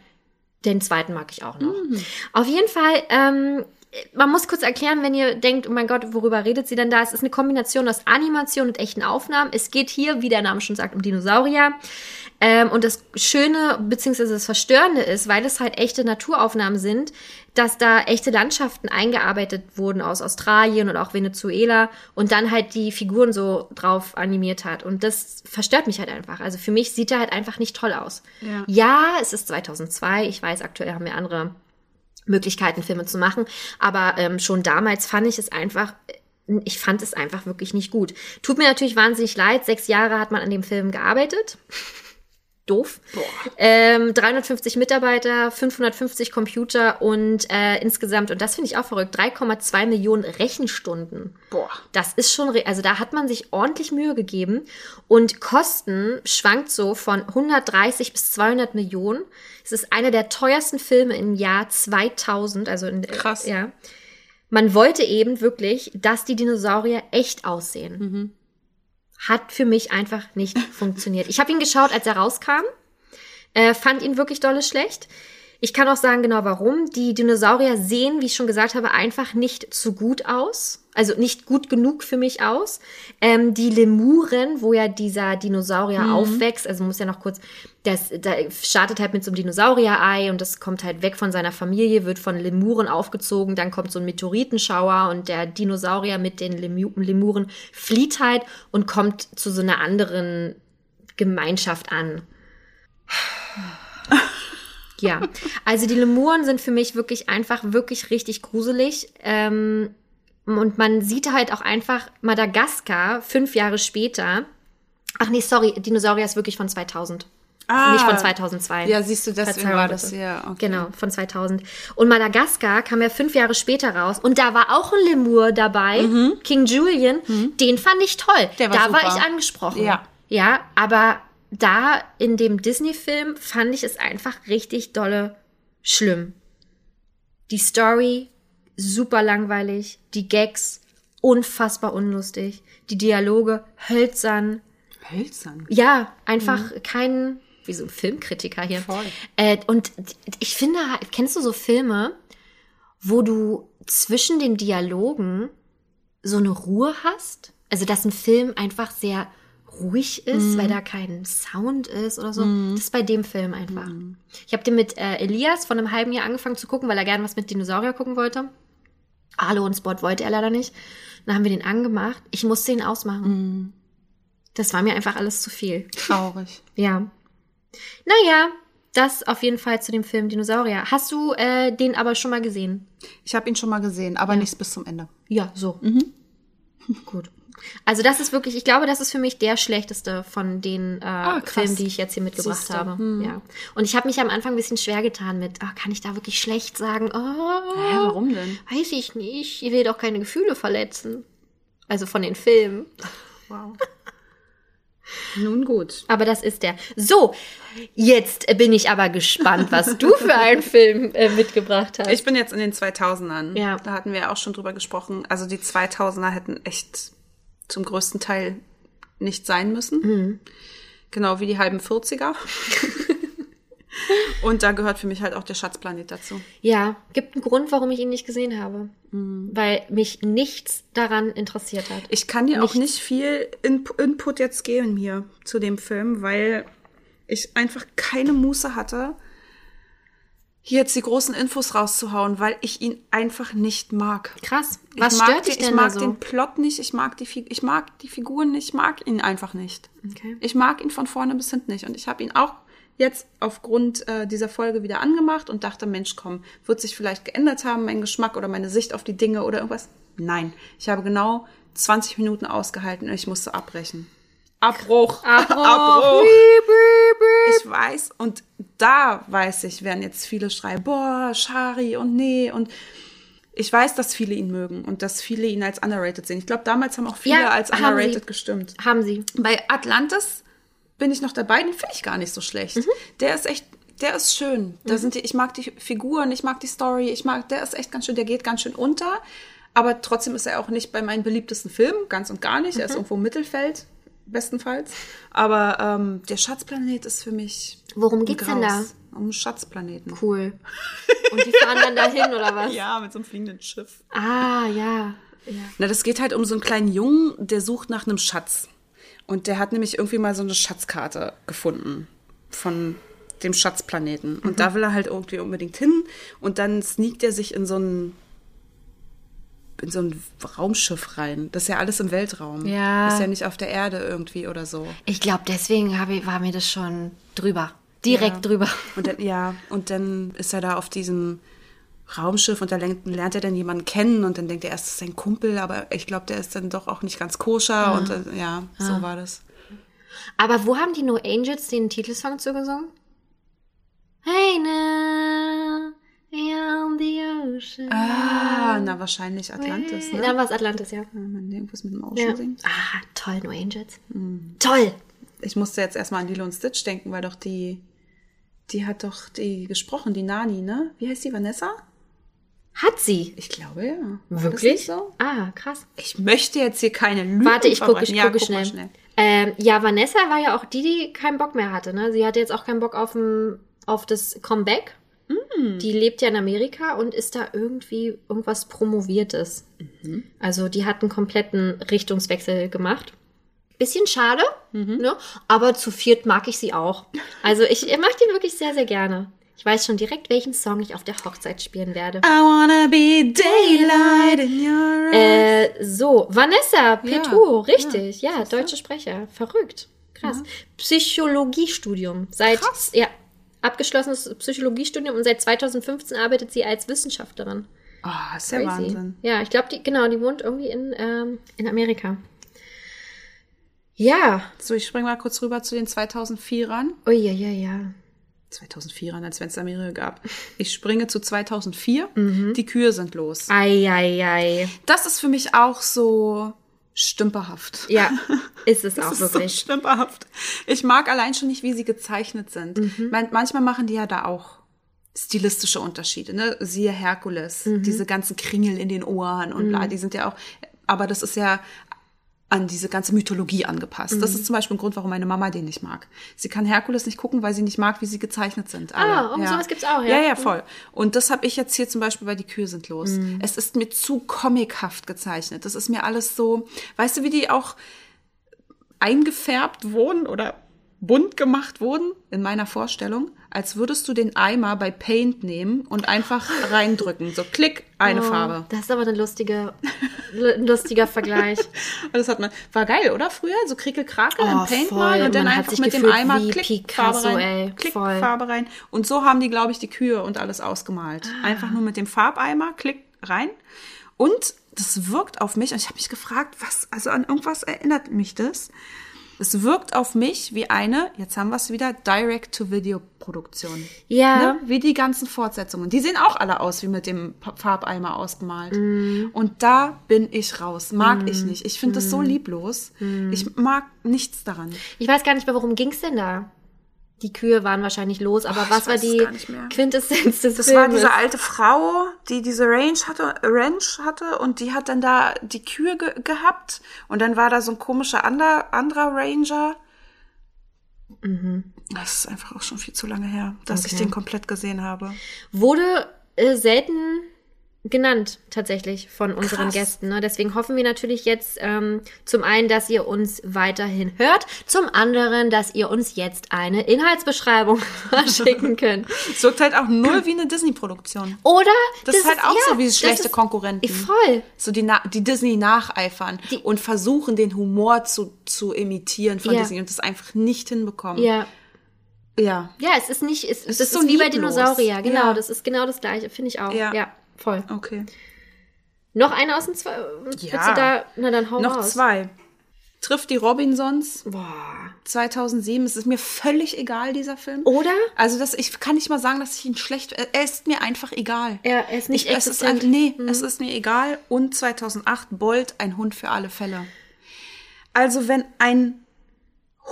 Den zweiten mag ich auch noch. Auf jeden Fall, ähm, man muss kurz erklären, wenn ihr denkt, oh mein Gott, worüber redet sie denn da? Es ist eine Kombination aus Animation und echten Aufnahmen. Es geht hier, wie der Name schon sagt, um Dinosaurier. Ähm, und das Schöne bzw. das Verstörende ist, weil es halt echte Naturaufnahmen sind, dass da echte Landschaften eingearbeitet wurden aus Australien und auch Venezuela und dann halt die Figuren so drauf animiert hat. Und das verstört mich halt einfach. Also für mich sieht er halt einfach nicht toll aus. Ja. ja es ist 2002. Ich weiß, aktuell haben wir andere Möglichkeiten, Filme zu machen. Aber ähm, schon damals fand ich es einfach, ich fand es einfach wirklich nicht gut. Tut mir natürlich wahnsinnig leid. Sechs Jahre hat man an dem Film gearbeitet. Doof. Ähm, 350 Mitarbeiter, 550 Computer und äh, insgesamt, und das finde ich auch verrückt, 3,2 Millionen Rechenstunden. Boah. Das ist schon, also da hat man sich ordentlich Mühe gegeben und Kosten schwankt so von 130 bis 200 Millionen. Es ist einer der teuersten Filme im Jahr 2000, also in, Krass. ja. Man wollte eben wirklich, dass die Dinosaurier echt aussehen. Hat für mich einfach nicht funktioniert. Ich habe ihn geschaut, als er rauskam, äh, fand ihn wirklich dolle schlecht. Ich kann auch sagen genau warum. Die Dinosaurier sehen, wie ich schon gesagt habe, einfach nicht zu gut aus. Also nicht gut genug für mich aus. Ähm, die Lemuren, wo ja dieser Dinosaurier aufwächst, also muss ja noch kurz, das da startet halt mit so einem Dinosaurier-Ei und das kommt halt weg von seiner Familie, wird von Lemuren aufgezogen, dann kommt so ein Meteoritenschauer und der Dinosaurier mit den Lemu Lemuren flieht halt und kommt zu so einer anderen Gemeinschaft an. Ja, also die Lemuren sind für mich wirklich einfach wirklich richtig gruselig. Ähm, und man sieht halt auch einfach Madagaskar fünf Jahre später. Ach nee, sorry, Dinosaurier ist wirklich von 2000. Ah. Nicht von 2002. Ja, siehst du, deswegen war das ja. Okay. Genau, von 2000. Und Madagaskar kam ja fünf Jahre später raus. Und da war auch ein Lemur dabei, King Julian. Den fand ich toll. Mhm. Der war da war super. ich angesprochen. Ja. Ja, aber da in dem Disney-Film fand ich es einfach richtig dolle schlimm. Die Story super langweilig, die Gags unfassbar unlustig, die Dialoge hölzern. Hölzern. Ja, einfach kein, wie so ein Filmkritiker hier. Voll. Äh, und ich finde, kennst du so Filme, wo du zwischen den Dialogen so eine Ruhe hast? Also, dass ein Film einfach sehr ruhig ist, weil da kein Sound ist oder so. Das ist bei dem Film einfach. Ich habe den mit äh, Elias von einem halben Jahr angefangen zu gucken, weil er gerne was mit Dinosaurier gucken wollte. Hallo und Spot wollte er leider nicht. Dann haben wir den angemacht. Ich musste ihn ausmachen. Das war mir einfach alles zu viel. Traurig. Ja. Naja, das auf jeden Fall zu dem Film Dinosaurier. Hast du äh, den aber schon mal gesehen? Ich habe ihn schon mal gesehen, aber nicht bis zum Ende. Ja, so. Gut. Also das ist wirklich, ich glaube, das ist für mich der schlechteste von den äh, Ah. Filmen, die ich jetzt hier mitgebracht Siehste. habe. Ja. Und ich habe mich am Anfang ein bisschen schwer getan mit, ah, kann ich da wirklich schlecht sagen? Oh, Hä, warum denn? Weiß ich nicht. Ich will doch keine Gefühle verletzen. Also von den Filmen. Wow. Nun gut. Aber das ist der. So, jetzt bin ich aber gespannt, was du für einen Film äh, mitgebracht hast. Ich bin jetzt in den 2000ern. Ja. Da hatten wir ja auch schon drüber gesprochen. Also die 2000er hätten echt zum größten Teil nicht sein müssen. Mhm. Genau wie die halben 40er. Und da gehört für mich halt auch der Schatzplanet dazu. Ja, gibt einen Grund, warum ich ihn nicht gesehen habe. Weil mich nichts daran interessiert hat. Ich kann dir auch Nichts. nicht viel In Input jetzt geben hier zu dem Film, weil ich einfach keine Muße hatte, hier jetzt die großen Infos rauszuhauen, weil ich ihn einfach nicht mag. Krass. Was ich mag stört den, dich denn Ich mag so? den Plot nicht, ich mag die, ich mag die Figuren nicht, ich mag ihn einfach nicht. Okay. Ich mag ihn von vorne bis hinten nicht. Und ich habe ihn auch jetzt aufgrund äh, dieser Folge wieder angemacht und dachte, Mensch, komm, wird sich vielleicht geändert haben, mein Geschmack oder meine Sicht auf die Dinge oder irgendwas? Nein. Ich habe genau 20 Minuten ausgehalten und ich musste abbrechen. Abbruch. Abbruch. Ich weiß, und da weiß ich, werden jetzt viele schreien, boah, Shari und nee. Und ich weiß, dass viele ihn mögen und dass viele ihn als underrated sehen. Ich glaube, damals haben auch viele Ja, als haben underrated sie. gestimmt. Haben sie. Bei Atlantis bin ich noch dabei, den finde ich gar nicht so schlecht. Mhm. Der ist echt, der ist schön. Da sind die, ich mag die Figuren, ich mag die Story, ich mag, der ist echt ganz schön, der geht ganz schön unter. Aber trotzdem ist er auch nicht bei meinen beliebtesten Filmen, ganz und gar nicht. Er ist Mhm. irgendwo im Mittelfeld, bestenfalls. Aber ähm, der Schatzplanet ist für mich. Worum geht's denn da? Um einen Schatzplaneten. Cool. Und die fahren dann dahin, oder was? Ja, mit so einem fliegenden Schiff. Ah, ja. ja. Na, das geht halt um so einen kleinen Jungen, der sucht nach einem Schatz. Und der hat nämlich irgendwie mal so eine Schatzkarte gefunden von dem Schatzplaneten. Und da will er halt irgendwie unbedingt hin. Und dann sneakt er sich in so ein in so ein Raumschiff rein. Das ist ja alles im Weltraum. Ja. Das ist ja nicht auf der Erde irgendwie oder so. Ich glaube, deswegen ich, war mir das schon drüber. Direkt Ja. drüber. Und dann, ja, und dann ist er da auf diesem Raumschiff und da lernt, er dann jemanden kennen und dann denkt er erst, das ist sein Kumpel, aber ich glaube, der ist dann doch auch nicht ganz koscher und äh, ja, so war das. Aber wo haben die No Angels den Titelsong zugesungen? Hey now, beyond the ocean. Ah, na wahrscheinlich Atlantis, ne? Dann war es Atlantis, ja. Wenn man irgendwas mit dem Ocean ja. singt. Ah, toll, No Angels. Mhm. Toll. Ich musste jetzt erstmal an Lilo und Stitch denken, weil doch die, die hat doch die gesprochen, die Nani, ne? Wie heißt die, Vanessa? Hat sie. Ich glaube, ja. War Wirklich? so? Ah, krass. Ich möchte jetzt hier keine Lügen Warte, ich gucke ja, guck mal schnell. Ähm, ja, Vanessa war ja auch die, die keinen Bock mehr hatte. Ne? Sie hatte jetzt auch keinen Bock auf, ein, auf das Comeback. Mm. Die lebt ja in Amerika und ist da irgendwie irgendwas Promoviertes. Mhm. Also die hat einen kompletten Richtungswechsel gemacht. Bisschen schade, Mhm. ne? aber zu viert mag ich sie auch. Also ich mag die wirklich sehr, sehr gerne. Ich weiß schon direkt, welchen Song ich auf der Hochzeit spielen werde. I wanna be daylight in your eyes. Äh, so, Vanessa Petou, richtig, ja, du? deutsche Sprecher. Verrückt. Krass. Psychologiestudium. Seit, Krass. ja, abgeschlossenes Psychologiestudium und seit 2015 arbeitet sie als Wissenschaftlerin. Ah, ist ja. Wahnsinn. Ja, ich glaube, die, genau, die wohnt irgendwie in, ähm, in Amerika. Ja. So, ich springe mal kurz rüber zu den 2004ern. Oh ja, ja, ja. 2004ern, als wenn es Amerika gab. Ich springe zu 2004. Mhm. Die Kühe sind los. Ei, ei, ei. Das ist für mich auch so stümperhaft. Ja, ist es Das auch ist so wirklich. stümperhaft. Ich mag allein schon nicht, wie sie gezeichnet sind. Mhm. Man, manchmal machen die ja da auch stilistische Unterschiede, ne? Siehe Herkules, Mhm. diese ganzen Kringel in den Ohren und bla, die sind ja auch, aber das ist ja an diese ganze Mythologie angepasst. Mhm. Das ist zum Beispiel ein Grund, warum meine Mama den nicht mag. Sie kann Herkules nicht gucken, weil sie nicht mag, wie sie gezeichnet sind. alle. Ah, oh, sowas gibt's auch, ja. Mhm. Ja, ja, voll. Und das habe ich jetzt hier zum Beispiel bei Die Kühe sind los. Es ist mir zu comichaft gezeichnet. Das ist mir alles so, weißt du, wie die auch eingefärbt wurden oder bunt gemacht wurden in meiner Vorstellung, als würdest du den Eimer bei Paint nehmen und einfach reindrücken. So klick, eine Oh, Farbe. Das ist aber ein lustiger Vergleich. Und das hat man, war geil, oder? Früher, so Krickel-Krakel Oh, in Paint voll. malen und dann Man einfach mit dem Eimer klick, Picasso, Farbe rein, ey. klick, Voll. Farbe rein. Und so haben die, glaube ich, die Kühe und alles ausgemalt. Ah. Einfach nur mit dem Farbeimer, klick, rein. Und das wirkt auf mich, und ich habe mich gefragt, was, also an irgendwas erinnert mich das. Es wirkt auf mich wie eine, jetzt haben wir es wieder, Direct-to-Video-Produktion. Ja. Ne? Wie die ganzen Fortsetzungen. Die sehen auch alle aus wie mit dem Farbeimer ausgemalt. Mhm. Und da bin ich raus. Mag ich nicht. Ich finde das Mhm. so lieblos. Ich mag nichts daran. Ich weiß gar nicht mehr, worum ging's denn da? Die Kühe waren wahrscheinlich los, aber Oh, ich was war die. Quintessenz des Das Filmes? war diese alte Frau, die diese Range hatte, Ranch hatte und die hat dann da die Kühe ge gehabt und dann war da so ein komischer ander, anderer Ranger. Das ist einfach auch schon viel zu lange her, dass ich Okay. den komplett gesehen habe. Wurde äh, selten genannt tatsächlich von unseren Krass. Gästen. Ne? Deswegen hoffen wir natürlich jetzt ähm, zum einen, dass ihr uns weiterhin hört, zum anderen, dass ihr uns jetzt eine Inhaltsbeschreibung schicken könnt. Es wirkt halt auch null wie eine Disney-Produktion. Oder Das, ist halt auch ja, so wie das schlechte ist- Konkurrenten. Voll. So die, Na die Disney nacheifern Die- und versuchen, den Humor zu, zu imitieren von Ja. Disney und das einfach nicht hinbekommen. Ja. Ja. Ja, es ist nicht, es, Es das ist so wie bei. Dinosaurier, genau, Ja. das ist genau das gleiche, finde ich auch. Ja. Ja, voll. Okay. Noch eine aus dem zwei. Willst du da, na dann hau Noch raus. zwei. Trifft die Robinsons Boah. 2007. Es ist mir völlig egal, dieser Film. Oder? Also das, ich kann nicht mal sagen, dass ich ihn schlecht. Er ist mir einfach egal. Ja, er ist nicht ich, es ist Nee, es ist mir egal. Und 2008 Bolt, ein Hund für alle Fälle. Also wenn ein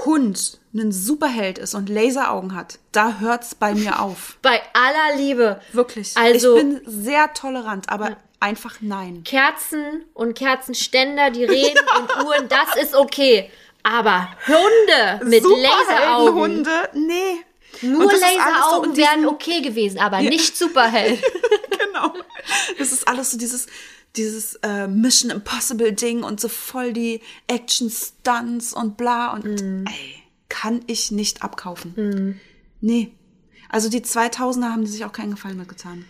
Hund ein Superheld ist und Laseraugen hat, da hört's bei mir auf. Bei aller Liebe. Wirklich. Also- ich bin sehr tolerant, aber einfach nein. Kerzen und Kerzenständer, die reden und Uhren, das ist okay. Aber Hunde mit Laseraugen. Hunde, nee. Nur so Laseraugen diesem- wären okay gewesen, aber nicht Superheld. genau. Das ist alles so dieses, dieses äh, Mission Impossible Ding und so voll die Action Stunts und bla und Mhm. ey, kann ich nicht abkaufen. Nee. Also die 2000er haben die sich auch keinen Gefallen mitgetan.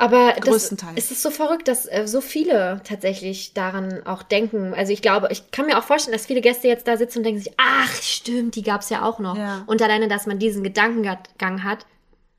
Aber das, Größtenteils. es ist so verrückt, dass äh, so viele tatsächlich daran auch denken. Also ich glaube, ich kann mir auch vorstellen, dass viele Gäste jetzt da sitzen und denken sich, ach stimmt, die gab's ja auch noch. Ja. Und alleine, dass man diesen Gedankengang hat,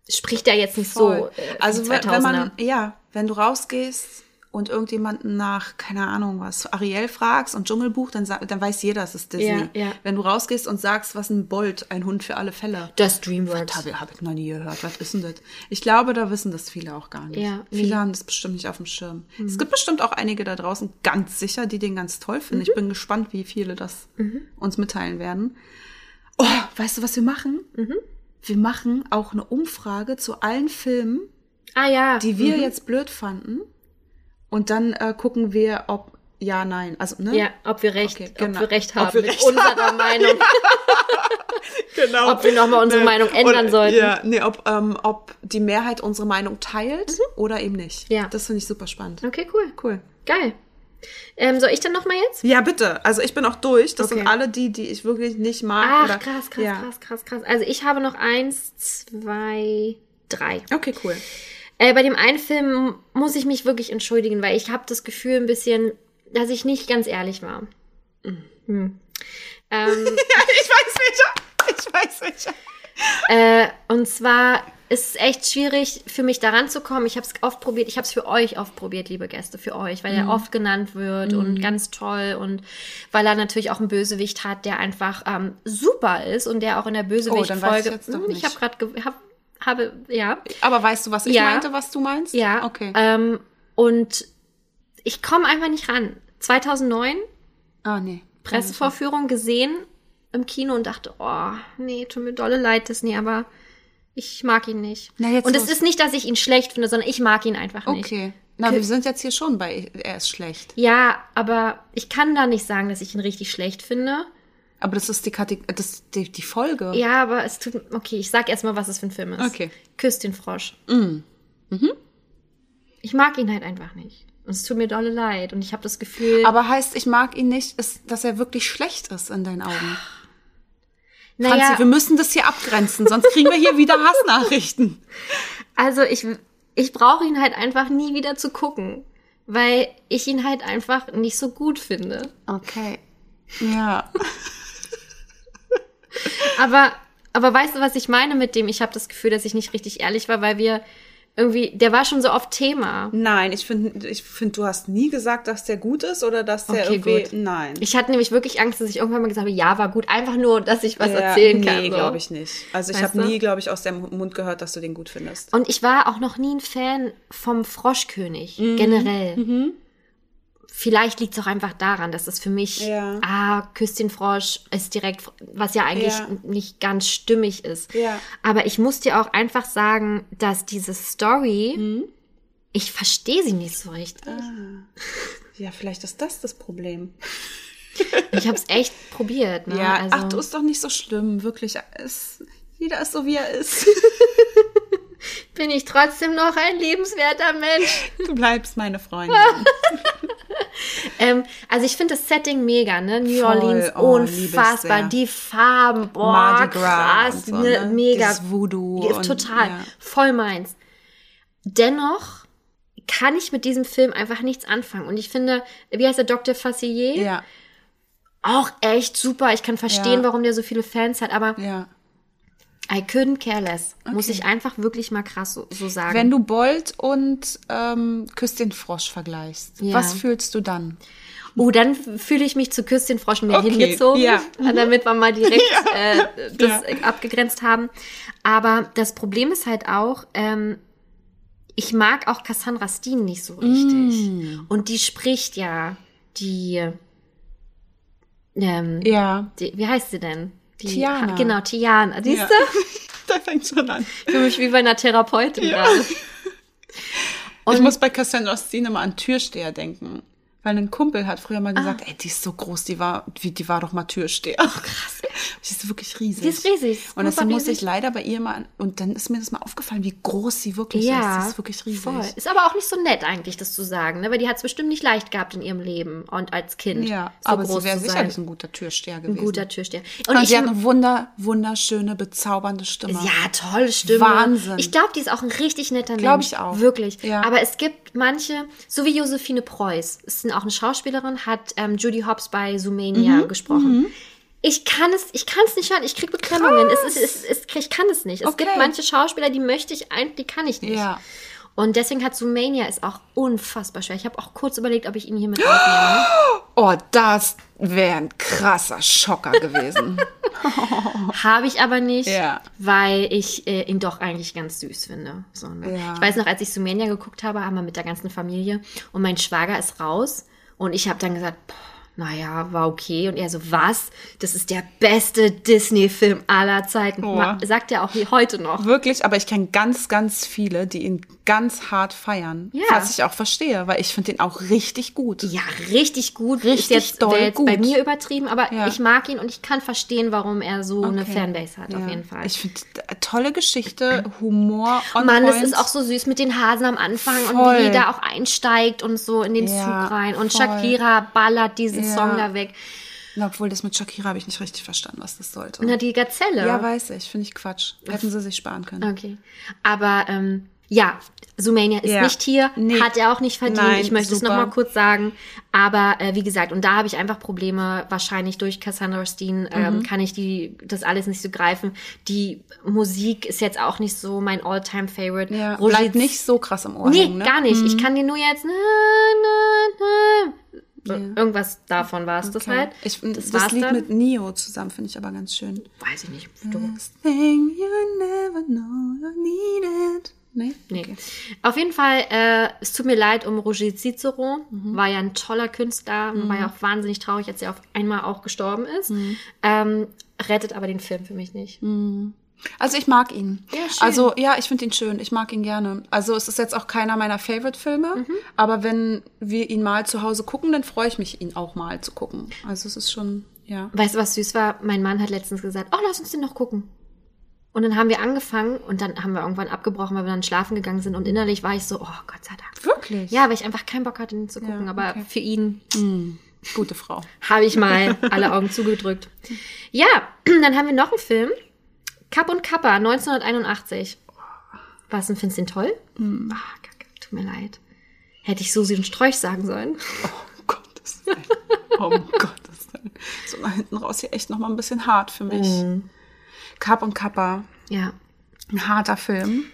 spricht ja jetzt nicht Voll. so. Äh, also die wenn, wenn man, 2000er. ja, wenn du rausgehst und irgendjemanden nach, keine Ahnung was, Ariel fragst und Dschungelbuch, dann, dann weiß jeder, es ist Disney. Ja, ja. Wenn du rausgehst und sagst, was ein Bolt, ein Hund für alle Fälle. das Dreamworks. Habe hab ich noch nie gehört. Was ist denn das? Ich glaube, da wissen das viele auch gar nicht. Ja, viele nee. haben das bestimmt nicht auf dem Schirm. Es gibt bestimmt auch einige da draußen, ganz sicher, die den ganz toll finden. Ich bin gespannt, wie viele das uns mitteilen werden. Oh, weißt du, was wir machen? Wir machen auch eine Umfrage zu allen Filmen, Ah ja. die wir jetzt blöd fanden. Und dann äh, gucken wir, ob ja, nein. Also, ne? ja, ob wir recht, Okay, ob genau. wir recht Ob haben wir mit recht unserer Meinung. genau. Ob wir noch mal unsere Meinung ändern oder, sollten. Ja, nee, ob, ähm, ob die Mehrheit unsere Meinung teilt oder eben nicht. Mhm. Ja. Das finde ich super spannend. Okay, cool. Cool. Geil. Ähm, soll ich dann noch mal jetzt? Ja, bitte. Also ich bin auch durch. Das Okay. sind alle die, die ich wirklich nicht mag. Ach, oder, krass, krass, ja. krass, krass, krass. Also ich habe noch eins, zwei, drei. Okay, cool. Äh, bei dem einen Film muss ich mich wirklich entschuldigen, weil ich habe das Gefühl ein bisschen, dass ich nicht ganz ehrlich war. Hm. Ähm, Ja, ich weiß welcher. Ich weiß welcher. äh, und zwar ist es echt schwierig für mich daran zu kommen. Ich habe es oft probiert. Ich habe es für euch oft probiert, liebe Gäste, für euch, weil er oft genannt wird und ganz toll und weil er natürlich auch einen Bösewicht hat, der einfach ähm, super ist und der auch in der Oh, ich Bösewicht-Folge. Hm, ich nicht. habe gerade, hab, habe, ja, Aber weißt du, was ich Ja. meinte, was du meinst? Ja. Okay. Ähm, und ich komme einfach nicht ran. 2009 ah, nee. Pressevorführung gesehen im Kino und dachte, oh, nee, tut mir dolle leid, Disney, aber ich mag ihn nicht. Na, jetzt und es los. ist nicht, dass ich ihn schlecht finde, sondern ich mag ihn einfach nicht. Okay. Na, wir sind jetzt hier schon bei, er ist schlecht. Ja, aber ich kann da nicht sagen, dass ich ihn richtig schlecht finde. Aber das ist die, Kategor das die, die Folge. Ja, aber es tut, okay, ich sag erstmal, was es für ein Film ist. Okay. Küss den Frosch. Mm. Mhm. Ich mag ihn halt einfach nicht. Und es tut mir dolle leid. Und ich habe das Gefühl, Aber heißt, ich mag ihn nicht, ist, dass er wirklich schlecht ist in deinen Augen. naja, Franzi, wir müssen das hier abgrenzen, sonst kriegen wir hier wieder Hassnachrichten. Also ich, ich brauche ihn halt einfach nie wieder zu gucken, weil ich ihn halt einfach nicht so gut finde. Okay. Ja. Aber, aber weißt du, was ich meine mit dem? Ich habe das Gefühl, dass ich nicht richtig ehrlich war, weil wir irgendwie, der war schon so oft Thema. Nein, ich finde, ich find, du hast nie gesagt, dass der gut ist oder dass der Okay, irgendwie. gut. Nein. Ich hatte nämlich wirklich Angst, dass ich irgendwann mal gesagt habe, ja, war gut, einfach nur, dass ich was Ja, erzählen kann. Nee, so. glaube ich nicht. Also ich habe nie, glaube ich, aus deinem Mund gehört, dass du den gut findest. Und ich war auch noch nie ein Fan vom Froschkönig, Mhm. generell. Vielleicht liegt es auch einfach daran, dass es für mich, Ja. ah, küsst den Frosch, ist direkt, was ja eigentlich Ja. nicht ganz stimmig ist. Ja. Aber ich muss dir auch einfach sagen, dass diese Story, Mhm. ich verstehe sie nicht so richtig. Ah. Ja, vielleicht ist das das Problem. Ich habe es echt probiert. Ne? Ja, also, ach, du ist doch nicht so schlimm, wirklich. Es, jeder ist so, wie er ist. bin ich trotzdem noch ein lebenswerter Mensch. Du bleibst meine Freundin. Ähm, also ich finde das Setting mega, ne? New Voll. Orleans, Oh, unfassbar. Die Farben, boah, Mardi Gras krass, so, ne? ne? mega. Dieses Voodoo und- Total, ja. voll meins. Dennoch kann ich mit diesem Film einfach nichts anfangen. Und ich finde, wie heißt der Dr. Facilier? Ja, Auch echt super. Ich kann verstehen, Ja. warum der so viele Fans hat, aber ja. I couldn't care less. Muss ich einfach wirklich mal krass so, so sagen. Wenn du Bolt und ähm, Küss den Frosch vergleichst, Ja. was fühlst du dann? Oh, dann fühle ich mich zu Küss den Frosch mehr Okay, hingezogen, ja. damit wir mal direkt äh, das abgegrenzt haben. Aber das Problem ist halt auch, ähm, ich mag auch Cassandra Steen nicht so richtig. Mm. Und die spricht ja die, ähm, Ja. die wie heißt sie denn? Die, Tiana. Genau, Tiana. Siehst Ja. du? da fängt schon an. Ich fühle mich wie bei einer Therapeutin gerade. ich Und- muss bei Cassandra Steen immer an Türsteher denken. Weil ein Kumpel hat früher Ah. mal gesagt, ey, die ist so groß, die war, wie, die war doch mal Türsteher. Ach, krass. Die ist wirklich riesig. Die ist riesig, Und super muss ich leider bei ihr mal, und dann ist mir das mal aufgefallen, wie groß sie wirklich Ja, ist. Die ist wirklich riesig. voll. Ist aber auch nicht so nett eigentlich, das zu sagen, ne? weil die hat es bestimmt nicht leicht gehabt in ihrem Leben und als Kind. Ja, so aber groß sie wäre sicherlich ein guter Türsteher ein gewesen. guter Türsteher. Und, Und ich, sie hat eine wunder, wunderschöne, bezaubernde Stimme. ja, tolle Stimme. Wahnsinn. Ich glaube, die ist auch ein richtig netter Mensch. Glaub ich auch. Wirklich. Ja. Aber es gibt manche, so wie Josephine Preuß, ist auch eine Schauspielerin, hat ähm, Judy Hobbs bei Mhm, Zoomania gesprochen. Ich kann es, ich kann es nicht hören. Ich krieg Beklemmungen. Es es ist, ich kann es nicht. Es Okay. gibt manche Schauspieler, die möchte ich eigentlich, die kann ich nicht. Ja. Und deswegen hat Zoomania ist auch unfassbar schwer. Ich habe auch kurz überlegt, ob ich ihn hier mit aufnehme. Oh, das wäre ein krasser Schocker gewesen. Habe ich aber nicht, Ja. weil ich äh, ihn doch eigentlich ganz süß finde. So, ne? Ja. Ich weiß noch, als ich Zoomania geguckt habe, haben wir mit der ganzen Familie und mein Schwager ist raus und ich habe dann gesagt, boah, naja, war okay. Und er so, was? Das ist der beste Disney-Film aller Zeiten. Oh. Sagt er auch heute noch. Wirklich, aber ich kenne ganz, ganz viele, die ihn ganz hart feiern. Ja. Was ich auch verstehe, weil ich finde ihn auch richtig gut. Ja, richtig gut. Richtig ist jetzt, doll jetzt bei gut. mir übertrieben, aber Ja. ich mag ihn und ich kann verstehen, warum er so eine Okay. Fanbase hat, auf Ja. jeden Fall. Ich finde, tolle Geschichte, Humor on Mann, point. das ist auch so süß mit den Hasen am Anfang und Voll. wie jeder auch einsteigt und so in den Zug rein. Und voll. Shakira ballert diesen Ja. Song da weg. Na, Obwohl, das mit Shakira habe ich nicht richtig verstanden, was das sollte. Na, die Gazelle. ja, weiß ich. Finde ich Quatsch. Hätten sie sich sparen können. Okay. Aber ähm, ja, Zoomania ist Ja. nicht hier, Nee. hat er auch nicht verdient. Nein, ich möchte es super. noch mal kurz sagen. Aber äh, wie gesagt, und da habe ich einfach Probleme, wahrscheinlich durch Cassandra Steen Mhm. ähm, kann ich die das alles nicht so greifen. Die Musik ist jetzt auch nicht so mein All-Time-Favorite. Ja, Roger bleibt nicht so krass im Ohr Nee, hängen, ne? gar nicht. Ich kann dir nur jetzt. Na, na, na. Irgendwas davon war es das Okay. halt. Ich, das das das Lied dann. mit Neo zusammen finde ich aber ganz schön. Weiß ich nicht. Du. Thing you never know you need it. Nee? Nee. Okay. Auf jeden Fall, äh, es tut mir leid um Roger Cicero. Mhm. War ja ein toller Künstler. und War ja auch wahnsinnig traurig, als er auf einmal auch gestorben ist. Mhm. Ähm, rettet aber den Film für mich nicht. Also ich mag ihn. Ja, schön. Also ja, ich finde ihn schön. Ich mag ihn gerne. Also es ist jetzt auch keiner meiner Favorite-Filme, Mhm. aber wenn wir ihn mal zu Hause gucken, dann freue ich mich, ihn auch mal zu gucken. Also es ist schon, ja. Weißt du, was süß war? Mein Mann hat letztens gesagt, oh, lass uns den noch gucken. Und dann haben wir angefangen und dann haben wir irgendwann abgebrochen, weil wir dann schlafen gegangen sind. Und innerlich war ich so, oh Gott sei Dank. Wirklich? Ja, weil ich einfach keinen Bock hatte, den zu gucken. Ja, aber okay. für ihn Gute Frau. habe ich mal alle Augen zugedrückt. Ja, dann haben wir noch einen Film. Kapp und Kappa, 1981. Was denn, findest du den toll? Mm. Ah, kacke, tut mir leid. Hätte ich Susi und Sträuch sagen sollen. Oh Gottes Willen. Oh Gottes Willen. So nach hinten raus hier echt noch mal ein bisschen hart für mich. Mhm. Kap und Kappa. Ja. Ein harter Film.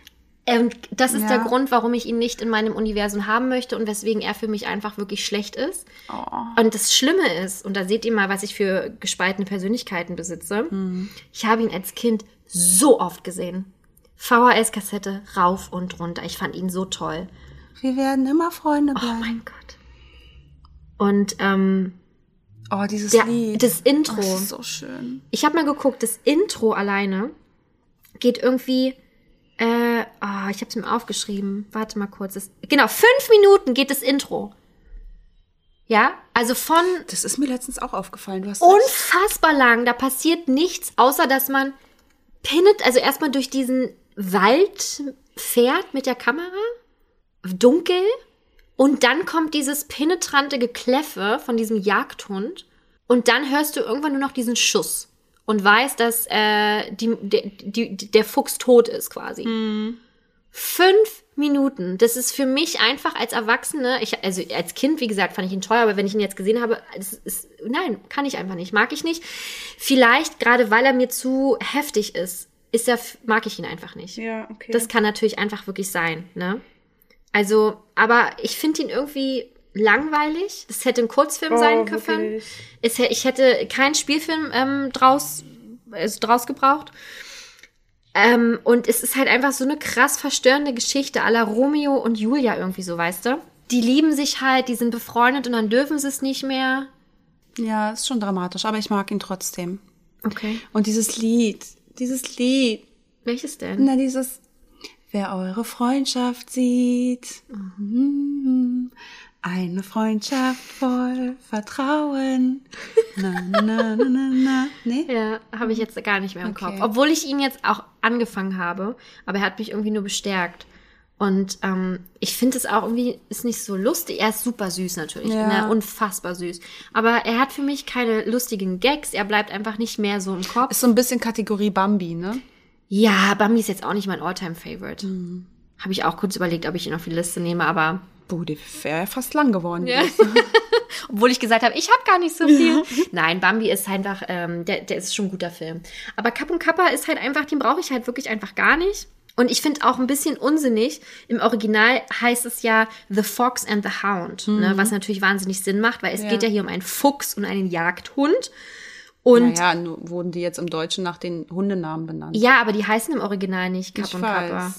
Und das ist Ja. der Grund, warum ich ihn nicht in meinem Universum haben möchte und weswegen er für mich einfach wirklich schlecht ist. Oh. Und das Schlimme ist, und da seht ihr mal, was ich für gespaltene Persönlichkeiten besitze. Mhm. Ich habe ihn als Kind so oft gesehen. VHS-Kassette rauf und runter. Ich fand ihn so toll. Wir werden immer Freunde Oh bleiben. mein Gott. Und ähm, Oh, dieses der, Lied. das Intro. Oh, das ist so schön. Ich habe mal geguckt, das Intro alleine geht irgendwie. Äh, oh, ich habe es mir aufgeschrieben. Warte mal kurz. Das, genau, fünf Minuten geht das Intro. Ja, also von Das ist mir letztens auch aufgefallen. Du hast unfassbar lang. Da passiert nichts, außer dass man pinnet, also erstmal durch diesen Wald fährt mit der Kamera, dunkel, und dann kommt dieses penetrante Gekläffe von diesem Jagdhund und dann hörst du irgendwann nur noch diesen Schuss und weißt, dass äh, die, die, die, der Fuchs tot ist quasi. Fünf Minuten. Das ist für mich einfach als Erwachsene, ich, also als Kind, wie gesagt, fand ich ihn teuer, aber wenn ich ihn jetzt gesehen habe, das ist, nein, kann ich einfach nicht, mag ich nicht. Vielleicht gerade, weil er mir zu heftig ist, ist er, mag ich ihn einfach nicht. Ja, okay. Das kann natürlich einfach wirklich sein, ne? Also, aber ich finde ihn irgendwie langweilig. Das hätte ein Kurzfilm Oh, sein können. Es, ich hätte keinen Spielfilm ähm, draus, also draus gebraucht. Ähm, und es ist halt einfach so eine krass verstörende Geschichte la Romeo und Julia irgendwie so, weißt du? Die lieben sich halt, die sind befreundet und dann dürfen sie es nicht mehr. ja, ist schon dramatisch, aber ich mag ihn trotzdem. Okay. Und dieses Lied, dieses Lied, Welches denn? na dieses, wer eure Freundschaft sieht, mhm, eine Freundschaft voll Vertrauen. Na, na, na, na, na, na. Nee? Ja, habe ich jetzt gar nicht mehr im Okay. Kopf. Obwohl ich ihn jetzt auch angefangen habe, aber er hat mich irgendwie nur bestärkt. Und ähm, ich finde es auch irgendwie, ist nicht so lustig. Er ist super süß natürlich, Ja. ne? unfassbar süß. Aber er hat für mich keine lustigen Gags. Er bleibt einfach nicht mehr so im Kopf. Ist so ein bisschen Kategorie Bambi, ne? Ja, Bambi ist jetzt auch nicht mein Alltime-Favorite. Mhm. Habe ich auch kurz überlegt, ob ich ihn auf die Liste nehme, aber Boah, die wäre ja fast lang geworden. Ja. Obwohl ich gesagt habe, ich habe gar nicht so viel. Nein, Bambi ist einfach, ähm, der, der ist schon ein guter Film. Aber Kapp und Kappa ist halt einfach, den brauche ich halt wirklich einfach gar nicht. Und ich finde auch ein bisschen unsinnig. Im Original heißt es ja The Fox and the Hound, ne, was natürlich wahnsinnig Sinn macht, weil es Ja. geht ja hier um einen Fuchs und einen Jagdhund. Und Naja, wurden die jetzt im Deutschen nach den Hundenamen benannt. ja, aber die heißen im Original nicht Kapp Ich und weiß. Kappa.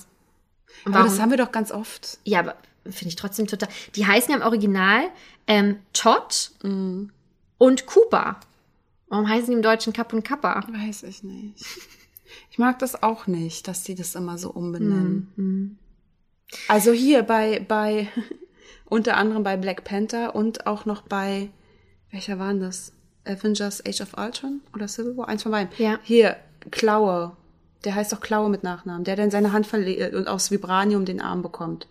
Und Aber das haben wir doch ganz oft. Ja, aber finde ich trotzdem total. Die heißen ja im Original ähm, Todd Mhm. und Cooper. Warum heißen die im Deutschen Kapp und Kappa? Weiß ich nicht. Ich mag das auch nicht, dass die das immer so umbenennen. Mhm. Also hier bei, bei, unter anderem bei Black Panther und auch noch bei, welcher waren das? Avengers Age of Ultron oder Civil War? Eins von beiden. Ja. Hier, Klaue. Der heißt doch Klaue mit Nachnamen. Der, der in seine Hand verlegt und aus Vibranium den Arm bekommt.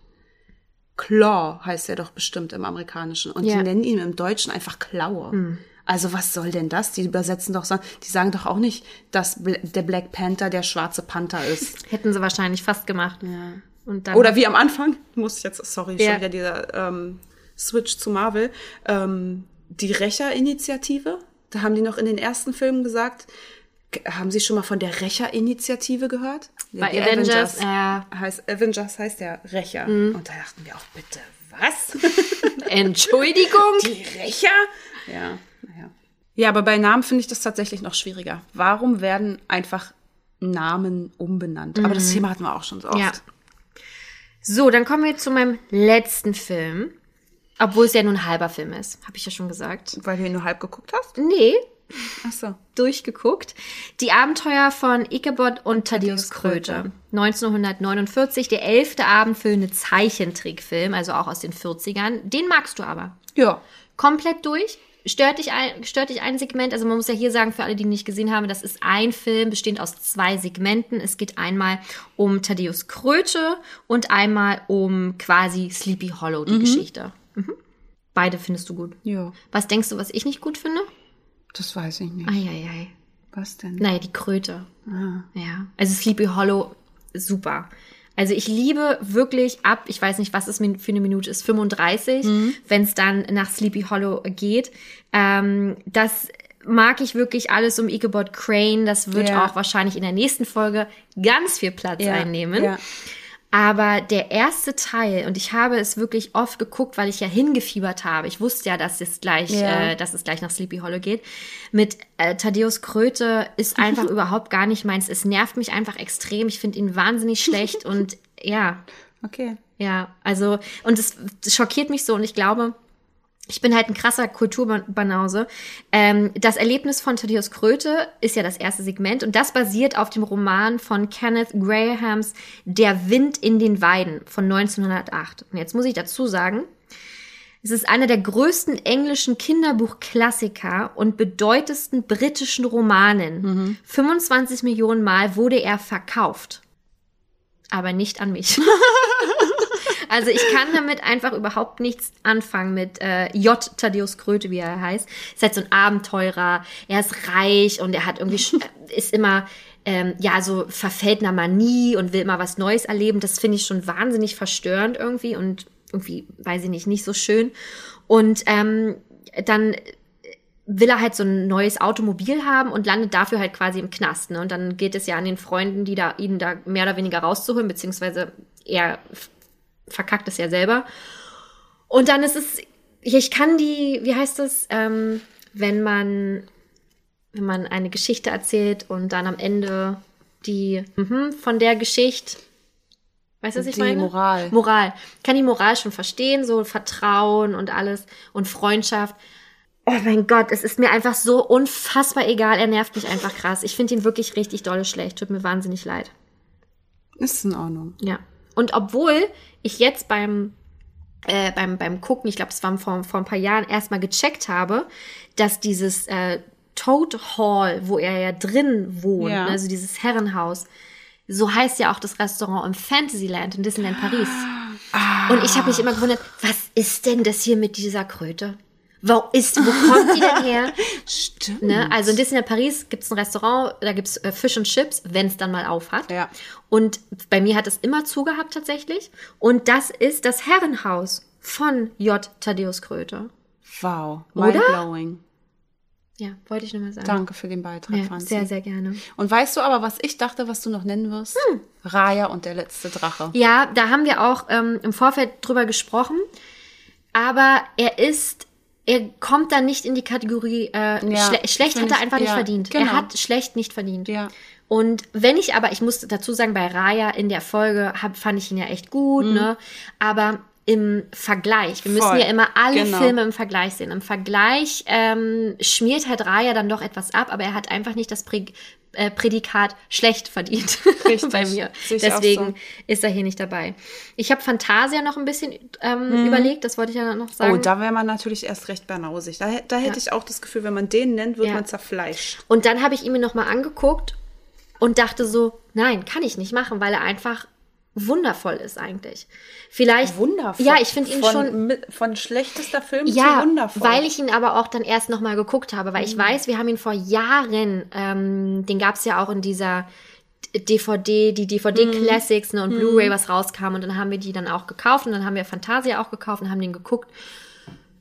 Claw heißt er doch bestimmt im Amerikanischen. Und Ja. die nennen ihn im Deutschen einfach Klaue. Also was soll denn das? Die übersetzen doch die sagen doch auch nicht, dass der Black Panther der schwarze Panther ist. Hätten sie wahrscheinlich fast gemacht. Ja. Oder wie am Anfang, muss ich jetzt, sorry, Ja. schon wieder dieser ähm, Switch zu Marvel, ähm, die Rächer-Initiative. Da haben die noch in den ersten Filmen gesagt, haben Sie schon mal von der Rächer-Initiative gehört? Bei die Avengers, ja, heißt, Avengers heißt ja Rächer. Und da dachten wir auch, bitte, was? Entschuldigung. die Rächer? Ja, naja. Ja, aber bei Namen finde ich das tatsächlich noch schwieriger. Warum werden einfach Namen umbenannt? Aber das Thema hatten wir auch schon so oft. Ja. So, dann kommen wir zu meinem letzten Film. Obwohl es ja nur ein halber Film ist, habe ich ja schon gesagt. Weil du ihn nur halb geguckt hast? Nee, Ach so. durchgeguckt. Die Abenteuer von Ichabod und Thaddeus Kröte. Kröte. 1949, der elfte abendfüllende Zeichentrickfilm, also auch aus den 40ern. Den magst du aber. Ja. Komplett durch. Stört dich, ein, stört dich ein Segment? Also man muss ja hier sagen, für alle, die nicht gesehen haben, das ist ein Film, bestehend aus zwei Segmenten. Es geht einmal um Thaddeus Kröte und einmal um quasi Sleepy Hollow, die Geschichte. Mhm. Beide findest du gut. Ja. Was denkst du, was ich nicht gut finde? Das weiß ich nicht. Eieiei. Was denn? Naja, die Kröte. Ah. Ja. Also Sleepy Hollow, super. Also ich liebe wirklich ab, ich weiß nicht, was es für eine Minute ist, 35, wenn es dann nach Sleepy Hollow geht. Ähm, das mag ich wirklich alles um Ichabod Crane. Das wird Ja. auch wahrscheinlich in der nächsten Folge ganz viel Platz einnehmen. Ja. Aber der erste Teil, und ich habe es wirklich oft geguckt, weil ich ja hingefiebert habe. Ich wusste ja, dass es gleich, Ja. äh, dass es gleich nach Sleepy Hollow geht. Mit äh, Thaddeus Kröte ist einfach überhaupt gar nicht meins. Es nervt mich einfach extrem. Ich finde ihn wahnsinnig schlecht und ja, Okay. ja, also, und es schockiert mich so und ich glaube, ich bin halt ein krasser Kulturbanause. Ähm, das Erlebnis von Thaddeus Kröte ist ja das erste Segment und das basiert auf dem Roman von Kenneth Grahams Der Wind in den Weiden von 1908. Und jetzt muss ich dazu sagen, es ist einer der größten englischen Kinderbuchklassiker und bedeutendsten britischen Romanen. 25 Millionen Mal wurde er verkauft. aber nicht an mich. also ich kann damit einfach überhaupt nichts anfangen mit äh, J. Thaddeus Kröte, wie er heißt. Ist halt so ein Abenteurer. Er ist reich und er hat irgendwie ist immer ähm, ja so verfällt einer Manie und will immer was Neues erleben. Das finde ich schon wahnsinnig verstörend irgendwie und irgendwie weiß ich nicht nicht so schön. Und ähm, dann will er halt so ein neues Automobil haben und landet dafür halt quasi im Knast. Ne? Und dann geht es ja an den Freunden, die da ihn da mehr oder weniger rauszuholen, beziehungsweise er verkackt es ja selber. Und dann ist es, ich kann die, wie heißt es, ähm, wenn man, wenn man eine Geschichte erzählt und dann am Ende die mhm, von der Geschichte, weißt du, was ich Die meine? Moral. Moral. Kann die Moral schon verstehen, so Vertrauen und alles und Freundschaft. Oh mein Gott, es ist mir einfach so unfassbar egal. Er nervt mich einfach krass. Ich finde ihn wirklich richtig dolle schlecht. Tut mir wahnsinnig leid. Ist in Ordnung. Ja. Und obwohl ich jetzt beim, äh, beim, beim Gucken, ich glaube, es war vor, vor ein paar Jahren, erstmal gecheckt habe, dass dieses äh, Toad Hall, wo er ja drin wohnt, Ja. also dieses Herrenhaus, so heißt ja auch das Restaurant im Fantasyland in Disneyland Paris. Und ich habe mich immer gewundert, was ist denn das hier mit dieser Kröte? Wo ist, wo kommt die denn her? Stimmt. Ne? Also in Disneyland Paris gibt es ein Restaurant, da gibt's äh, Fish und Chips, wenn es dann mal auf hat. Ja. Und bei mir hat es immer zugehabt tatsächlich. Und das ist das Herrenhaus von J. Thaddeus Kröte. Wow. Mindblowing. Ja, wollte ich nur mal sagen. Danke für den Beitrag, Ja, Franzi. sehr, sehr gerne. Und weißt du aber, was ich dachte, was du noch nennen wirst? Hm. Raya und der letzte Drache. Ja, da haben wir auch ähm, im Vorfeld drüber gesprochen. Aber er ist, er kommt dann nicht in die Kategorie äh, schle schlecht hat er ich- einfach nicht ja, verdient. genau. Er hat schlecht nicht verdient. Ja. Und wenn ich aber, ich muss dazu sagen, bei Raya in der Folge hab, fand ich ihn ja echt gut, ne? Aber im Vergleich, wir müssen Mhm. Voll. ja immer alle Genau. Filme im Vergleich sehen. Im Vergleich ähm, schmiert halt Raya dann doch etwas ab, aber er hat einfach nicht das Prä äh, Prädikat schlecht verdient Richtig. bei mir. Deswegen so. ist er hier nicht dabei. Ich habe Fantasia noch ein bisschen ähm, überlegt, das wollte ich ja noch sagen. Mhm. Oh, da wäre man natürlich erst recht banausig. Da, da hätte Ja. ich auch das Gefühl, wenn man den nennt, wird Ja. man zerfleischt. Und dann habe ich ihn mir nochmal angeguckt und dachte so, nein, kann ich nicht machen, weil er einfach wundervoll ist eigentlich. Vielleicht. Wundervoll. Ja, ich finde ihn von, schon. Von schlechtester Film Ja, zu wundervoll. weil ich ihn aber auch dann erst nochmal geguckt habe, weil Mhm. ich weiß, wir haben ihn vor Jahren, ähm, den gab es ja auch in dieser DVD, die Mhm. DVD-Classics ne, und Blu-ray, was rauskam und dann haben wir die dann auch gekauft und dann haben wir Fantasia auch gekauft und haben den geguckt.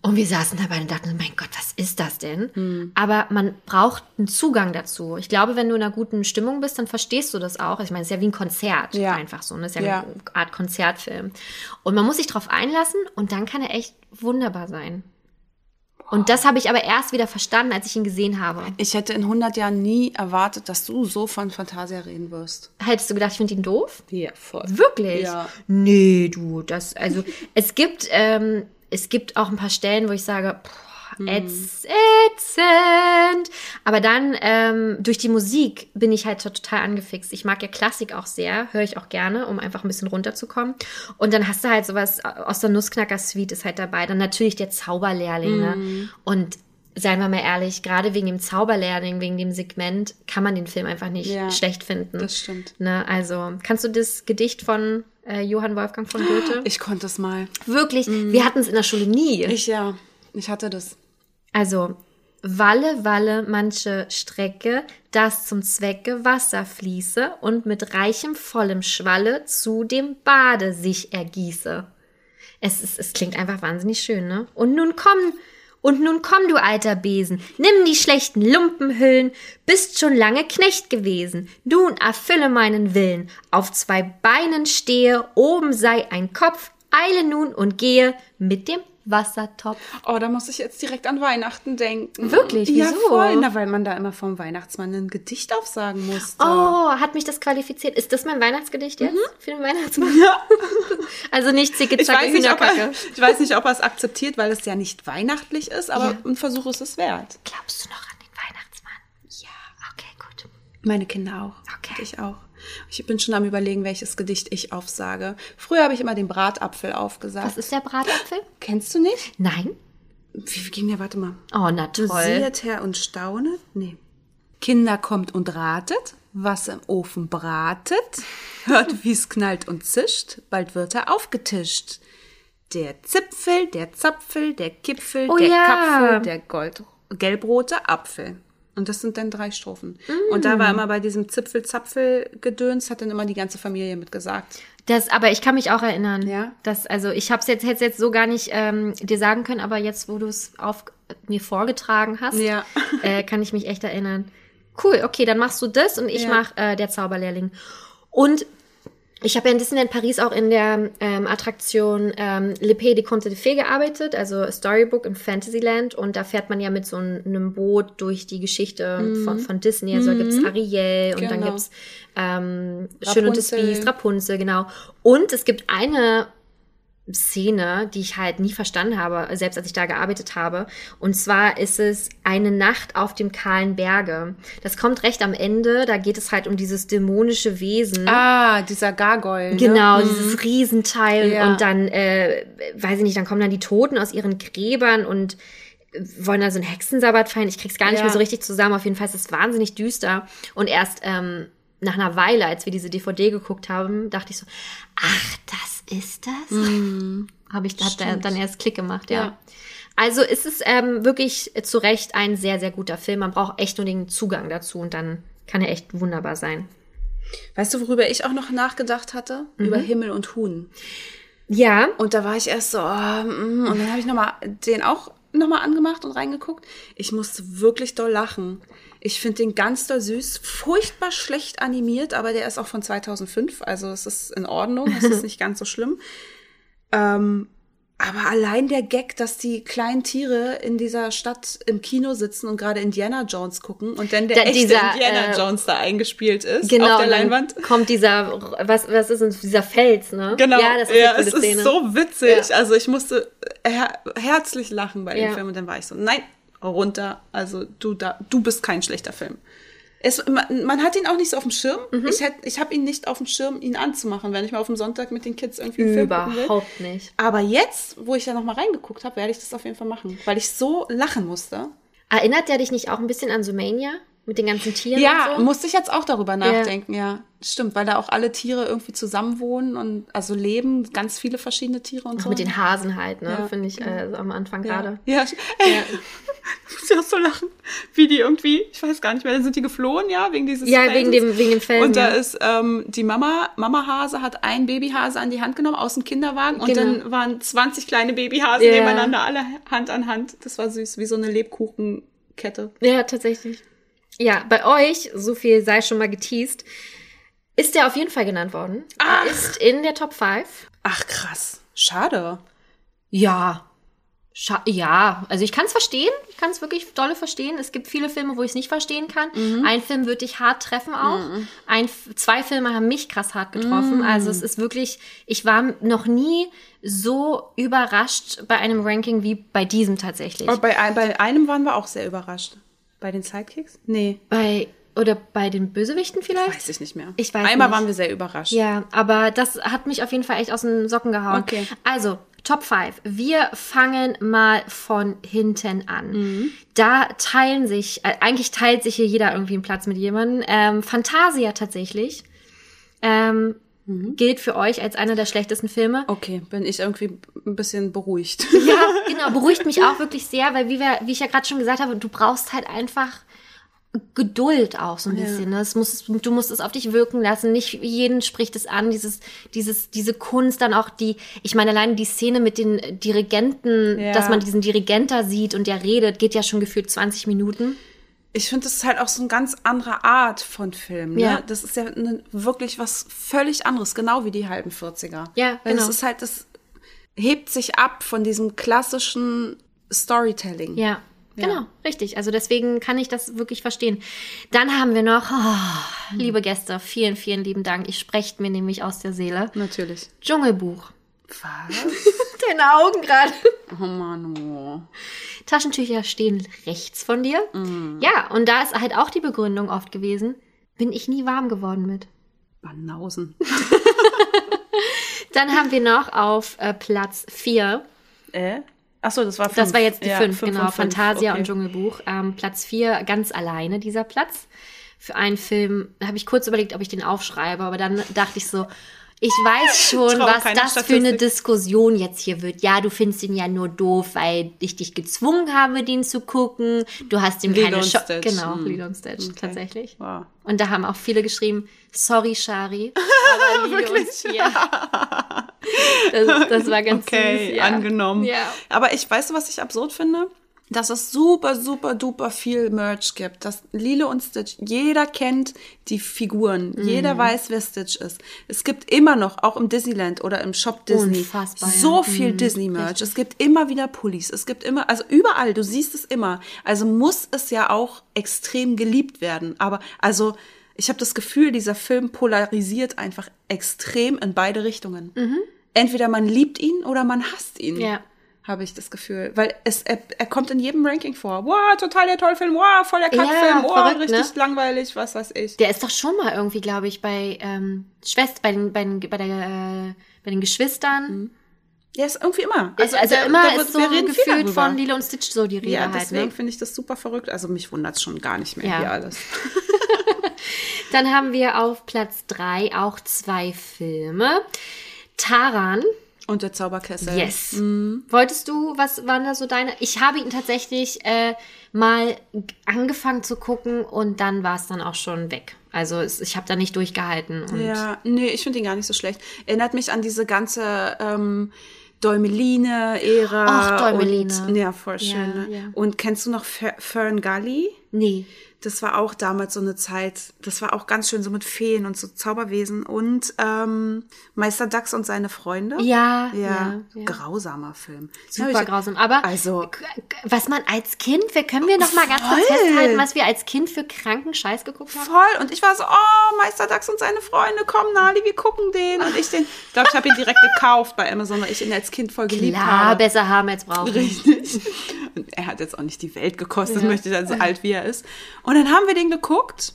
Und wir saßen dabei und dachten, mein Gott, was ist das denn? Hm. Aber man braucht einen Zugang dazu. Ich glaube, wenn du in einer guten Stimmung bist, dann verstehst du das auch. Ich meine, es ist ja wie ein Konzert Ja. einfach so. Ne? Es ist ja, Ja. eine Art Konzertfilm. Und man muss sich drauf einlassen und dann kann er echt wunderbar sein. Und das habe ich aber erst wieder verstanden, als ich ihn gesehen habe. Ich hätte in 100 Jahren nie erwartet, dass du so von Fantasia reden wirst. Hättest du gedacht, ich finde ihn doof? Ja, voll. Wirklich? Ja. Nee, du, das, also, es gibt, ähm, es gibt auch ein paar Stellen, wo ich sage, boah, ätz, ätzend. Aber dann, ähm, durch die Musik bin ich halt total angefixt. Ich mag ja Klassik auch sehr, höre ich auch gerne, um einfach ein bisschen runterzukommen. Und dann hast du halt sowas aus der Nussknacker-Suite ist halt dabei. Dann natürlich der Zauberlehrling, ne? Und seien wir mal ehrlich, gerade wegen dem Zauberlehrling, wegen dem Segment, kann man den Film einfach nicht Ja, schlecht finden. das stimmt. Ne, also, kannst du das Gedicht von äh, Johann Wolfgang von Goethe? Ich konnte es mal. Wirklich, wir hatten es in der Schule nie. Ich ja. Ich hatte das. Also, Walle, Walle, manche Strecke, das zum Zwecke Wasser fließe und mit reichem, vollem Schwalle zu dem Bade sich ergieße. Es, ist, es klingt einfach wahnsinnig schön, ne? Und nun komm, und nun komm, du alter Besen, nimm die schlechten Lumpenhüllen, bist schon lange Knecht gewesen. Nun erfülle meinen Willen, auf zwei Beinen stehe, oben sei ein Kopf, eile nun und gehe mit dem Wassertopf. Oh, da muss ich jetzt direkt an Weihnachten denken. Wirklich? Ja, Wieso? voll. Na, weil man da immer vom Weihnachtsmann ein Gedicht aufsagen musste. Oh, hat mich das qualifiziert? Ist das mein Weihnachtsgedicht jetzt für den Weihnachtsmann? Mhm. Ja. Also nicht zicke, Ich weiß, nicht, ob er, ich weiß nicht, ob er es akzeptiert, weil es ja nicht weihnachtlich ist, aber Ja. ein Versuch ist es wert. Glaubst du noch an den Weihnachtsmann? Ja. Okay, gut. Meine Kinder auch. Okay. Und Ich auch. Ich bin schon am überlegen, welches Gedicht ich aufsage. Früher habe ich immer den Bratapfel aufgesagt. Was ist der Bratapfel? Kennst du nicht? Nein. Wie, wie ging der? Warte mal. Oh, na toll. sehet her und staunet? Nee. Kinder kommt und ratet, was im Ofen bratet, hört, wie's knallt und zischt, bald wird er aufgetischt. Der Zipfel, der Zapfel, der Kipfel, Oh der ja. Kapfel, der Gold, gelbrote Apfel. Und das sind dann drei Strophen. Und da war immer bei diesem Zipfel-Zapfel-Gedöns, hat dann immer die ganze Familie mitgesagt. Das, aber ich kann mich auch erinnern. Ja. Das, also ich habe es jetzt, hätte jetzt so gar nicht ähm, dir sagen können, aber jetzt, wo du es auf mir vorgetragen hast, Ja. äh, kann ich mich echt erinnern. Cool, okay, dann machst du das und ich Ja. mach äh, der Zauberlehrling. Und ich habe ja in Disneyland Paris auch in der ähm, Attraktion ähm, Le Pays des Contes de Fées gearbeitet, also Storybook im Fantasyland. Und da fährt man ja mit so einem Boot durch die Geschichte von, von Disney. Also da gibt's Ariel und dann Genau. gibt's ähm, Schön und das. Biest, Rapunzel, genau. Und es gibt eine Szene, die ich halt nie verstanden habe, selbst als ich da gearbeitet habe. Und zwar ist es eine Nacht auf dem kahlen Berge. Das kommt recht am Ende. Da geht es halt um dieses dämonische Wesen. Ah, dieser Gargoyle. Genau, Ne? dieses Riesenteil Ja. und dann, äh, weiß ich nicht, dann kommen dann die Toten aus ihren Gräbern und wollen da so einen Hexensabbat feiern. Ich krieg's gar nicht Ja. mehr so richtig zusammen. Auf jeden Fall ist es wahnsinnig düster. Und erst ähm, nach einer Weile, als wir diese DVD geguckt haben, dachte ich so, ach, das ist das? Habe ich hat da dann erst Klick gemacht, ja. Ja. Also ist es ähm, wirklich zu Recht ein sehr, sehr guter Film. Man braucht echt nur den Zugang dazu und dann kann er echt wunderbar sein. Weißt du, worüber ich auch noch nachgedacht hatte? Mhm. Über Himmel und Huhn. Ja, Und da war ich erst so, oh, mm, und dann habe ich noch mal den auch noch mal angemacht und reingeguckt. Ich musste wirklich doll lachen. Ich finde den ganz doll süß, furchtbar schlecht animiert, aber der ist auch von 2005, also es ist in Ordnung, es ist nicht ganz so schlimm. Ähm, aber allein der Gag, dass die kleinen Tiere in dieser Stadt im Kino sitzen und gerade Indiana Jones gucken und dann der Da- echte dieser, Indiana äh, Jones da eingespielt ist Genau, auf der Leinwand. kommt dieser, was, was ist denn, dieser Fels, ne? Genau, Ja, das ist ja, es Szene. ist so witzig. Ja. Also ich musste her herzlich lachen bei dem Ja. Film und dann war ich so, nein, runter. Also du da, du bist kein schlechter Film. Es, man, man hat ihn auch nicht so auf dem Schirm. Mhm. Ich, hätt, ich habe ihn nicht auf dem Schirm, ihn anzumachen, wenn ich mal auf dem Sonntag mit den Kids irgendwie einen Film will. Überhaupt nicht. Aber jetzt, wo ich ja noch mal reingeguckt habe, werde ich das auf jeden Fall machen, weil ich so lachen musste. Erinnert der dich nicht auch ein bisschen an Sumania? Mit den ganzen Tieren Ja, und so? musste ich jetzt auch darüber nachdenken, ja. Stimmt, weil da auch alle Tiere irgendwie zusammen und also leben, ganz viele verschiedene Tiere und Auch so. mit den Hasen halt, ne? Ja, Finde ich äh, so am Anfang Ja. gerade. Ja, ja. muss ich auch so lachen, wie die irgendwie, ich weiß gar nicht mehr, dann sind die geflohen, ja, wegen dieses Ja, wegen Felsens. dem, wegen dem Felsen. Und da ja. ist ähm, die Mama, Mama Hase hat ein Babyhase an die Hand genommen aus dem Kinderwagen und Genau. dann waren 20 kleine Babyhasen Ja. nebeneinander, alle Hand an Hand. Das war süß, wie so eine Lebkuchenkette. Ja, tatsächlich. Ja, bei euch, so viel sei schon mal geteased, ist der auf jeden Fall genannt worden. Ach. Er ist in der Top 5. Ach krass, schade. Ja. Scha ja, also ich kann es verstehen, ich kann es wirklich dolle verstehen. Es gibt viele Filme, wo ich es nicht verstehen kann. Ein Film wird dich hart treffen auch. Ein, zwei Filme haben mich krass hart getroffen. Also es ist wirklich, ich war noch nie so überrascht bei einem Ranking wie bei diesem tatsächlich. Aber bei, bei einem waren wir auch sehr überrascht. Bei den Sidekicks? Nee, Bei, oder bei den Bösewichten vielleicht? weiß ich nicht mehr. Ich weiß Einmal nicht. waren wir sehr überrascht. Ja, aber das hat mich auf jeden Fall echt aus den Socken gehauen. Okay. Also, Top 5. Wir fangen mal von hinten an. Mhm. Da teilen sich, äh, eigentlich teilt sich hier jeder irgendwie einen Platz mit jemandem. Ähm, Fantasia tatsächlich. Ähm, Mhm. Gilt für euch als einer der schlechtesten Filme. Okay, bin ich irgendwie ein bisschen beruhigt. Ja, genau, beruhigt mich auch wirklich sehr, weil wie, wir, wie ich ja gerade schon gesagt habe, du brauchst halt einfach Geduld auch so ein bisschen. Ne? Es muss, du musst es auf dich wirken lassen. Nicht jeden spricht es an. Dieses, dieses, diese Kunst, dann auch die, ich meine, allein die Szene mit den Dirigenten, Ja. dass man diesen Dirigent da sieht und der redet, geht ja schon gefühlt 20 Minuten. Ich finde, das ist halt auch so eine ganz andere Art von Film. Ne? Ja. Das ist ja ne, wirklich was völlig anderes, genau wie die halben 40er. Ja, Weil genau. Das ist halt, das hebt sich ab von diesem klassischen Storytelling. Ja, Ja. genau, richtig. Also deswegen kann ich das wirklich verstehen. Dann haben wir noch, oh, liebe Gäste, vielen, vielen lieben Dank. Ich sprecht mir nämlich aus der Seele. Natürlich. Dschungelbuch. Was? Deine Augen gerade. Oh Mann, oh. Taschentücher stehen rechts von dir. Ja, und da ist halt auch die Begründung oft gewesen, bin ich nie warm geworden mit. Banausen. Dann haben wir noch auf äh, Platz 4 Äh? Ach so, das war fünf. Das war jetzt die Ja, fünf, genau. fünf. Fantasia Okay. und Dschungelbuch. Ähm, Platz vier, ganz alleine dieser Platz. Für einen Film habe ich kurz überlegt, ob ich den aufschreibe, aber dann dachte ich so, ich weiß schon, was das für eine Statistik. Diskussion jetzt hier wird. Ja, du findest ihn ja nur doof, weil ich dich gezwungen habe, den zu gucken. Du hast ihm Lilo keine Chance. Genau, Hm. Lilo und Stitch, tatsächlich. Wow. Und da haben auch viele geschrieben, sorry, Shari. Aber ja. Das, das war ganz Okay, süß. Ja. angenommen. Ja. Aber ich weiß, was ich absurd finde? Dass es super, super, duper viel Merch gibt. Dass Lilo und Stitch, jeder kennt die Figuren. Mhm. Jeder weiß, wer Stitch ist. Es gibt immer noch, auch im Disneyland oder im Shop Disney, Unfassbar, ja. so viel Disney-Merch. Es gibt immer wieder Pullis. Es gibt immer, also überall, du siehst es immer. Also muss es ja auch extrem geliebt werden. Aber, also, ich habe das Gefühl, dieser Film polarisiert einfach extrem in beide Richtungen. Entweder man liebt ihn oder man hasst ihn. Mhm. Ja. Habe ich das Gefühl. Weil es, er, er kommt in jedem Ranking vor. Wow, total der tolle Film. Wow, voll der Kackfilm. Ja, wow, verrückt, richtig ne? langweilig, was weiß ich. Der ist doch schon mal irgendwie, glaube ich, bei ähm, Schwester, bei den, bei den, bei der, äh, bei den Geschwistern. Ja, ist irgendwie immer. Also, also der- immer da wird- ist so gefühlt darüber. von Lilo und Stitch so die Rede Ja, halt. deswegen Ne? finde ich das super verrückt. Also mich wundert es schon gar nicht mehr Ja. hier alles. Dann haben wir auf Platz drei auch zwei Filme. Taran. Und der Zauberkessel. Yes. Mhm. Wolltest du, was waren da so deine? Ich habe ihn tatsächlich äh, mal angefangen zu gucken und dann war es dann auch schon weg. Also es, ich habe da nicht durchgehalten. Und Ja, nee, ich finde ihn gar nicht so schlecht. Erinnert mich an diese ganze ähm, Däumeline-Ära. Ach, Däumeline. Und, ja, voll schön. Ja, ne? ja. Und kennst du noch Fer Fern Gully? Nee. Das war auch damals so eine Zeit, das war auch ganz schön so mit Feen und so Zauberwesen und ähm, Meister Dachs und seine Freunde. Ja, Ja, ja, grausamer Film. Super ich, grausam. Aber Also- was man als Kind, wir können wir noch mal ganz kurz festhalten, was wir als Kind für kranken Scheiß geguckt haben? Voll. Und ich war so, oh, Meister Dachs und seine Freunde, komm, Nali, wir gucken den. Und ich den, ich glaube, ich habe ihn direkt gekauft bei Amazon, weil ich ihn als Kind voll geliebt Klar, habe. besser haben als brauchen. Richtig. Und er hat jetzt auch nicht die Welt gekostet, Ja. möchte ich dann so alt wie er ist. Und dann haben wir den geguckt.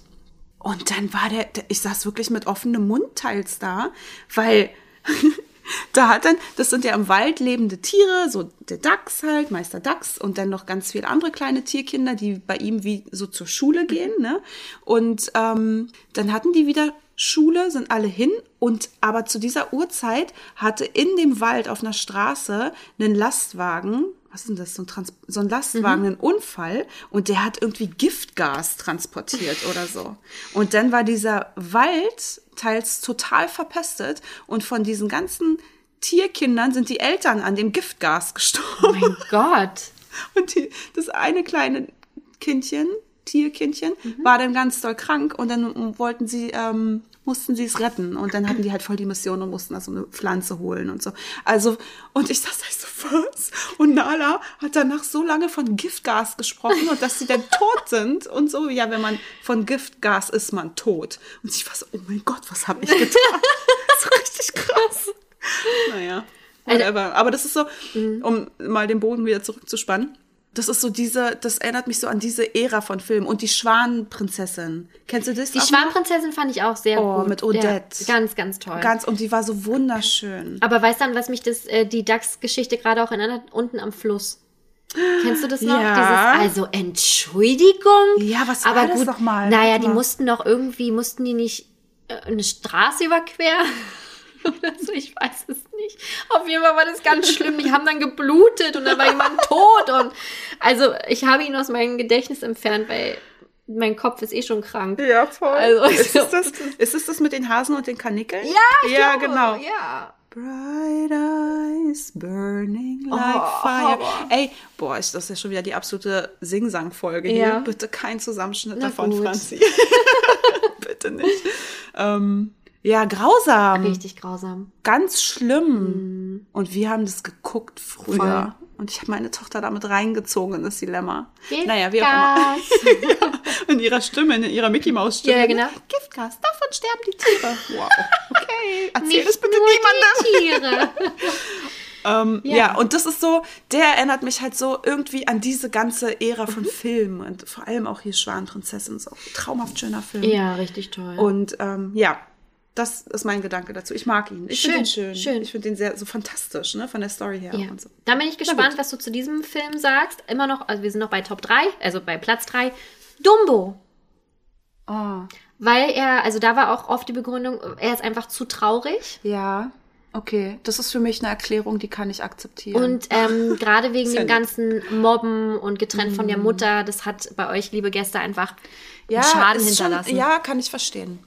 Und dann war der, der ich saß wirklich mit offenem Mund teils da, weil da hat dann, das sind ja im Wald lebende Tiere, so der Dachs halt, Meister Dachs und dann noch ganz viele andere kleine Tierkinder, die bei ihm wie so zur Schule gehen, ne? Und ähm, dann hatten die wieder Schule, sind alle hin und aber zu dieser Uhrzeit hatte in dem Wald auf einer Straße einen Lastwagen, was ist denn das, so ein, Trans so ein Lastwagen, einen Unfall und der hat irgendwie Giftgas transportiert oder so. Und dann war dieser Wald teils total verpestet und von diesen ganzen Tierkindern sind die Eltern an dem Giftgas Oh gestorben. mein Gott. Und die, das eine kleine Kindchen, Tierkindchen, war dann ganz doll krank und dann wollten sie, ähm, mussten sie es retten. Und dann hatten die halt voll die Mission und mussten da so eine Pflanze holen und so. Also, und ich saß da so, was? Und Nala hat danach so lange von Giftgas gesprochen und dass sie dann tot sind und so. Ja, wenn man von Giftgas ist man tot. Und ich war so, oh mein Gott, was habe ich getan? so richtig krass. Naja, whatever. Aber das ist so, um mal den Boden wieder zurückzuspannen. Das ist so diese, das erinnert mich so an diese Ära von Filmen. Und die Schwanenprinzessin. Kennst du das? Die? Schwarmprinzessin fand ich auch sehr Oh, gut. mit Odette. Ja, ganz, ganz toll. Ganz, und die war so wunderschön. Aber weißt du, an was mich das, äh, die DAX-Geschichte gerade auch erinnert? Unten am Fluss. Kennst du das noch? Ja. Dieses, also Entschuldigung. Ja, was war aber das gut, noch mal? Naja, die mussten doch irgendwie, mussten die nicht äh, eine Straße überqueren? Oder so, ich weiß es nicht. Auf jeden Fall war das ganz schlimm. Die haben dann geblutet und dann war jemand tot. Und also ich habe ihn aus meinem Gedächtnis entfernt, weil mein Kopf ist eh schon krank. Ja, voll. Also- ist, es das, ist es das mit den Hasen und den Kanickeln? Ja, ich ja glaube, genau. Ja. Bright eyes burning like Oh, fire. Horror. Ey, boah, ist das ja schon wieder die absolute Sing-Sang-Folge Ja. hier. Bitte kein Zusammenschnitt Na davon, gut. Franzi. Bitte nicht. Ähm, ja, grausam. Richtig grausam. Ganz schlimm. Und wir haben das geguckt früher. Voll. Und ich habe meine Tochter damit reingezogen in das Dilemma. Giftgas. Naja, wie auch immer. in ihrer Stimme, in ihrer Mickey Maus Stimme. Ja, genau. Giftgas, davon sterben die Tiere. Wow. Okay, erzähl Nicht es bitte nur niemandem. die Tiere. Ähm, ja. Ja. und das ist so, der erinnert mich halt so irgendwie an diese ganze Ära von Filmen und vor allem auch hier Schwanenprinzessin, so traumhaft schöner Film. ja, richtig toll. Und ähm, ja, Das ist mein Gedanke dazu. Ich mag ihn. Ich Schön, finde ihn schön. schön. Ich finde ihn sehr so fantastisch, ne? Von der Story her Ja. und so. Dann bin ich gespannt, was du zu diesem Film sagst. Immer noch, also wir sind noch bei Top 3, also bei Platz 3. Dumbo. Oh. Weil er, also da war auch oft die Begründung, er ist einfach zu traurig. Ja. Okay. Das ist für mich eine Erklärung, die kann ich akzeptieren. Und ähm, gerade wegen ja dem ganzen Mobben und getrennt von der Mutter, das hat bei euch, liebe Gäste, einfach einen Schaden ist hinterlassen. Schon, ja, kann ich verstehen.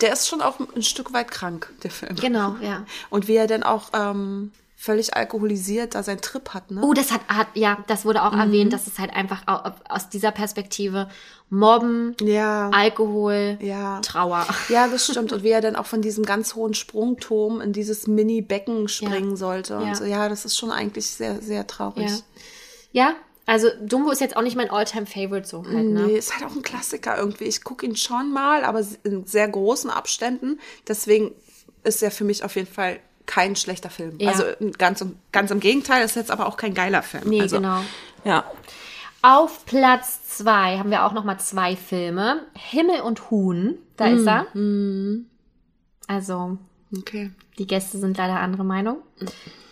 Der ist schon auch ein Stück weit krank, der Film. Genau, ja. Und wie er dann auch ähm, völlig alkoholisiert da seinen Trip hat, ne? Oh, das hat, hat ja, das wurde auch erwähnt, dass es halt einfach au- aus dieser Perspektive Mobben, ja. Alkohol, Ja. Trauer. Ja, das stimmt. Und wie er dann auch von diesem ganz hohen Sprungturm in dieses Mini-Becken springen sollte. Und Ja. so. ja, das ist schon eigentlich sehr, sehr traurig. Ja. Ja, also Dumbo ist jetzt auch nicht mein Alltime-Favorite so halt, ne? Nee, ist halt auch ein Klassiker irgendwie. Ich gucke ihn schon mal, aber in sehr großen Abständen. Deswegen ist er für mich auf jeden Fall kein schlechter Film. Ja. Also ganz, im- ganz im Gegenteil, ist jetzt aber auch kein geiler Film. Nee, also, genau. Ja. Auf Platz zwei haben wir auch noch mal zwei Filme. Himmel und Huhn, da ist er. Also, Okay. die Gäste sind leider anderer Meinung.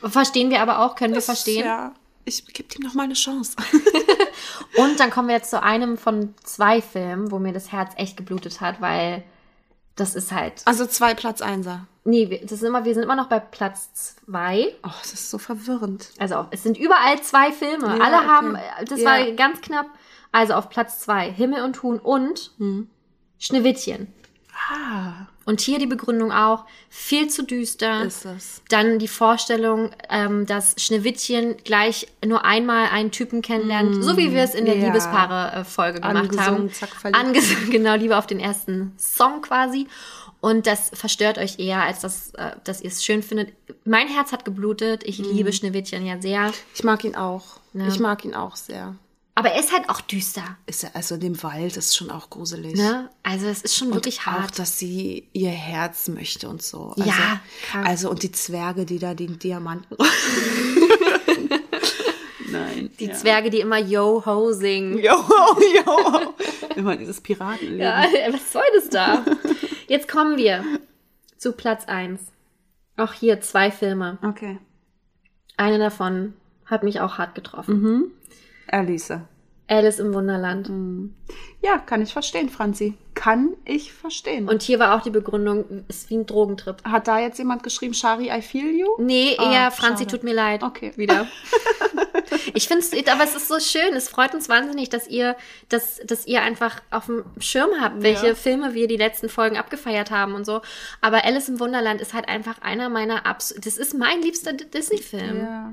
Verstehen wir aber auch, können wir verstehen. Ja. Ich gebe ihm noch mal eine Chance. Und dann kommen wir jetzt zu einem von zwei Filmen, wo mir das Herz echt geblutet hat, weil das ist halt. Also zwei Platz Einser. Nee, wir, das ist immer, wir sind immer noch bei Platz zwei. Oh, das ist so verwirrend. Also es sind überall zwei Filme. Ja, Alle okay. haben, äh, das Ja. war ganz knapp. Also auf Platz zwei Himmel und Huhn und Schneewittchen. Ah, Und hier die Begründung auch, viel zu düster. ist es. Dann die Vorstellung, ähm, dass Schneewittchen gleich nur einmal einen Typen kennenlernt, so wie wir es in der ja. Liebespaare-Folge gemacht Angesungen, haben. zack, verliebt. Angesungen, genau, lieber auf den ersten Song quasi. Und das verstört euch eher, als dass, äh, dass ihr es schön findet. Mein Herz hat geblutet. Ich Mhm. liebe Schneewittchen ja sehr. Ich mag ihn auch. Ja. Ich mag ihn auch sehr. Aber er ist halt auch düster. Ist er, also in dem Wald ist schon auch gruselig. Ne? Also es ist schon wirklich Auch, hart. dass sie ihr Herz möchte und so. Also, Ja, krank. Also, und die Zwerge, die da den Diamanten. Nein. die Zwerge, die immer Yo-Ho singen. Jo, jo. Immer dieses Piratenleben. Ja, was soll das da? Jetzt kommen wir zu Platz 1. Auch hier zwei Filme. Okay. Eine davon hat mich auch hart getroffen. Alice. Alice im Wunderland. Ja, kann ich verstehen, Franzi. Kann ich verstehen. Und hier war auch die Begründung, ist wie ein Drogentrip. hat da jetzt jemand geschrieben, Shari, I feel you? Nee, Ah, eher Franzi schade. tut mir leid. Okay. Wieder. Ich finde es, aber es ist so schön. Es freut uns wahnsinnig, dass ihr, dass, dass ihr einfach auf dem Schirm habt, welche Ja. Filme wir die letzten Folgen abgefeiert haben und so. Aber Alice im Wunderland ist halt einfach einer meiner Abs, das ist mein liebster Disney-Film. Ja.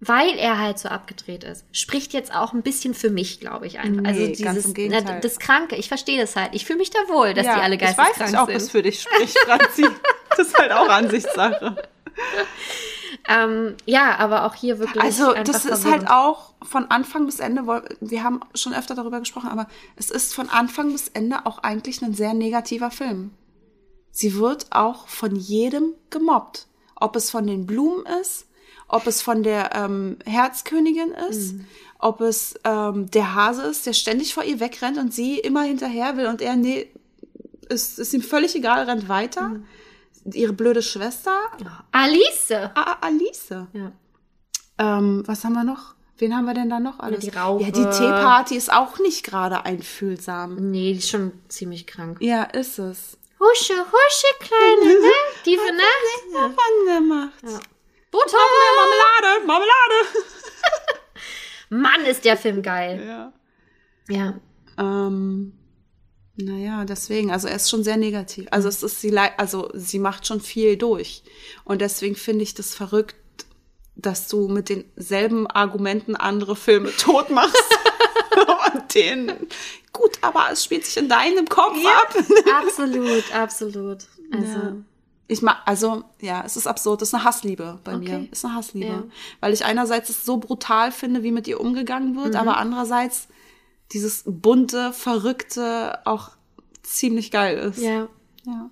Weil er halt so abgedreht ist. Spricht jetzt auch ein bisschen für mich, glaube ich, einfach. Nee, also dieses, na, das Kranke, ich verstehe das halt. Ich fühle mich da wohl, dass die alle ich weiß nicht, geisteskrank ob es sind. für dich spricht, Franzi. das ist halt auch Ansichtssache. Ähm, ja, aber auch hier wirklich. Also das ist verwirrend. halt auch von Anfang bis Ende, wir haben schon öfter darüber gesprochen, aber es ist von Anfang bis Ende auch eigentlich ein sehr negativer Film. Sie wird auch von jedem gemobbt. Ob es von den Blumen ist, ob es von der ähm, Herzkönigin ist, ob es ähm, der Hase ist, der ständig vor ihr wegrennt und sie immer hinterher will und er, nee, ist, ist ihm völlig egal, rennt weiter. Ihre blöde Schwester, Alice. ah, Alice. Ja. Ähm, was haben wir noch? Wen haben wir denn da noch alles? die Raupe. Ja, die Teeparty ist auch nicht gerade einfühlsam. Nee, die ist schon ziemlich krank. Ja, ist es. Husche, husche, kleine, ne? Tiefe Nacht. Ja. Angemacht. Butter. Marmelade, Marmelade. Mann, ist der Film geil. Ja. Ja. Ähm, naja, deswegen, also er ist schon sehr negativ. Also es ist sie, also sie macht schon viel durch. Und deswegen finde ich das verrückt, dass du mit denselben Argumenten andere Filme tot machst. Und den, gut, aber es spielt sich in deinem Kopf ab. Absolut, absolut. Also, Ja. Ich mag, also, ja, es ist absurd. Es ist eine Hassliebe bei Okay. mir. Es ist eine Hassliebe. Ja. Weil ich einerseits es so brutal finde, wie mit ihr umgegangen wird, Mhm. aber andererseits dieses bunte, verrückte auch ziemlich geil ist. ja. Ja.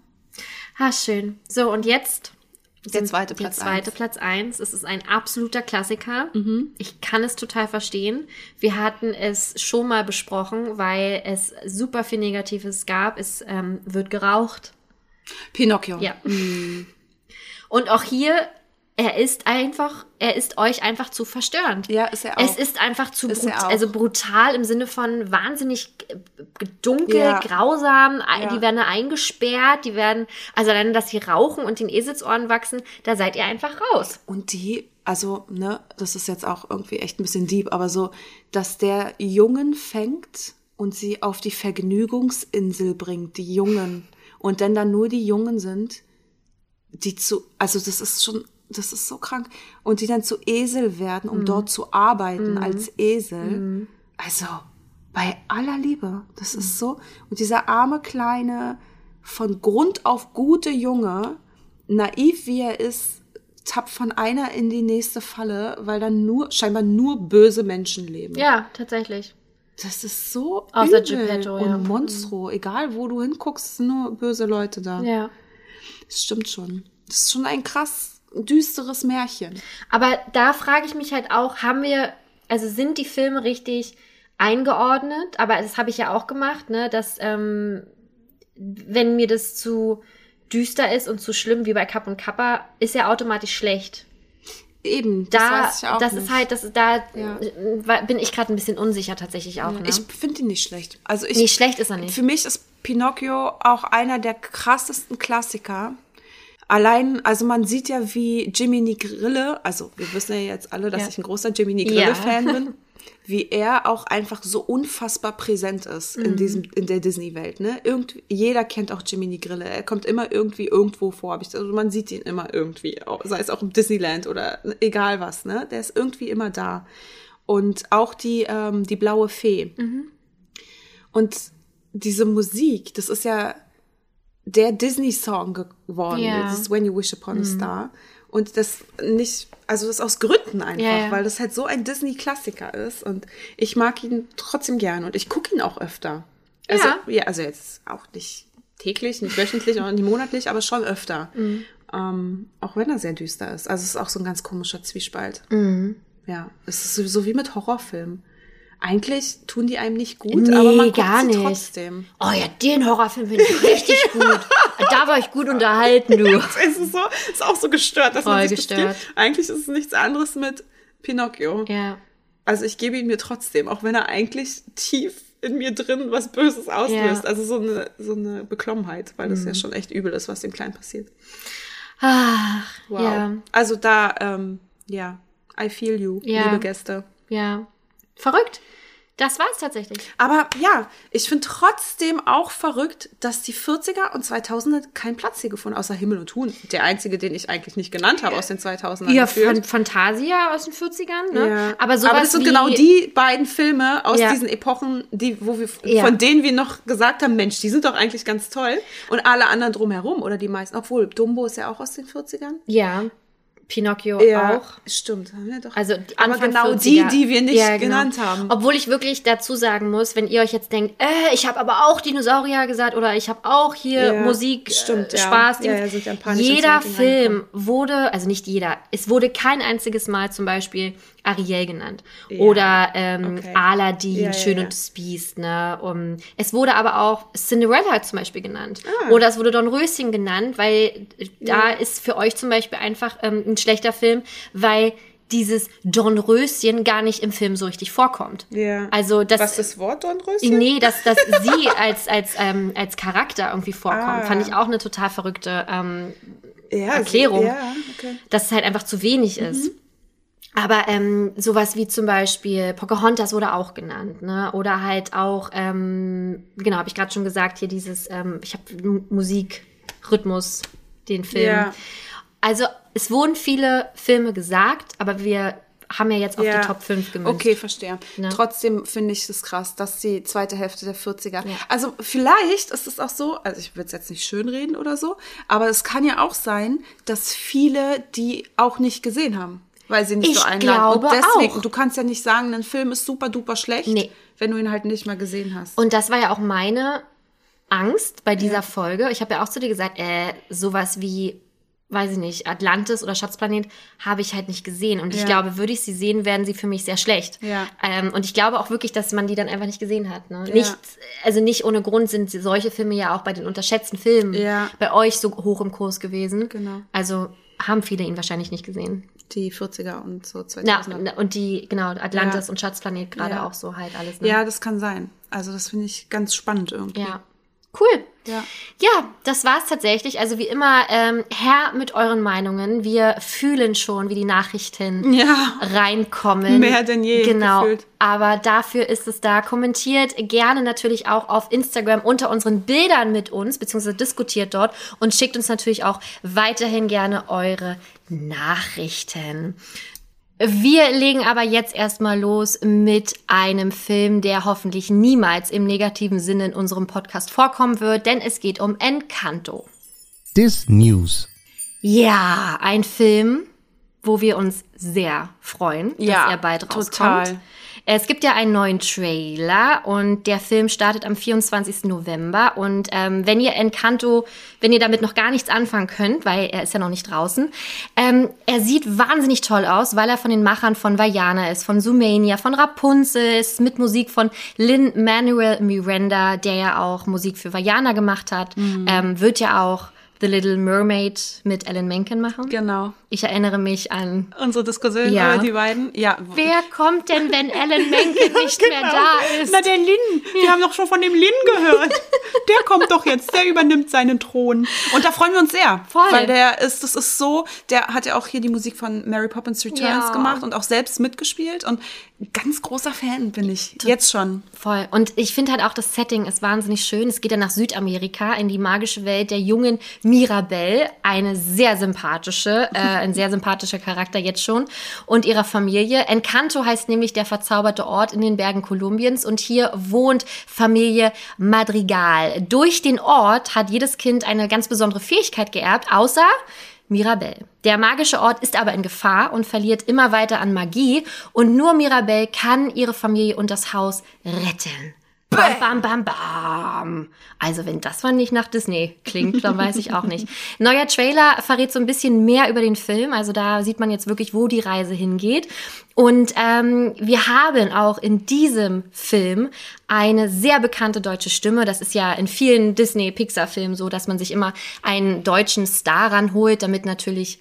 Ha, schön. So, und jetzt Der zweite der Platz zweite eins. Platz eins. Es ist ein absoluter Klassiker. Mhm. Ich kann es total verstehen. Wir hatten es schon mal besprochen, weil es super viel Negatives gab. Es ähm, wird geraucht. Pinocchio. Ja. Und auch hier, er ist einfach, er ist euch einfach zu verstörend. Ja, ist er auch. Es ist einfach zu Ist brut also brutal im Sinne von wahnsinnig äh, dunkel, Ja. grausam. Ja. Die werden eingesperrt, die werden, also alleine, dass sie rauchen und den Eselsohren wachsen, da seid ihr einfach raus. Und die, also, ne, das ist jetzt auch irgendwie echt ein bisschen deep, aber so, dass der Jungen fängt und sie auf die Vergnügungsinsel bringt, die Jungen. Und dann da nur die Jungen sind, die zu, also das ist schon, das ist so krank. Und die dann zu Esel werden, um dort zu arbeiten als Esel. Also, bei aller Liebe, das ist so. Und dieser arme kleine, von Grund auf gute Junge, naiv wie er ist, tappt von einer in die nächste Falle, weil dann nur, scheinbar nur böse Menschen leben. Ja, tatsächlich. Das ist so Außer übel Geppetto, und ja. Monstro. Egal, wo du hinguckst, sind nur böse Leute da. Ja. Das stimmt schon. Das ist schon ein krass düsteres Märchen. Aber da frage ich mich halt auch, haben wir, also sind die Filme richtig eingeordnet? Aber das habe ich ja auch gemacht, ne, dass ähm, wenn mir das zu düster ist und zu schlimm wie bei Kapp und Kappa, ist ja automatisch schlecht. Eben, das Da, das nicht. ist halt, das da Ja. bin ich gerade ein bisschen unsicher tatsächlich auch. Ne? Ich finde ihn nicht schlecht. Also ich, nee, schlecht ist er nicht. Für mich ist Pinocchio auch einer der krassesten Klassiker. Allein, also man sieht ja, wie Jiminy Grille, also wir wissen ja jetzt alle, dass Ja. ich ein großer Jiminy. Grille-Fan bin, wie er auch einfach so unfassbar präsent ist Mhm. in diesem, in der Disney-Welt. Ne? Irgend, jeder kennt auch Jiminy Grille. Er kommt immer irgendwie irgendwo vor. hab ich- Also man sieht ihn immer irgendwie, sei es auch im Disneyland oder egal was. Ne? Der ist irgendwie immer da. Und auch die, ähm, die blaue Fee. Und diese Musik, das ist ja der Disney-Song geworden. Mhm. Das ist When You Wish Upon a Star. Und das nicht, also das aus Gründen einfach, Ja, ja. weil das halt so ein Disney-Klassiker ist. Und ich mag ihn trotzdem gern und ich gucke ihn auch öfter. Also, Ja. ja. also jetzt auch nicht täglich, nicht wöchentlich und nicht monatlich, aber schon öfter. Mhm. Ähm, auch wenn er sehr düster ist. Also es ist auch so ein ganz komischer Zwiespalt. Mhm. Ja, es ist sowieso wie mit Horrorfilmen. Eigentlich tun die einem nicht gut, Nee, aber man guckt gar sie nicht. trotzdem. Oh ja, den Horrorfilm finde ich richtig gut. Da war ich gut unterhalten, du. Es ist so, ist auch so gestört, dass man Voll sich das gestört. gibt. Eigentlich ist es nichts anderes mit Pinocchio. Ja. Also ich gebe ihn mir trotzdem, auch wenn er eigentlich tief in mir drin was Böses auslöst. Ja. Also so eine, so eine Beklommenheit, weil das ja schon echt übel ist, was dem Kleinen passiert. Ach, Wow. ja. Also da, ähm, ja, I feel you, Ja. liebe Gäste. Ja. Verrückt. Das war's tatsächlich. Aber ja, ich finde trotzdem auch verrückt, dass die 40er und 2000er keinen Platz hier gefunden, außer Himmel und Huhn. Der einzige, den ich eigentlich nicht genannt habe aus den 2000ern. Ja, von Fantasia aus den 40ern, ne? Ja. Aber sowas Aber das sind genau die beiden Filme aus Ja. diesen Epochen, die, wo wir, Ja. von denen wir noch gesagt haben, Mensch, die sind doch eigentlich ganz toll. Und alle anderen drumherum, oder die meisten, obwohl Dumbo ist ja auch aus den 40ern. Ja. Pinocchio Ja, auch. stimmt. haben wir doch. Also die Aber Anfang genau 40er. die, die wir nicht Ja, genau. genannt haben. Obwohl ich wirklich dazu sagen muss, wenn ihr euch jetzt denkt, äh, ich habe aber auch Dinosaurier gesagt oder ich habe auch hier Ja, Musik, stimmt, äh, ja. Spaß. Ja, Dings. ja, sind jeder Film wurde, also nicht jeder, es wurde kein einziges Mal zum Beispiel Ariel genannt Ja, oder ähm, okay. Aladdin, Ja, Schön und das Biest. Ne? Um, es wurde aber auch Cinderella zum Beispiel genannt Ah. oder es wurde Dornröschen genannt, weil äh, da ist für euch zum Beispiel einfach ähm, ein schlechter Film, weil dieses Dornröschen gar nicht im Film so richtig vorkommt. Ja. Also das, Was das Wort Dornröschen? nee, dass, dass sie als als ähm, als Charakter irgendwie vorkommt, Ah. fand ich auch eine total verrückte ähm, ja, Erklärung. Sie, ja, okay. dass es halt einfach zu wenig Mhm. Aber ähm, sowas wie zum Beispiel Pocahontas wurde auch genannt, ne? Oder halt auch, ähm, genau, habe ich gerade schon gesagt, hier dieses, ähm, ich habe Musik, Rhythmus, den Film. Ja. Also es wurden viele Filme gesagt, aber wir haben ja jetzt auf Ja. die Top 5 gemünzt. Okay, verstehe. Ne? Trotzdem finde ich es krass, dass die zweite Hälfte der 40er. Ja. Also vielleicht ist es auch so, also ich will es jetzt nicht schönreden oder so, aber es kann ja auch sein, dass viele die auch nicht gesehen haben, weil sie nicht Ich so einladen. glaube Und deswegen, auch. du kannst ja nicht sagen, ein Film ist super duper schlecht, Nee. wenn du ihn halt nicht mal gesehen hast. Und das war ja auch meine Angst bei dieser Folge. Ich habe ja auch zu dir gesagt, äh, sowas wie weiß ich nicht, Atlantis oder Schatzplanet, habe ich halt nicht gesehen. Und ich Ja. glaube, würde ich sie sehen, wären sie für mich sehr schlecht. Ja. Ähm, und ich glaube auch wirklich, dass man die dann einfach nicht gesehen hat. Ne? Nicht, also nicht ohne Grund sind solche Filme ja auch bei den unterschätzten Filmen Ja. bei euch so hoch im Kurs gewesen. Genau. Also haben viele ihn wahrscheinlich nicht gesehen. Die 40er und so Na, 2000er. und die, genau, Atlantis Ja. und Schatzplanet gerade Ja. auch so halt alles. Ne? Ja, das kann sein. Also das finde ich ganz spannend irgendwie. Ja. Cool. Ja. Ja, das war's tatsächlich. Also wie immer, ähm, Herr mit euren Meinungen. Wir fühlen schon, wie die Nachrichten Ja. reinkommen. Mehr denn je, Genau. gefühlt. Aber dafür ist es da. Kommentiert gerne natürlich auch auf Instagram unter unseren Bildern mit uns, beziehungsweise diskutiert dort und schickt uns natürlich auch weiterhin gerne eure Nachrichten. Wir legen aber jetzt erstmal los mit einem Film, der hoffentlich niemals im negativen Sinne in unserem Podcast vorkommen wird, denn es geht um Encanto. This News. Ja, ein Film, wo wir uns sehr freuen, Ja, dass er bald rauskommt. total. Es gibt ja einen neuen Trailer und der Film startet am 24. November. Und ähm, wenn ihr Encanto, wenn ihr damit noch gar nichts anfangen könnt, weil er ist ja noch nicht draußen, ähm, er sieht wahnsinnig toll aus, weil er von den Machern von Vajana ist, von Zoomania, von Rapunzel ist, mit Musik von Lin Manuel Miranda, der ja auch Musik für Vajana gemacht hat, Mhm. ähm, wird ja auch The Little Mermaid mit Alan Menken machen. Genau. Ich erinnere mich an Unsere Diskussion Ja. über die beiden. Ja. Wer kommt denn, wenn Alan Menken nicht mehr da ist? Na, der Lin. Wir haben doch schon von dem Lin gehört. Der kommt doch jetzt. Der übernimmt seinen Thron. Und da freuen wir uns sehr. Voll. Weil der ist, das ist so, der hat ja auch hier die Musik von Mary Poppins Returns Ja. gemacht und auch selbst mitgespielt. Und ganz großer Fan bin ich. Jetzt schon. Voll. Und ich finde halt auch, das Setting ist wahnsinnig schön. Es geht dann nach Südamerika in die magische Welt der jungen Mirabelle, eine sehr sympathische, äh, ein sehr sympathischer Charakter jetzt schon, und ihrer Familie. Encanto heißt nämlich der verzauberte Ort in den Bergen Kolumbiens und hier wohnt Familie Madrigal. Durch den Ort hat jedes Kind eine ganz besondere Fähigkeit geerbt, außer Mirabelle. Der magische Ort ist aber in Gefahr und verliert immer weiter an Magie und nur Mirabelle kann ihre Familie und das Haus retten. Bam, bam, bam, bam. Also wenn das mal nicht nach Disney klingt, dann weiß ich auch nicht. Neuer Trailer verrät so ein bisschen mehr über den Film. Also da sieht man jetzt wirklich, wo die Reise hingeht. Und ähm, wir haben auch in diesem Film eine sehr bekannte deutsche Stimme. Das ist ja in vielen Disney-Pixar-Filmen so, dass man sich immer einen deutschen Star ranholt, damit natürlich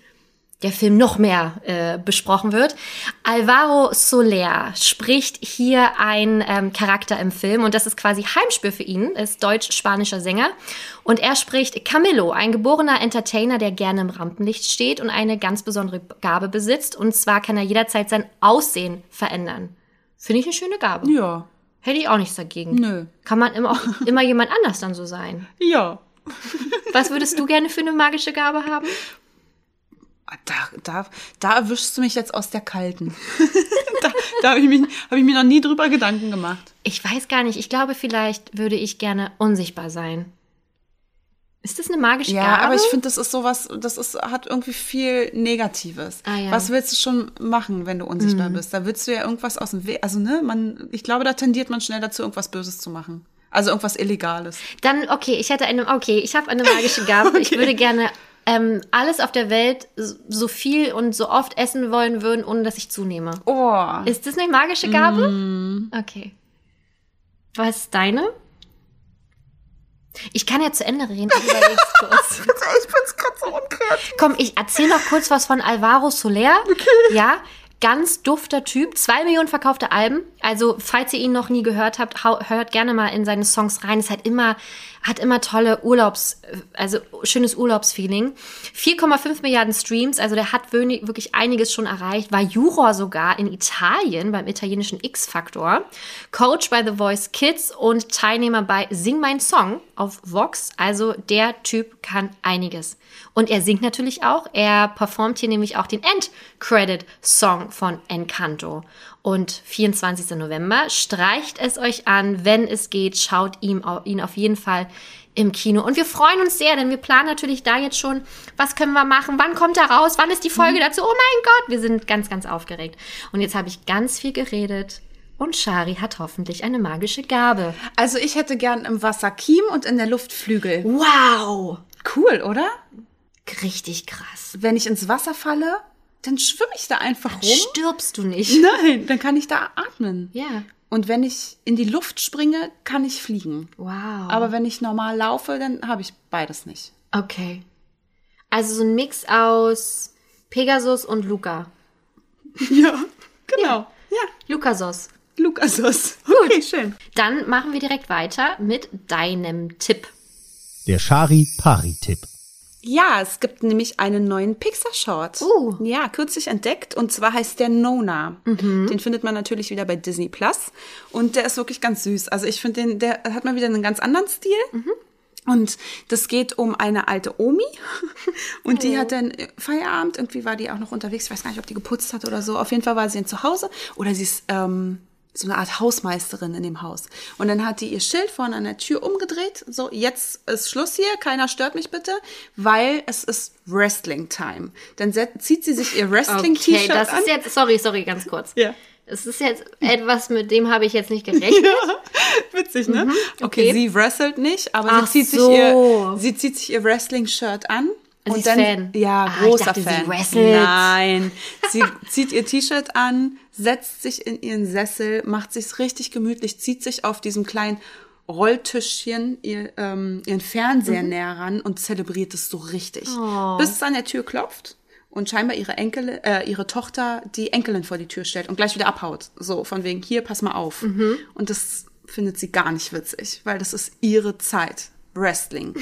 der Film noch mehr äh, besprochen wird. Alvaro Soler spricht hier ein ähm, Charakter im Film und das ist quasi Heimspiel für ihn, ist deutsch-spanischer Sänger und er spricht Camillo, ein geborener Entertainer, der gerne im Rampenlicht steht und eine ganz besondere Gabe besitzt und zwar kann er jederzeit sein Aussehen verändern. Finde ich eine schöne Gabe. Ja. Hätte ich auch nichts dagegen. Nö. Kann man immer, immer jemand anders dann so sein. Ja. Was würdest du gerne für eine magische Gabe haben? Da, da, da erwischst du mich jetzt aus der Kalten. da da habe ich, mich- hab ich mir noch nie drüber Gedanken gemacht. Ich weiß gar nicht. Ich glaube, vielleicht würde ich gerne unsichtbar sein. Ist das eine magische Ja, Gabe? aber ich finde, das ist sowas, das ist, hat irgendwie viel Negatives. Ah, ja. Mhm. Was willst du schon machen, wenn du unsichtbar bist? Da willst du ja irgendwas aus dem Weg, also ne, man, ich glaube, da tendiert man schnell dazu, irgendwas Böses zu machen. Also irgendwas Illegales. Dann, okay, ich hätte eine, okay, ich habe eine magische Gabe. Ich würde gerne ähm, alles auf der Welt so- viel und so oft essen wollen würden, ohne dass ich zunehme. Oh. Ist das eine magische Gabe? Mm. Okay. Was ist deine? Ich kann ja zu Ende reden. Ich bin's gerade so unkreativ. Komm, ich erzähle noch kurz was von Alvaro Soler. Ja, ganz dufter Typ. Zwei Millionen verkaufte Alben. Also, falls ihr ihn noch nie gehört habt, hört gerne mal in seine Songs rein. Es hat immer, hat immer tolle Urlaubs, also schönes Urlaubsfeeling. 4,5 Milliarden Streams, also der hat wirklich einiges schon erreicht. War Juror sogar in Italien beim italienischen X-Factor. Coach bei The Voice Kids und Teilnehmer bei Sing Mein Song auf Vox. Also der Typ kann einiges. Und er singt natürlich auch. Er performt hier nämlich auch den End-Credit-Song von Encanto. Und 24. November streicht es euch an, wenn es geht, schaut ihm, ihn auf jeden Fall im Kino. Und wir freuen uns sehr, denn wir planen natürlich da jetzt schon, was können wir machen, wann kommt er raus, wann ist die Folge dazu, oh mein Gott, wir sind ganz, ganz aufgeregt. Und jetzt habe ich ganz viel geredet und Shari hat hoffentlich eine magische Gabe. Also ich hätte gern im Wasser Kiem und in der Luft Flügel. Wow! Cool, oder? Richtig krass. Wenn ich ins Wasser falle, dann schwimme ich da einfach rum. Stirbst du nicht? Nein, dann kann ich da atmen. Ja. Und wenn ich in die Luft springe, kann ich fliegen. Wow. Aber wenn ich normal laufe, dann habe ich beides nicht. okay. Also so ein Mix aus Pegasus und Luca. Ja, genau. Ja, Lucasos. Lukasus. Okay, schön. Dann machen wir direkt weiter mit deinem Tipp. Der Shari-Pari-Tipp. Ja, es gibt nämlich einen neuen Pixar-Short. Uh. Ja, kürzlich entdeckt. Und zwar heißt der Nona. Den findet man natürlich wieder bei Disney Plus. Und der ist wirklich ganz süß. Also ich finde den, der hat mal wieder einen ganz anderen Stil. Und das geht um eine alte Omi. Und die hat dann Feierabend. Irgendwie war die auch noch unterwegs. Ich weiß gar nicht, ob die geputzt hat oder so. Auf jeden Fall war sie in zu Hause. Oder sie ist ähm, so eine Art Hausmeisterin in dem Haus. Und dann hat die ihr Schild vorne an der Tür umgedreht. So, jetzt ist Schluss hier. Keiner stört mich bitte. Weil es ist Wrestling Time. Dann zieht sie sich ihr Okay, Wrestling-T-Shirt das an. ist jetzt, sorry, sorry, ganz kurz. Ja. Es ist jetzt etwas, mit dem habe ich jetzt nicht gerechnet. Witzig, ne? Okay. okay. sie wrestelt nicht, aber Ach sie zieht so. sich ihr, sie zieht sich ihr Wrestling-Shirt an. Sie und ist dann, Fan. Ja, Ah, großer dachte, sie Fan. wrestelt. Nein. Sie zieht ihr T-Shirt an, setzt sich in ihren Sessel, macht sich's richtig gemütlich, zieht sich auf diesem kleinen Rolltischchen ihr, ähm, ihren Fernseher Mhm. näher ran und zelebriert es so richtig. Oh. Bis es an der Tür klopft und scheinbar ihre Enkel, äh, ihre Tochter die Enkelin vor die Tür stellt und gleich wieder abhaut. So von wegen, hier, pass mal auf. Mhm. Und das findet sie gar nicht witzig, weil das ist ihre Zeit. Wrestling.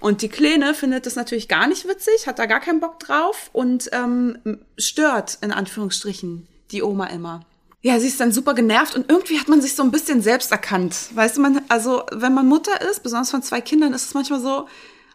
Und die Kleine findet das natürlich gar nicht witzig, hat da gar keinen Bock drauf und ähm, stört in Anführungsstrichen die Oma immer. Ja, sie ist dann super genervt und irgendwie hat man sich so ein bisschen selbst erkannt. Weißt du, man, also wenn man Mutter ist, besonders von zwei Kindern, ist es manchmal so,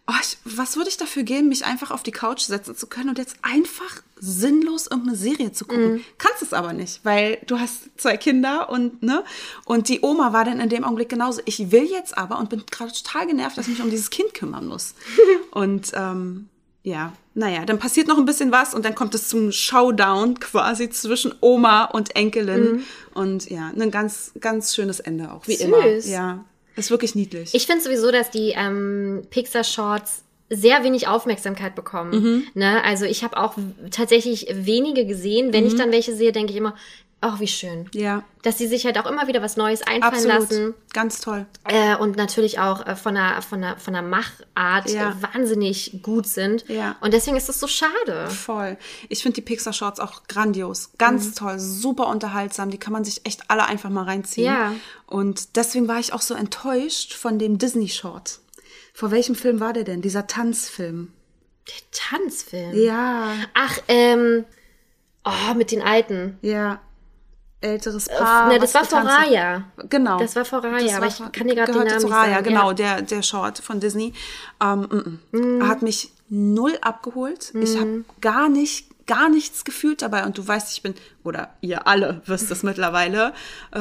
oh, ich, was würde ich dafür geben, mich einfach auf die Couch setzen zu können und jetzt einfach sinnlos irgendeine Serie zu gucken. Kannst es aber nicht, weil du hast zwei Kinder und ne und die Oma war dann in dem Augenblick genauso. Ich will jetzt aber und bin gerade total genervt, dass ich mich um dieses Kind kümmern muss. und ähm, ja, naja, dann passiert noch ein bisschen was und dann kommt es zum Showdown quasi zwischen Oma und Enkelin. Und ja, ein ganz, ganz schönes Ende auch, wie Süß. immer. Ja, ist wirklich niedlich. Ich finde sowieso, dass die ähm, Pixar-Shorts sehr wenig Aufmerksamkeit bekommen. Mhm. Ne? Also ich habe auch tatsächlich wenige gesehen. Wenn ich dann welche sehe, denke ich immer, ach, wie schön. Ja, Dass sie sich halt auch immer wieder was Neues einfallen absolut. lassen. Ganz toll. Äh, und natürlich auch äh, von der, von der, von der Machart Ja. äh, wahnsinnig gut sind. Ja. Und deswegen ist es so schade. Voll. Ich finde die Pixar-Shorts auch grandios. Ganz Mhm. toll, super unterhaltsam. Die kann man sich echt alle einfach mal reinziehen. Ja. Und deswegen war ich auch so enttäuscht von dem Disney-Short. Vor welchem Film war der denn? Dieser Tanzfilm. Der Tanzfilm. Ja, Ach, ähm, oh, mit den Alten. ja. Älteres Paar. ne, das war vor getanzt hat. Raya. Genau. Das war vor Raya, Das aber ich kann dir gerade den Namen zu nicht Raya, sagen. genau, Ja. der, der Short von Disney. Ähm, mm, mm. Hat mich null abgeholt. Ich habe gar nicht, gar nichts gefühlt dabei. Und du weißt, ich bin, oder ihr alle wisst es mittlerweile, äh,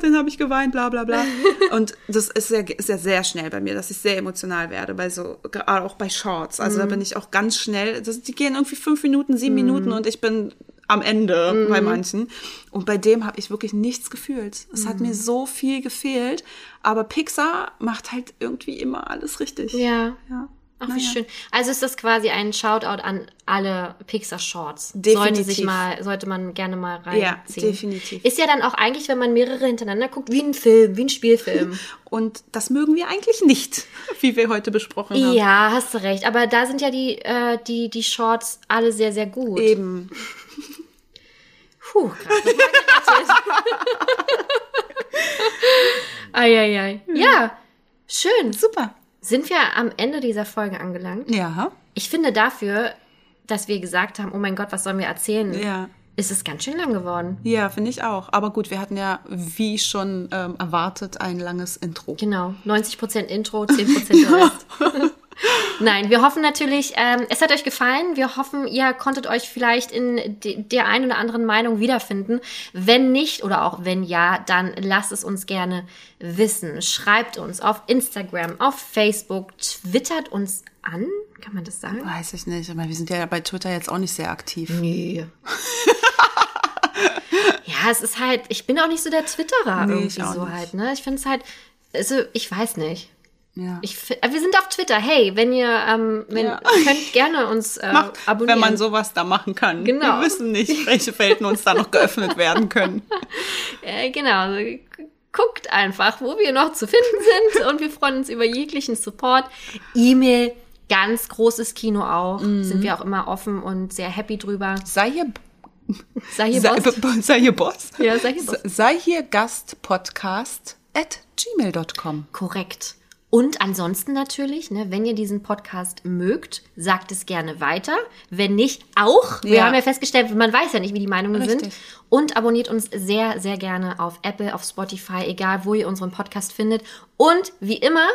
dann habe ich geweint, bla bla bla. Und das ist ja, ja sehr schnell bei mir, dass ich sehr emotional werde, bei so, gerade auch bei Shorts. Also da bin ich auch ganz schnell, das, die gehen irgendwie fünf Minuten, sieben Minuten und ich bin am Ende bei manchen. Und bei dem habe ich wirklich nichts gefühlt. Es hat mir so viel gefehlt. Aber Pixar macht halt irgendwie immer alles richtig. Ja. Ja. Ach, wie Naja. schön. Also ist das quasi ein Shoutout an alle Pixar-Shorts. Sollte Definitiv. sich mal, sollte man gerne mal reinziehen. Ja, definitiv. Ist ja dann auch eigentlich, wenn man mehrere hintereinander guckt, wie ein Film, wie ein Spielfilm. Und das mögen wir eigentlich nicht, wie wir heute besprochen haben. ja, hast du recht. Aber da sind ja die, äh, die, die Shorts alle sehr, sehr gut. Eben. Puh, gerade. Eieiei. Ja, schön. Super. Sind wir am Ende dieser Folge angelangt? Ja. Ich finde dafür, dass wir gesagt haben, oh mein Gott, was sollen wir erzählen, Ja. ist es ganz schön lang geworden. Ja, finde ich auch. Aber gut, wir hatten ja, wie schon ähm, erwartet, ein langes Intro. Genau, 90% Intro, 10% der Rest. Nein, wir hoffen natürlich, ähm, es hat euch gefallen. Wir hoffen, ihr konntet euch vielleicht in de der einen oder anderen Meinung wiederfinden. Wenn nicht oder auch wenn ja, dann lasst es uns gerne wissen. Schreibt uns auf Instagram, auf Facebook, twittert uns an. Kann man das sagen? Weiß ich nicht, aber wir sind ja bei Twitter jetzt auch nicht sehr aktiv. Nee. ja, es ist halt, ich bin auch nicht so der Twitterer Nee, irgendwie so nicht. halt, ne? Ich finde es halt, also ich weiß nicht. Ja. Ich, äh, wir sind auf Twitter. Hey, wenn ihr, ähm, wenn, Ja. könnt gerne uns äh, Macht, abonnieren. wenn man sowas da machen kann. Genau. Wir wissen nicht, welche Welten uns da noch geöffnet werden können. Äh, genau. also, Guckt einfach, wo wir noch zu finden sind und wir freuen uns über jeglichen Support. E-Mail, ganz großes Kino auch. Mhm. Sind wir auch immer offen und sehr happy drüber. Sei hier, Sei hier sei, Boss. sei hier Boss. Ja, sei hier Boss. Sei hier Gastpodcast at gmail.com. Korrekt. Und ansonsten natürlich, ne, wenn ihr diesen Podcast mögt, sagt es gerne weiter. Wenn nicht, auch. Wir Ja. haben ja festgestellt, man weiß ja nicht, wie die Meinungen sind. Richtig. Und abonniert uns sehr, sehr gerne auf Apple, auf Spotify, egal wo ihr unseren Podcast findet. Und wie immer,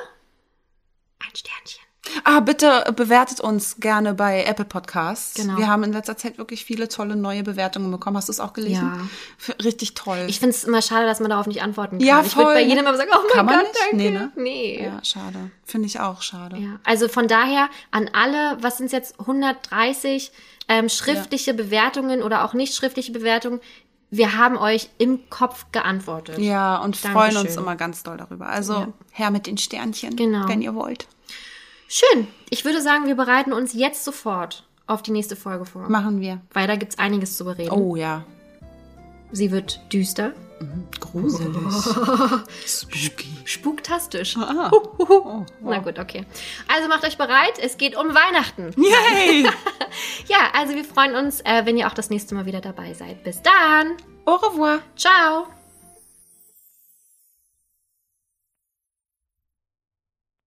ein Sternchen. Ah, bitte bewertet uns gerne bei Apple Podcasts. Genau. Wir haben in letzter Zeit wirklich viele tolle neue Bewertungen bekommen. Hast du es auch gelesen? Ja. Richtig toll. Ich finde es immer schade, dass man darauf nicht antworten kann. Ja, Ich würde voll. bei jedem immer sagen, oh mein Kann man Gott, nicht? danke. Nee, ne? Nee. ja, schade. Finde ich auch schade. Ja, also von daher an alle, was sind jetzt 130 ähm, schriftliche Bewertungen oder auch nicht schriftliche Bewertungen? Wir haben euch im Kopf geantwortet. Ja, und freuen Dankeschön. uns immer ganz doll darüber. Also, Ja. her mit den Sternchen, Genau. wenn ihr wollt. Schön. Ich würde sagen, wir bereiten uns jetzt sofort auf die nächste Folge vor. Machen wir. Weil da gibt's einiges zu bereden. Oh ja. Sie wird düster, Gruselig. Spooky. spuktastisch. Ah. Na gut, okay. Also macht euch bereit, es geht um Weihnachten. Yay! Ja, also wir freuen uns, äh, wenn ihr auch das nächste Mal wieder dabei seid. Bis dann. Au revoir. Ciao.